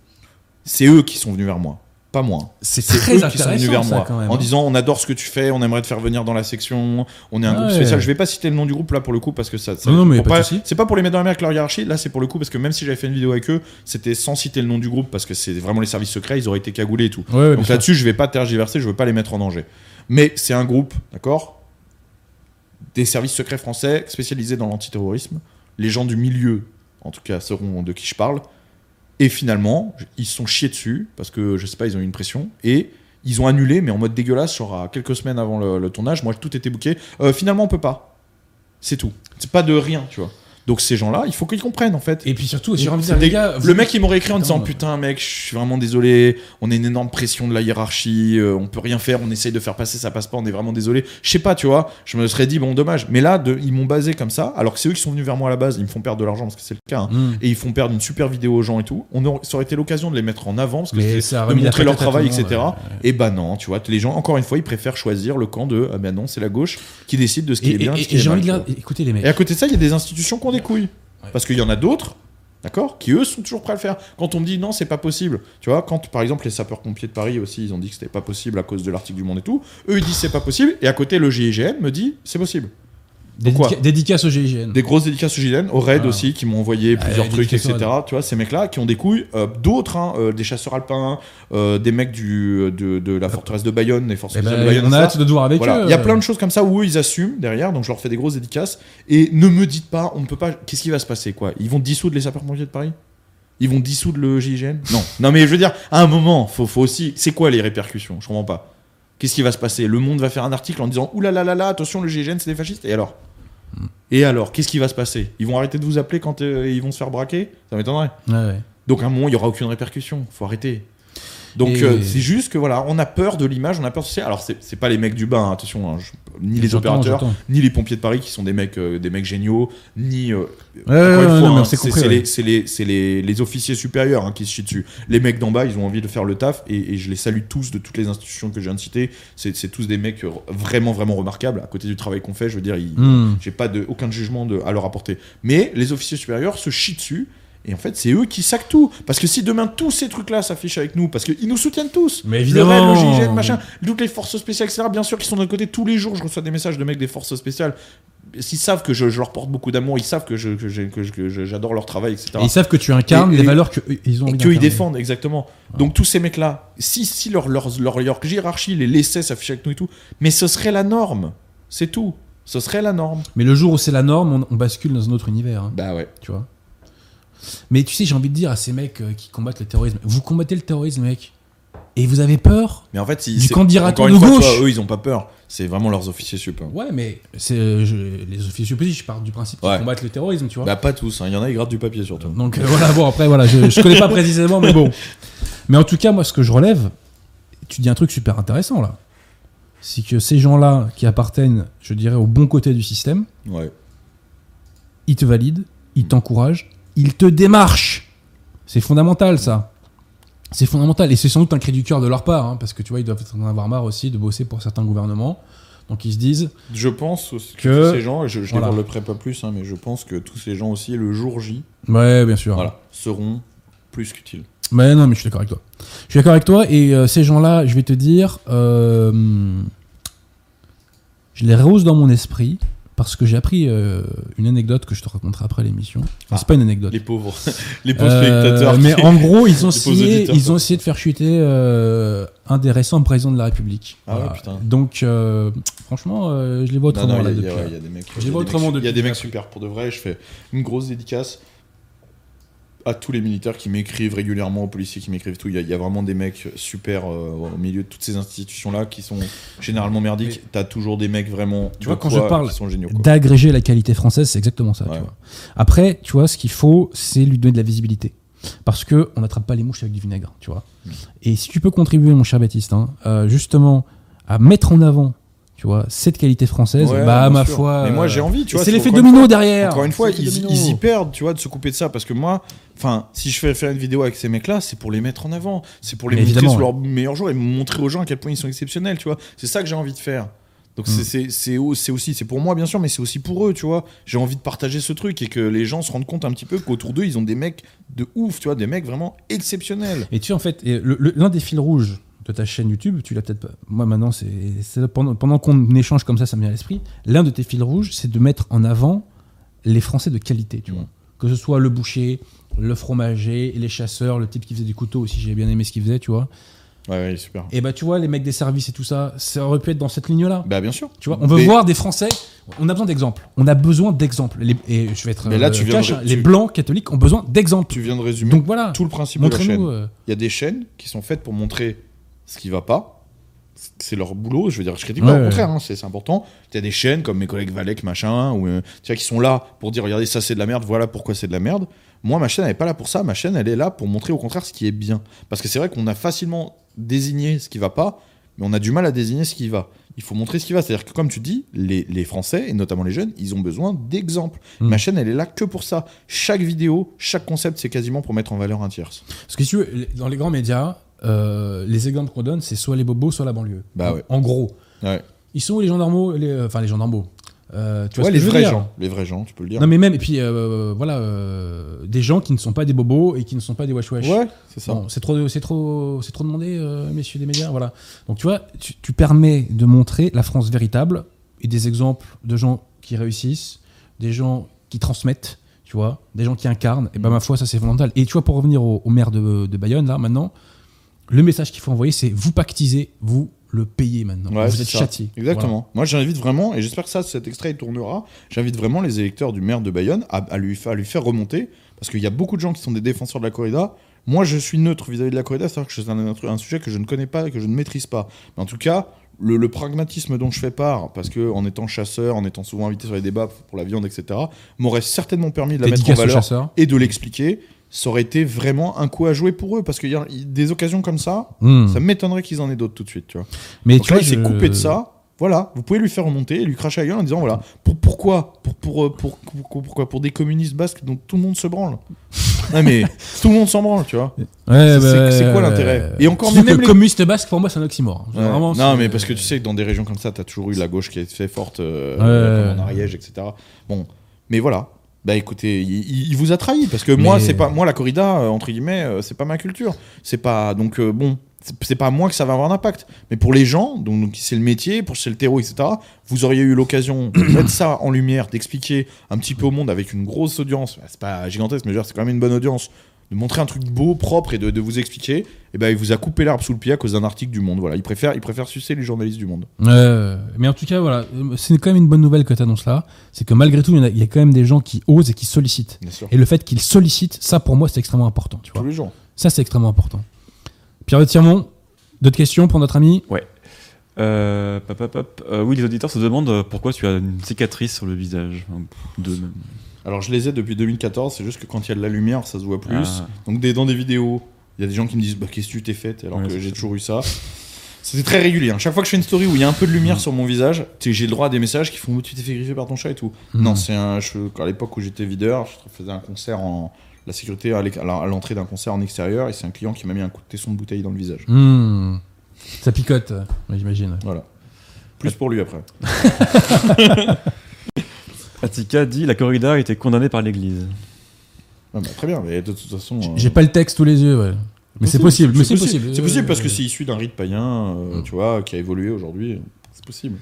S2: C'est eux qui sont venus vers moi, pas moi.
S1: C'est très
S2: eux qui sont venus
S1: intéressant
S2: vers
S1: ça,
S2: moi
S1: quand même.
S2: en disant on adore ce que tu fais, on aimerait te faire venir dans la section, on est un groupe
S1: Ouais.
S2: spécial. Je vais pas citer le nom du groupe là pour le coup parce que ça. ça-
S1: Non, non, pas
S2: c'est pas pour les mettre dans la mer avec leur hiérarchie. Là, c'est pour le coup parce que même si j'avais fait une vidéo avec eux, c'était sans citer le nom du groupe parce que c'est vraiment les services secrets, ils auraient été cagoulés et tout.
S1: Ouais, ouais, bien
S2: Donc là-dessus, je vais pas tergiverser, je veux pas les mettre en danger. Mais c'est un groupe, d'accord? Des services secrets français spécialisés dans l'antiterrorisme. Les gens du milieu, en tout cas, sauront de qui je parle. Et finalement, ils se sont chiés dessus parce que je sais pas, ils ont eu une pression et ils ont annulé, mais en mode dégueulasse, genre à quelques semaines avant le, tournage. Moi, tout était booké. Euh, finalement, on peut pas. C'est tout. C'est pas de rien, tu vois. Donc ces gens-là, il faut qu'ils comprennent en fait.
S1: Et puis surtout, les gars, vous-
S2: le mec il m'aurait écrit en disant putain mec je suis vraiment désolé on a une énorme pression de la hiérarchie euh, on peut rien faire on essaye de faire passer ça passe pas on est vraiment désolé je sais pas tu vois je me serais dit bon dommage mais là de- ils m'ont basé comme ça alors que c'est eux qui sont venus vers moi à la base ils me font perdre de l'argent parce que c'est le cas hein.
S1: Hmm.
S2: et ils font perdre une super vidéo aux gens et tout on aurait, ça aurait été l'occasion de les mettre en avant parce que
S1: ça
S2: de montrer leur travail etc et bah non tu vois les gens encore une fois ils préfèrent choisir le camp de ah ben non c'est la gauche qui décide de ce qui
S1: Et,
S2: est bien
S1: et- j'ai envie de écoutez les mecs.
S2: Et à côté de ça, il y a des institutions qui ont des couilles.
S1: Ouais.
S2: Parce qu'il y en a d'autres, d'accord, qui eux sont toujours prêts à le faire. Quand on me dit non, c'est pas possible, tu vois, quand par exemple les sapeurs-pompiers de Paris aussi, ils ont dit que c'était pas possible à cause de l'article du Monde et tout, eux ils disent c'est pas possible, et à côté le GIGN me dit c'est possible.
S1: Dédica- au GIGN.
S2: Des grosses dédicaces au GIGN, au RAID
S1: Ah.
S2: aussi, qui m'ont envoyé
S1: Ah,
S2: plusieurs trucs, etc. Tu vois, ces mecs-là qui ont des couilles, euh, d'autres, hein, euh, des chasseurs alpins, euh, des mecs du, de, de la forteresse de Bayonne, les forces
S1: Eh ben,
S2: de Bayonne.
S1: on a hâte de voir avec
S2: Voilà.
S1: eux.
S2: Il y a plein de choses comme ça où eux ils assument derrière, donc je leur fais des grosses dédicaces. Et ne me dites pas, on ne peut pas. Qu'est-ce qui va se passer quoi? Ils vont dissoudre les sapeurs-pompiers de Paris? Ils vont dissoudre le GIGN Non. Non mais je veux dire, à un moment, faut, faut aussi. C'est quoi les répercussions? Je comprends pas. Qu'est-ce qui va se passer? Le Monde va faire un article en disant Ouh là là là là, attention, le GIGN c'est des fascistes? Et alors? Et alors Qu'est-ce qui va se passer? Ils vont arrêter de vous appeler quand euh, ils vont se faire braquer? Ça m'étonnerait.
S1: Ouais, ouais.
S2: Donc à un moment, il y aura aucune répercussion. Faut arrêter. Donc
S1: Et-
S2: euh, c'est juste que voilà, on a peur de l'image, on a peur de. Alors c'est pas les mecs du bain, hein, attention, hein, je- ni les opérateurs, ni les pompiers de Paris qui sont des mecs, euh, des mecs géniaux, ni euh,
S1: Ouais, ouais, ouais,
S2: c'est les, les, les- les officiers supérieurs hein, qui se chient dessus. Les mecs d'en bas, ils ont envie de faire le taf et, et je les salue tous de toutes les institutions que je viens de citer. C'est tous des mecs euh, vraiment vraiment remarquables à côté du travail qu'on fait. Je veux dire,
S1: Hmm.
S2: j'ai pas de, aucun jugement de, à leur apporter. Mais les officiers supérieurs se chient dessus. Et en fait, c'est eux qui sacent tout. Parce que si demain tous ces trucs-là s'affichent avec nous, parce qu'ils nous soutiennent tous.
S1: Mais
S2: Le
S1: évidemment.
S2: RAID, le GIGN, machin, toutes les forces spéciales, etc. Bien sûr qu'ils sont de notre côté. Tous les jours, je reçois des messages de mecs des forces spéciales. S'ils savent que je, je leur porte beaucoup d'amour, ils savent que je- que j'adore leur travail, etc.
S1: Et ils savent que tu incarnes
S2: Et-
S1: les
S2: et-
S1: valeurs qu'ils ont
S2: Et qu'ils défendent, exactement. Donc tous ces mecs-là, si, si leur, leur, leur, leur hiérarchie les laissait s'afficher avec nous et tout, mais ce serait la norme. C'est tout. Ce serait la norme.
S1: Mais le jour où c'est la norme, on, on bascule dans un autre univers. hein,
S2: Bah ouais.
S1: tu vois. Mais tu sais, j'ai envie de dire à ces mecs euh, qui combattent le terrorisme, vous combattez le terrorisme, mec. Et vous avez peur
S2: Mais en fait, si,
S1: Du candidat de
S2: une fois,
S1: gauche.
S2: vois, eux, ils ont pas peur. C'est vraiment leurs officiers sup. hein.
S1: Ouais, mais c'est euh, les officiers politiques, je pars du principe qu'ils
S2: Ouais.
S1: combattent le terrorisme, tu vois.
S2: Bah pas tous. hein. Il y en a, ils grattent du papier surtout.
S1: Donc euh, voilà, bon, après, voilà, je, je connais pas précisément, mais bon. Mais en tout cas, moi, ce que je relève, tu dis un truc super intéressant là. C'est que ces gens-là qui appartiennent, je dirais, au bon côté du système,
S2: Ouais.
S1: ils te valident, ils t'encouragent, ils te démarchent. C'est fondamental, ça. C'est fondamental. Et c'est sans doute un cri du cœur de leur part, hein, parce que tu vois, ils doivent en avoir marre aussi de bosser pour certains gouvernements. Donc ils se disent,
S2: Je pense aussi que,
S1: Que-
S2: tous ces gens, je, je
S1: Voilà.
S2: développerai pas plus, hein, mais je pense que tous ces gens aussi, le jour J,
S1: ouais, bien sûr.
S2: voilà, seront plus qu'utiles.
S1: Mais non, mais je suis d'accord avec toi. Je suis d'accord avec toi. Et euh, ces gens-là, je vais te dire, euh, je les rehausse dans mon esprit parce que j'ai appris euh, une anecdote que je te raconterai après l'émission. Enfin,
S2: Ah.
S1: c'est pas une anecdote.
S2: Les pauvres, les pauvres
S1: Euh,
S2: spectateurs.
S1: mais
S2: qui-
S1: en gros, ils ont, essayé,
S2: auditeurs.
S1: ils ont essayé de faire chuter euh, un des récents présidents de la République.
S2: Ah ouais, putain.
S1: Donc, euh, franchement, euh, je les vois autrement
S2: non,
S1: là
S2: il y, a-
S1: depuis.
S2: ouais, il y a des mecs.
S1: Je les vois autrement
S2: mecs- Il y a
S1: depuis
S2: des mecs super pour de vrai. Je fais une grosse dédicace à tous les militaires qui m'écrivent régulièrement, aux policiers qui m'écrivent tout. Il y, a- il y a vraiment des mecs super euh, au milieu de toutes ces institutions-là qui sont généralement merdiques. T'as toujours des mecs vraiment.
S1: Tu vois, quand je parle. D'agréger la qualité française, c'est exactement ça. tu
S2: Ouais.
S1: vois. Après, tu vois, ce qu'il faut, c'est lui donner de la visibilité. Parce que on n'attrape pas les mouches avec du vinaigre, tu vois.
S2: Mm.
S1: Et si tu peux contribuer, mon cher Baptiste, hein, euh, justement, à mettre en avant, tu vois, cette qualité française,
S2: Ouais,
S1: bah, à ma
S2: sûr.
S1: foi.
S2: Mais moi,
S1: euh,
S2: j'ai envie, tu vois.
S1: C'est l'effet domino derrière.
S2: Encore une fois, ils, ils y perdent, tu vois, de se couper de ça. Parce que moi, enfin, si je fais faire une vidéo avec ces mecs-là, c'est pour les mettre en avant. C'est pour les
S1: Mais
S2: montrer sur leur meilleur jour et montrer aux gens à quel point ils sont exceptionnels, tu vois. C'est ça que j'ai envie de faire. Donc
S1: Mm.
S2: c'est- c'est c'est au- c'est aussi, c'est pour moi bien sûr, mais c'est aussi pour eux, tu vois. J'ai envie de partager ce truc et que les gens se rendent compte un petit peu qu'autour d'eux, ils ont des mecs de ouf, tu vois, des mecs vraiment exceptionnels.
S1: Et tu en fait, l'un des fils rouges de ta chaîne YouTube, tu l'as peut-être pas. Moi, maintenant, c'est pendant, pendant qu'on échange comme ça, ça me vient à l'esprit. L'un de tes fils rouges, c'est de mettre en avant les Français de qualité, tu
S2: Mm.
S1: vois. Que ce soit le boucher, le fromager, les chasseurs, le type qui faisait du couteau aussi, j'ai bien aimé ce qu'il faisait, tu vois.
S2: Ouais, ouais, super.
S1: Et bah tu vois, les mecs des services et tout ça, ça aurait pu être dans cette ligne-là.
S2: Bah, bien sûr.
S1: Tu vois, on veut
S2: Mais-
S1: voir des Français. On a besoin d'exemples. On a besoin d'exemples. Les- Et je vais être
S2: Mais là,
S1: euh,
S2: tu viens
S1: cash,
S2: de-
S1: hein,
S2: tu-
S1: les blancs catholiques ont besoin d'exemples.
S2: Tu viens de résumer
S1: Donc voilà,
S2: tout le principe de la chaîne.
S1: euh,
S2: Il y a des chaînes qui sont faites pour montrer ce qui va pas. C'est leur boulot, je veux dire, je critique
S1: Ouais,
S2: pas, au contraire, hein, c'est important. Il y a des chaînes comme mes collègues Valek, machin, ou, euh, tu vois, qui sont là pour dire regardez, ça c'est de la merde, voilà pourquoi c'est de la merde. Moi, ma chaîne, elle n'est pas là pour ça. Ma chaîne, elle est là pour montrer au contraire ce qui est bien. Parce que c'est vrai qu'on a facilement désigné ce qui va pas, mais on a du mal à désigner ce qui va. Il faut montrer ce qui va. C'est-à-dire que, comme tu dis, les, les Français, et notamment les jeunes, ils ont besoin d'exemples.
S1: Mm.
S2: Ma chaîne, elle est là que pour ça. Chaque vidéo, chaque concept, c'est quasiment pour mettre en valeur un tierce.
S1: Parce que si tu veux, dans les grands médias, euh, les exemples qu'on donne, c'est soit les bobos, soit la banlieue.
S2: Bah
S1: En-
S2: ouais.
S1: En gros.
S2: Ouais.
S1: Ils sont où les normaux les, euh, Enfin, les normaux. Euh, tu vois
S2: Ouais, les vrais gens. Les vrais gens, tu peux le dire.
S1: Non, mais même, et puis euh, voilà, euh, des gens qui ne sont pas des bobos et qui ne sont pas des wesh wesh.
S2: Ouais, c'est ça.
S1: Bon, c'est trop, c'est trop, c'est trop demandé, messieurs des médias. Voilà. Donc tu vois, tu, tu permets de montrer la France véritable et des exemples de gens qui réussissent, des gens qui transmettent, tu vois, des gens qui incarnent. Et ben ma foi, ça c'est fondamental. Et tu vois, pour revenir au, au maire de, de Bayonne là maintenant, le message qu'il faut envoyer, c'est vous pactisez, vous le payez maintenant.
S2: Ouais,
S1: vous êtes
S2: ça.
S1: châtié.
S2: Exactement. Moi, j'invite vraiment, et j'espère que ça, cet extrait il tournera. J'invite vraiment les électeurs du maire de Bayonne à, à lui, fa- à lui faire remonter, parce qu'il y a beaucoup de gens qui sont des défenseurs de la corrida. Moi, je suis neutre vis-à-vis de la corrida, c'est-à-dire que c'est un, sujet que je ne connais pas, que je ne maîtrise pas. Mais en tout cas, le, le pragmatisme dont je fais part, parce que en étant chasseur, en étant souvent invité sur les débats pour la viande, etc., m'aurait certainement permis de la mettre en valeur et de l'expliquer. Ça aurait été vraiment un coup à jouer pour eux, parce qu'il y a des occasions comme ça,
S1: Hmm.
S2: ça m'étonnerait qu'ils en aient d'autres tout de suite, tu vois.
S1: Mais
S2: Donc
S1: tu
S2: là,
S1: vois,
S2: il s'est
S1: je-
S2: coupé de ça. Voilà, vous pouvez lui faire remonter et lui cracher à la gueule en disant voilà, pour, pourquoi pour, pour, euh, pour, pour- pourquoi Pour des communistes basques dont tout le monde se branle. non mais tout le monde s'en branle, tu vois.
S1: Ouais,
S2: C'est-
S1: bah,
S2: quoi l'intérêt. Et encore, même les-
S1: communiste basque, pour moi, c'est un oxymore.
S2: Ouais.
S1: Vraiment,
S2: non mais parce que tu sais que dans des régions comme ça, t'as toujours eu la gauche qui est fait forte, euh,
S1: Ouais.
S2: comme en Ariège, etc. Bon, mais voilà. Bah écoutez, il, vous a trahi parce que moi, c'est pas moi la corrida euh, entre guillemets, euh, c'est pas ma culture. C'est pas donc euh, bon, c'est- pas à moi que ça va avoir un impact. Mais pour les gens, donc, c'est le métier, pour c'est le terreau, etc. Vous auriez eu l'occasion de mettre ça en lumière, d'expliquer un petit peu au monde avec une grosse audience. Bah, C'est pas gigantesque, mais c'est quand même une bonne audience. De montrer un truc beau, propre et de, de vous expliquer. Et ben il vous a coupé l'arbre sous le pied à cause d'un article du Monde. Voilà, il préfère, il préfère sucer les journalistes du Monde.
S1: Ouais, mais en tout cas, voilà, euh, c'est quand même une bonne nouvelle que tu annonces là. C'est que malgré tout, il y, a- il y a quand même des gens qui osent et qui sollicitent.
S2: Bien sûr.
S1: Et le fait qu'ils sollicitent, ça pour moi, c'est extrêmement important. Tu vois.
S2: Tous les jours.
S1: Ça, c'est extrêmement important. Pierre Tirmont, d'autres questions pour notre ami
S3: Euh, pop, pop, pop. Euh, oui, les auditeurs se demandent euh, pourquoi tu as une cicatrice sur le visage.
S2: Alors je les ai depuis 2014, c'est juste que quand il y a de la lumière, ça se voit plus.
S3: Ah.
S2: Donc des, dans des vidéos, il y a des gens qui me disent bah, qu'est-ce que tu t'es fait alors
S3: Ouais,
S2: que j'ai toujours eu ça. C'était très régulier. hein. Chaque fois que je fais une story où il y a un peu de lumière sur mon visage, j'ai le droit à des messages qui font tu t'es fait griffer par ton chat et tout.
S1: Hmm.
S2: Non, c'est un. Je, à l'époque où j'étais videur, je faisais un concert en la sécurité à l'entrée d'un concert en extérieur et c'est un client qui m'a mis un coup de tesson de bouteille dans le visage.
S1: Hmm. Ça picote, euh, j'imagine.
S2: Voilà. Plus pour lui après.
S3: Attika dit la corrida a été condamnée par l'Église.
S2: Ah bah, très bien, mais de toute façon. euh,
S1: J'ai pas le texte sous les yeux, ouais. Mais c'est possible, mais c'est possible.
S2: C'est possible parce que
S1: Euh,
S2: c'est issu d'un rite païen, euh, tu vois, qui a évolué aujourd'hui. C'est possible.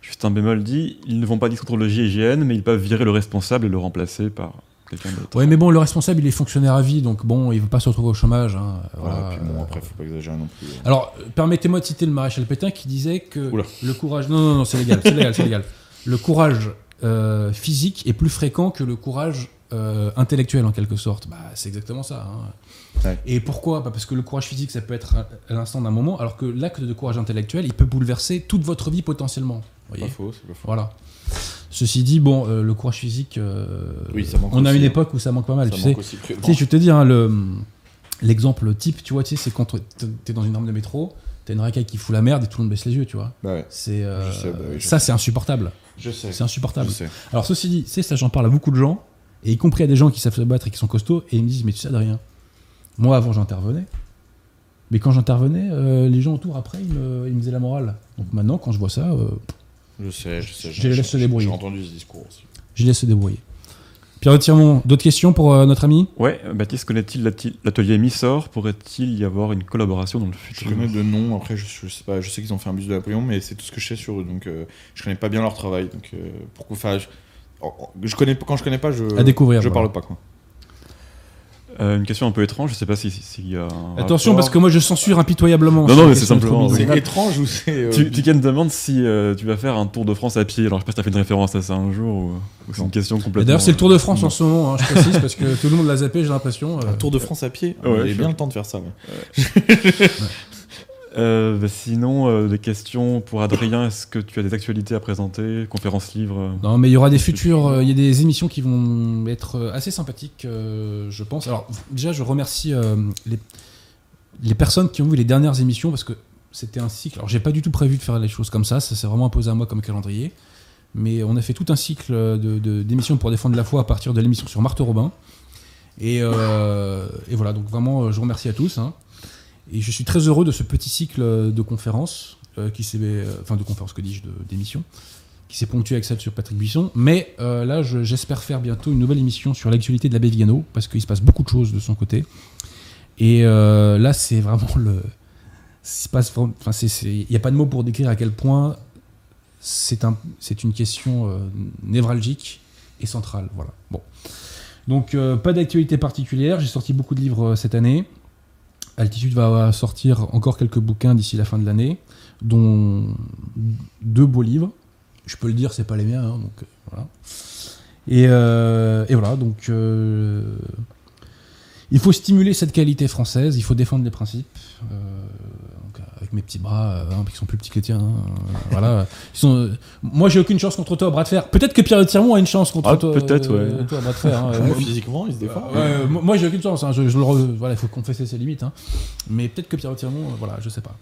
S3: Juste un bémol dit ils ne vont pas dissoudre le JIGN, mais ils peuvent virer le responsable et le remplacer par quelqu'un d'autre.
S1: Ouais, mais bon, le responsable, il est fonctionnaire à vie, donc bon, il veut pas se retrouver au chômage. hein,
S2: Voilà,
S1: voilà.
S2: puis bon, après, faut pas exagérer non plus.
S1: Alors, euh, permettez-moi de citer le maréchal Pétain qui disait que
S2: Oula.
S1: le courage. Non, non, non, c'est légal, c'est légal, c'est légal. Le courage euh, physique est plus fréquent que le courage euh, intellectuel, en quelque sorte. Bah, c'est exactement ça. hein.
S2: Ouais.
S1: Et pourquoi? Bah, Parce que le courage physique, ça peut être à l'instant d'un moment, alors que l'acte de courage intellectuel, il peut bouleverser toute votre vie potentiellement.
S2: Pas faux, c'est pas faux.
S1: Voilà. Ceci dit, bon, euh, le courage physique,
S2: Oui, ça manque
S1: on a
S2: aussi,
S1: une
S2: hein.
S1: époque où ça manque pas mal.
S2: Ça
S1: tu sais,
S2: aussi
S1: tu je vais te dire, hein, le, l'exemple type, tu vois, tu sais, c'est quand t'es t'es dans une arme de métro, t'as une racaille qui fout la merde et tout le monde baisse les yeux, tu vois.
S2: Bah ouais,
S1: C'est, euh,
S2: bah oui,
S1: ça, c'est insupportable.
S2: je sais.
S1: C'est insupportable.
S2: Je sais.
S1: Alors, ceci dit, c'est ça, j'en parle à beaucoup de gens, et y compris à des gens qui savent se battre et qui sont costauds, et ils me disent, mais tu sais, Adrien, moi, avant, j'intervenais. Mais quand j'intervenais, euh, les gens autour, après, ils me, ils me faisaient la morale. Donc maintenant, quand je vois ça, euh,
S2: Je sais, je sais.
S1: Je les laisse se débrouiller.
S2: J'ai entendu ce discours aussi.
S1: je laisse se débrouiller. Pierre Tirmont, d'autres questions pour euh, notre ami?
S3: Ouais, Baptiste connaît-il l'atelier Missor? Pourrait-il y avoir une collaboration dans le
S2: Je
S3: futur?
S2: connais de nom, après je, je sais pas, je sais qu'ils ont fait un bus de Napoléon, mais c'est tout ce que je sais sur eux, donc euh, je connais pas bien leur travail. Donc euh, pourquoi, enfin, je, je connais, quand je connais pas, je,
S1: À découvrir,
S2: je
S1: voilà.
S2: parle pas quoi.
S3: Euh, une question un peu étrange, je sais pas si- y a. un
S1: Attention,
S3: rapport.
S1: parce que moi je censure impitoyablement.
S3: Non, non, mais
S1: ces
S3: c'est simplement-
S2: C'est étrange ou c'est. euh,
S3: Tu, Tiken demande si euh, tu vas faire un tour de France à pied. Alors, je sais pas si t'as fait une référence à ça un jour ou, ou c'est une question complètement.
S1: D'ailleurs, c'est le Tour de France en ce moment, hein, je précise, parce que tout le monde l'a zappé, j'ai l'impression. euh.
S2: Un Tour de France à pied
S3: Ouais,
S2: J'ai bien le temps de faire ça. ouais.
S3: Euh, bah, sinon, euh, des questions pour Adrien. Est-ce que tu as des actualités à présenter Conférences livres euh,
S1: Non, mais il y aura des futurs, il y a des émissions qui vont être assez sympathiques, je pense. Alors, déjà, je remercie les, les personnes qui ont vu les dernières émissions parce que c'était un cycle. Alors, j'ai pas du tout prévu de faire les choses comme ça, ça s'est vraiment imposé à moi comme calendrier. Mais on a fait tout un cycle de- d'émissions pour défendre la foi à partir de l'émission sur Marthe Robin. Et, euh, et voilà, donc vraiment, je vous remercie à tous. hein. Et je suis très heureux de ce petit cycle de conférences, euh, qui s'est, euh, enfin de conférences que dis-je, d'émissions, qui s'est ponctué avec celle sur Patrick Buisson. Mais euh, là, je- j'espère faire bientôt une nouvelle émission sur l'actualité de l'abbé Vigano, parce qu'il se passe beaucoup de choses de son côté. Et euh, là, c'est vraiment le. il n'y a pas de mots pour décrire à quel point c'est un, une question euh, névralgique et centrale. Voilà. Bon. Donc, euh, pas d'actualité particulière. J'ai sorti beaucoup de livres euh, cette année. Altitude va sortir encore quelques bouquins d'ici la fin de l'année, dont deux beaux livres. Je peux le dire, c'est pas les miens, hein, donc euh, voilà. Et, euh, et voilà, donc euh, il faut stimuler cette qualité française, il faut défendre les principes. euh, donc, avec mes petits bras, euh, hein, qui sont plus petits que les tiens. hein, euh, voilà. Ils sont, euh, moi, j'ai aucune chance contre toi, bras de fer. Peut-être que Pierre Tirmont a une chance contre
S3: Ah,
S1: toi.
S3: peut-être,
S1: euh,
S3: ouais.
S1: toi, bras de fer. hein. Moi-
S2: physiquement, il se défend.
S1: Ouais, euh, moi, moi, j'ai aucune chance. hein. Je, je le re- voilà, il faut confesser ses limites. hein. Mais peut-être que Pierre Tirmont, euh, voilà, je sais pas.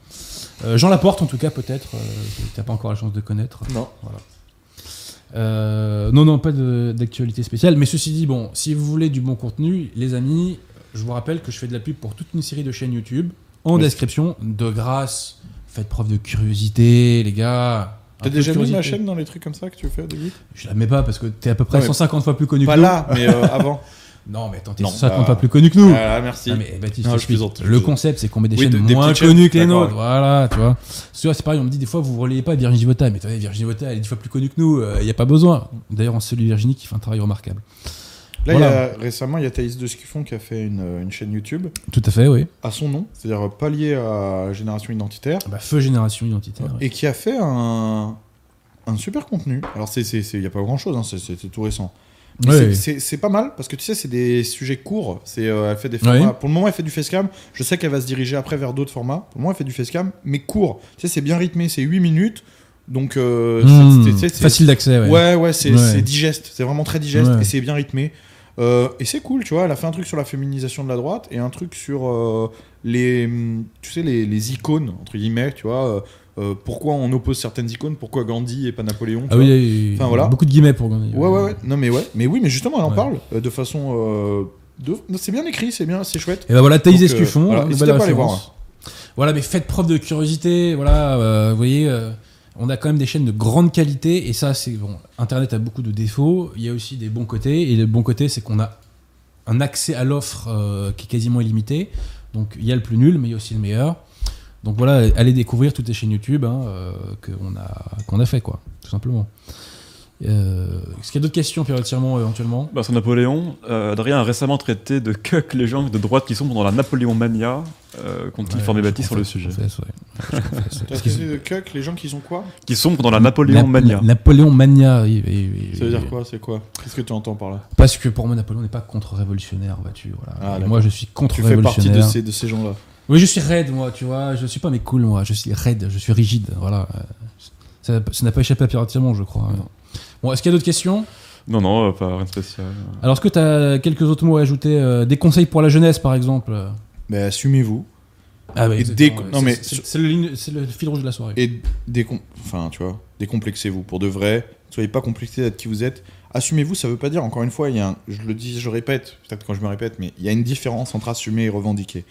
S1: Euh, Jean Laporte, en tout cas, peut-être. Euh, que t'as pas encore la chance de connaître.
S2: Non.
S1: Voilà. Euh, non, non, pas de- d'actualité spéciale. Mais ceci dit, bon, si vous voulez du bon contenu, les amis, je vous rappelle que je fais de la pub pour toute une série de chaînes YouTube en
S2: Oui.
S1: description. De grâce, faites preuve de curiosité, les gars.
S2: T'as déjà mis ma chaîne dans les trucs comme ça que tu fais au début
S1: Je la mets pas parce que t'es à peu près
S2: Non, mais
S1: 150 fois plus connu
S2: Pas
S1: que nous.
S2: là, mais euh, avant.
S1: Non, mais attends, t'es
S2: Non,
S1: 150
S2: bah,
S1: fois plus connu que nous.
S2: Ah, merci.
S1: Mais Baptiste,
S2: Non,
S1: je
S2: je plaisante, je
S1: le
S2: plaisante.
S1: concept, c'est qu'on met des
S2: Oui,
S1: chaînes
S2: de- des
S1: moins connues que les nôtres. Voilà, tu vois. C'est pareil, on me dit des fois, vous ne relayez pas Virginie Vota. Mais attendez, Virginie Vota, elle est dix fois plus connue que nous. Il n'y a pas besoin. D'ailleurs, on salue Virginie qui fait un travail remarquable.
S2: Là,
S1: Voilà.
S2: il y a- récemment, il y a Thaïs de Scuffon qui a fait une, euh, une chaîne YouTube
S1: Tout à fait, oui.
S2: à son nom, c'est-à-dire pas lié à Génération Identitaire,
S1: Bah, feu génération identitaire. ouais.
S2: et qui a fait un, un super contenu. Alors, il n'y a pas grand-chose, hein, c'est- c'était tout récent. Mais
S1: Ouais.
S2: c'est- pas mal parce que tu sais, c'est des sujets courts. C'est, euh, elle fait des formats. Pour le moment, elle fait du facecam. Je sais qu'elle va se diriger après vers d'autres formats. Pour le moment, elle fait du facecam, mais court. Tu sais, c'est bien rythmé. C'est 8 minutes. Donc, euh,
S1: Mmh,
S2: c'est-
S1: facile d'accès, ouais.
S2: Ouais, ouais, c'est
S1: Ouais.
S2: digeste. C'est vraiment très digeste et c'est bien rythmé. Euh, et c'est cool, tu vois. Elle a fait un truc sur la féminisation de la droite et un truc sur euh, les, tu sais, les, les icônes entre guillemets, tu vois. euh, pourquoi on oppose certaines icônes Pourquoi Gandhi et pas Napoléon
S1: Ah oui, oui,
S2: Enfin, voilà.
S1: beaucoup de guillemets pour gagner.
S2: Ouais, ouais, ouais. Non, mais ouais. Mais oui, mais justement, elle en
S1: Ouais.
S2: parle de façon. de- C'est bien écrit, c'est bien, c'est chouette.
S1: Et ben voilà, Thaïs Escuffon,
S2: voilà,
S1: hein,
S2: n'hésitez
S1: belle
S2: pas à aller
S1: référence. Voilà, mais faites preuve de curiosité. Voilà, vous voyez, on a quand même des chaînes de grande qualité. Et ça, c'est bon. Internet a beaucoup de défauts. Il y a aussi des bons côtés. Et le bon côté, c'est qu'on a un accès à l'offre euh, qui est quasiment illimité. Donc il y a le plus nul, mais il y a aussi le meilleur. Donc voilà, allez découvrir toutes les chaînes YouTube hein, euh, qu'on a, qu'on a fait, quoi, tout simplement. Euh, Est-ce qu'il y a d'autres questions, Pierre Tirement, éventuellement?
S3: Bah, sur Napoléon, euh, Adrien a récemment traité de cuck les gens de droite qui sont pendant la Napoléon Mania, euh,
S1: Ouais,
S3: formé
S1: je
S3: Baptiste sur le sujet
S1: ouais.
S2: T'as traité de cuck, les gens qui sont quoi?
S3: Qui sont pendant la Napoléon
S1: Na-
S3: Mania.
S1: Na- Napoléon Mania, oui, oui, oui,
S2: Ça veut dire quoi? C'est quoi? Qu'est-ce que tu entends par là?
S1: Parce que pour moi, Napoléon n'est pas contre-révolutionnaire, vois-tu. Voilà.
S2: Ah,
S1: moi, je suis
S2: Tu fais partie de
S1: contre-révolutionnaire.
S2: ces, de ces gens-là.
S1: Oui, je suis raide, moi, tu vois. Je suis pas mais cool, moi. Je suis raide, je suis rigide. Voilà. Ça n'a pas échappé à Pierre Tirmont, je crois. Bon, est-ce qu'il y a d'autres questions?
S3: Non, non, euh, pas rien de spécial.
S1: Alors, est-ce que tu as quelques autres mots à ajouter euh, Des conseils pour la jeunesse, par exemple?
S2: Mais assumez-vous.
S1: Ah, bah,
S2: non,
S1: C'est-
S2: mais
S1: c'est le, ligne- c'est le fil rouge de la soirée.
S2: Et décom... enfin, tu vois, décomplexez-vous pour de vrai. Soyez pas complexés d'être qui vous êtes. Assumez-vous, ça veut pas dire, encore une fois, il y a un- je le dis, je répète, peut-être quand je me répète, mais il y a une différence entre assumer et revendiquer.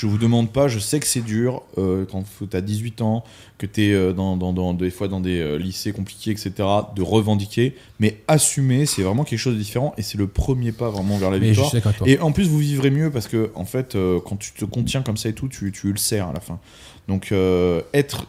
S2: Je vous demande pas, je sais que c'est dur euh, quand tu as 18 ans, que tu es dans, dans, dans- des fois dans des euh, lycées compliqués, etc., de revendiquer, mais assumer, c'est vraiment quelque chose de différent et c'est le premier pas vraiment vers la
S1: Mais
S2: victoire. Et en plus, vous vivrez mieux parce que, en fait, euh, quand tu te contiens comme ça et tout, tu, tu le sers à la fin. Donc, euh, être.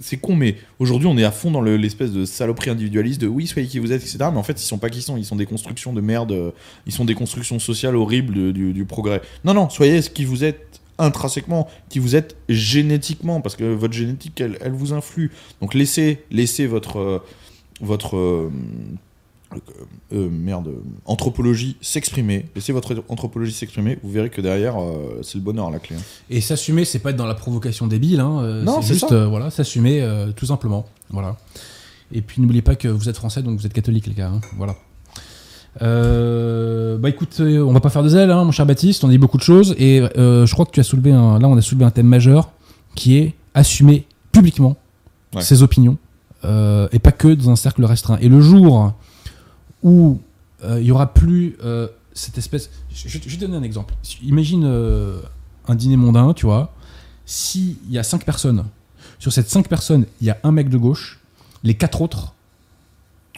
S2: c'est con, mais aujourd'hui, on est à fond dans le- l'espèce de saloperie individualiste de oui, soyez qui vous êtes, etc. Mais en fait, ils sont pas qui sont. Ils sont des constructions de merde. euh, Ils sont des constructions sociales horribles de- du, du progrès. Non, non, soyez ce qui vous êtes intrinsèquement, qui vous êtes génétiquement, parce que votre génétique, elle, elle vous influe. Donc, laissez, laissez votre. euh, votre euh, euh, merde, anthropologie s'exprimer. Laissez votre anthropologie s'exprimer. Vous verrez que derrière, euh, c'est le bonheur à la clé. hein.
S1: Et s'assumer, c'est pas être dans la provocation débile. Hein. euh,
S2: Non,
S1: c'est juste
S2: ça.
S1: voilà, s'assumer tout simplement. Voilà. Et puis n'oubliez pas que vous êtes français, donc vous êtes catholique, les gars. hein. Voilà. Euh, bah écoute, euh, on va pas faire de zèle, hein, mon cher Baptiste. On a dit beaucoup de choses et euh, je crois que tu as soulevé un, là, on a soulevé un thème majeur qui est assumer publiquement
S2: Ouais.
S1: ses opinions euh, et pas que dans un cercle restreint. Et le jour où il y aura plus cette espèce, je, je- je vais te donner un exemple. Imagine un dîner mondain, tu vois. S'il y a cinq personnes, sur ces cinq personnes, il y a un mec de gauche, les quatre autres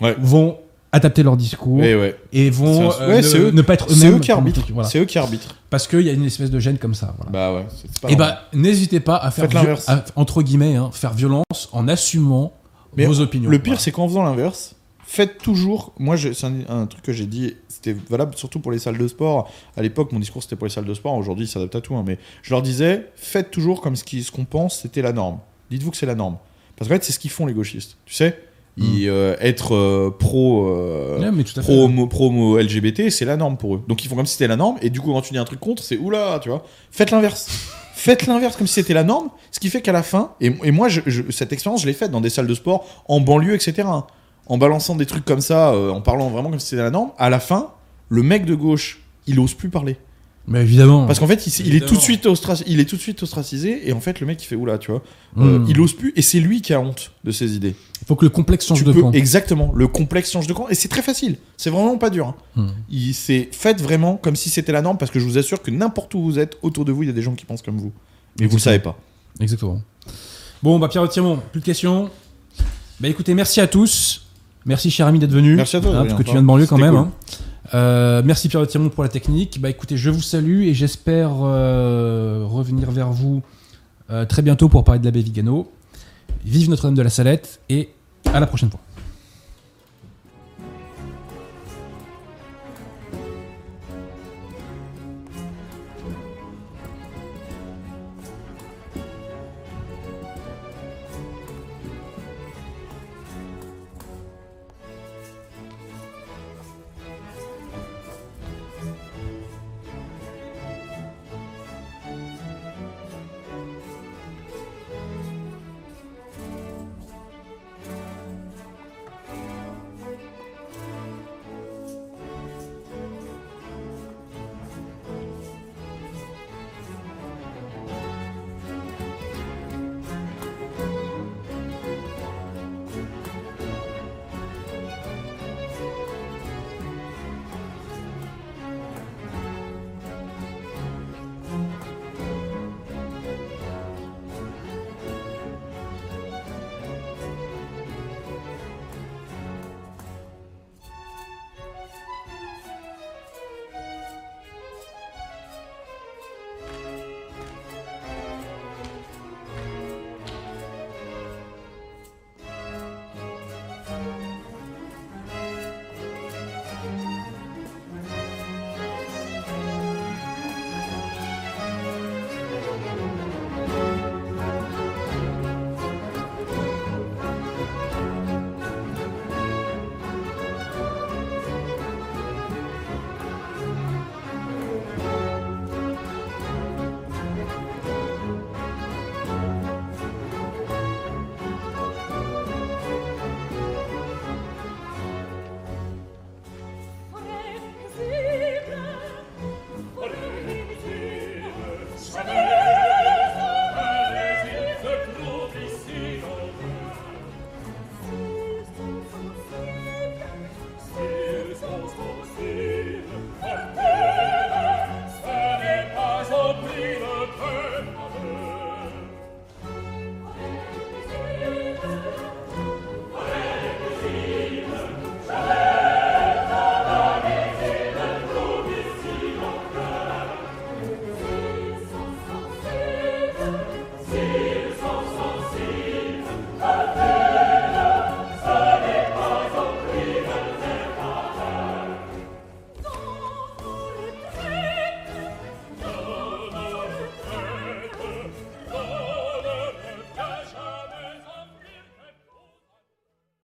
S2: Ouais.
S1: vont adapter leur discours
S2: Et ouais.
S1: et vont
S2: C'est
S1: euh,
S2: ouais,
S1: ne,
S2: c'est eux-
S1: ne pas être
S2: C'est
S1: eux-mêmes.
S2: eux qui arbitrent.
S1: voilà.
S2: C'est eux qui arbitrent.
S1: Parce qu'il y a une espèce de gêne comme ça. Voilà.
S2: Bah ouais. c'est- c'est pas
S1: et
S2: normal.
S1: bah, n'hésitez pas à faire, à- entre guillemets, hein, faire violence en assumant
S2: Mais
S1: vos opinions.
S2: Le pire,
S1: Voilà.
S2: c'est qu'en faisant l'inverse, faites toujours. Moi, c'est un, un truc que j'ai dit, c'était valable surtout pour les salles de sport. À l'époque, mon discours c'était pour les salles de sport. Aujourd'hui, il s'adapte à tout. hein, mais je leur disais, faites toujours comme ce qui- ce qu'on pense, c'était la norme. Dites-vous que c'est la norme. Parce qu'en fait, c'est ce qu'ils font les gauchistes. Tu sais, Ils, euh, être euh, pro. euh,
S1: Ouais, mais tout à fait.
S2: Pro, homo- pro homo LGBT, c'est la norme pour eux. Donc ils font comme si c'était la norme, et du coup, quand tu dis un truc contre, c'est oula, tu vois. Faites l'inverse. Faites l'inverse comme si c'était la norme, ce qui fait qu'à la fin, et, et moi, je- je- cette expérience, je l'ai faite dans des salles de sport, en banlieue, etc. hein. En balançant des trucs comme ça, euh, en parlant vraiment comme si c'était la norme, à la fin, le mec de gauche, il ose plus parler.
S1: Mais évidemment.
S2: Parce qu'en fait, il, est tout de suite il est tout de suite ostracisé, et en fait, le mec, il fait oula, tu vois. Euh,
S1: Hmm.
S2: Il ose plus, et c'est lui qui a honte de ses idées.
S1: Il faut que le complexe change
S2: Tu
S1: de
S2: peux-
S1: camp.
S2: Exactement, le complexe change de camp, et c'est très facile. C'est vraiment pas dur. hein.
S1: Hmm.
S2: Il c'est faites vraiment comme si c'était la norme parce que je vous assure que n'importe où vous êtes autour de vous il y a des gens qui pensent comme vous mais vous le savez pas
S1: Exactement. Bon, bah Pierre Tirmont, plus de questions? Bah écoutez, merci à tous. Merci cher ami d'être venu.
S2: Merci à toi,
S1: Hein, parce que tu viens de banlieue quand même.
S2: cool.
S1: hein. Euh, merci Pierre Tirmont pour la technique. Bah écoutez, je vous salue et j'espère euh, revenir vers vous euh, très bientôt pour parler de l'abbé Vigano. Vive Notre-Dame de la Salette et à la prochaine fois.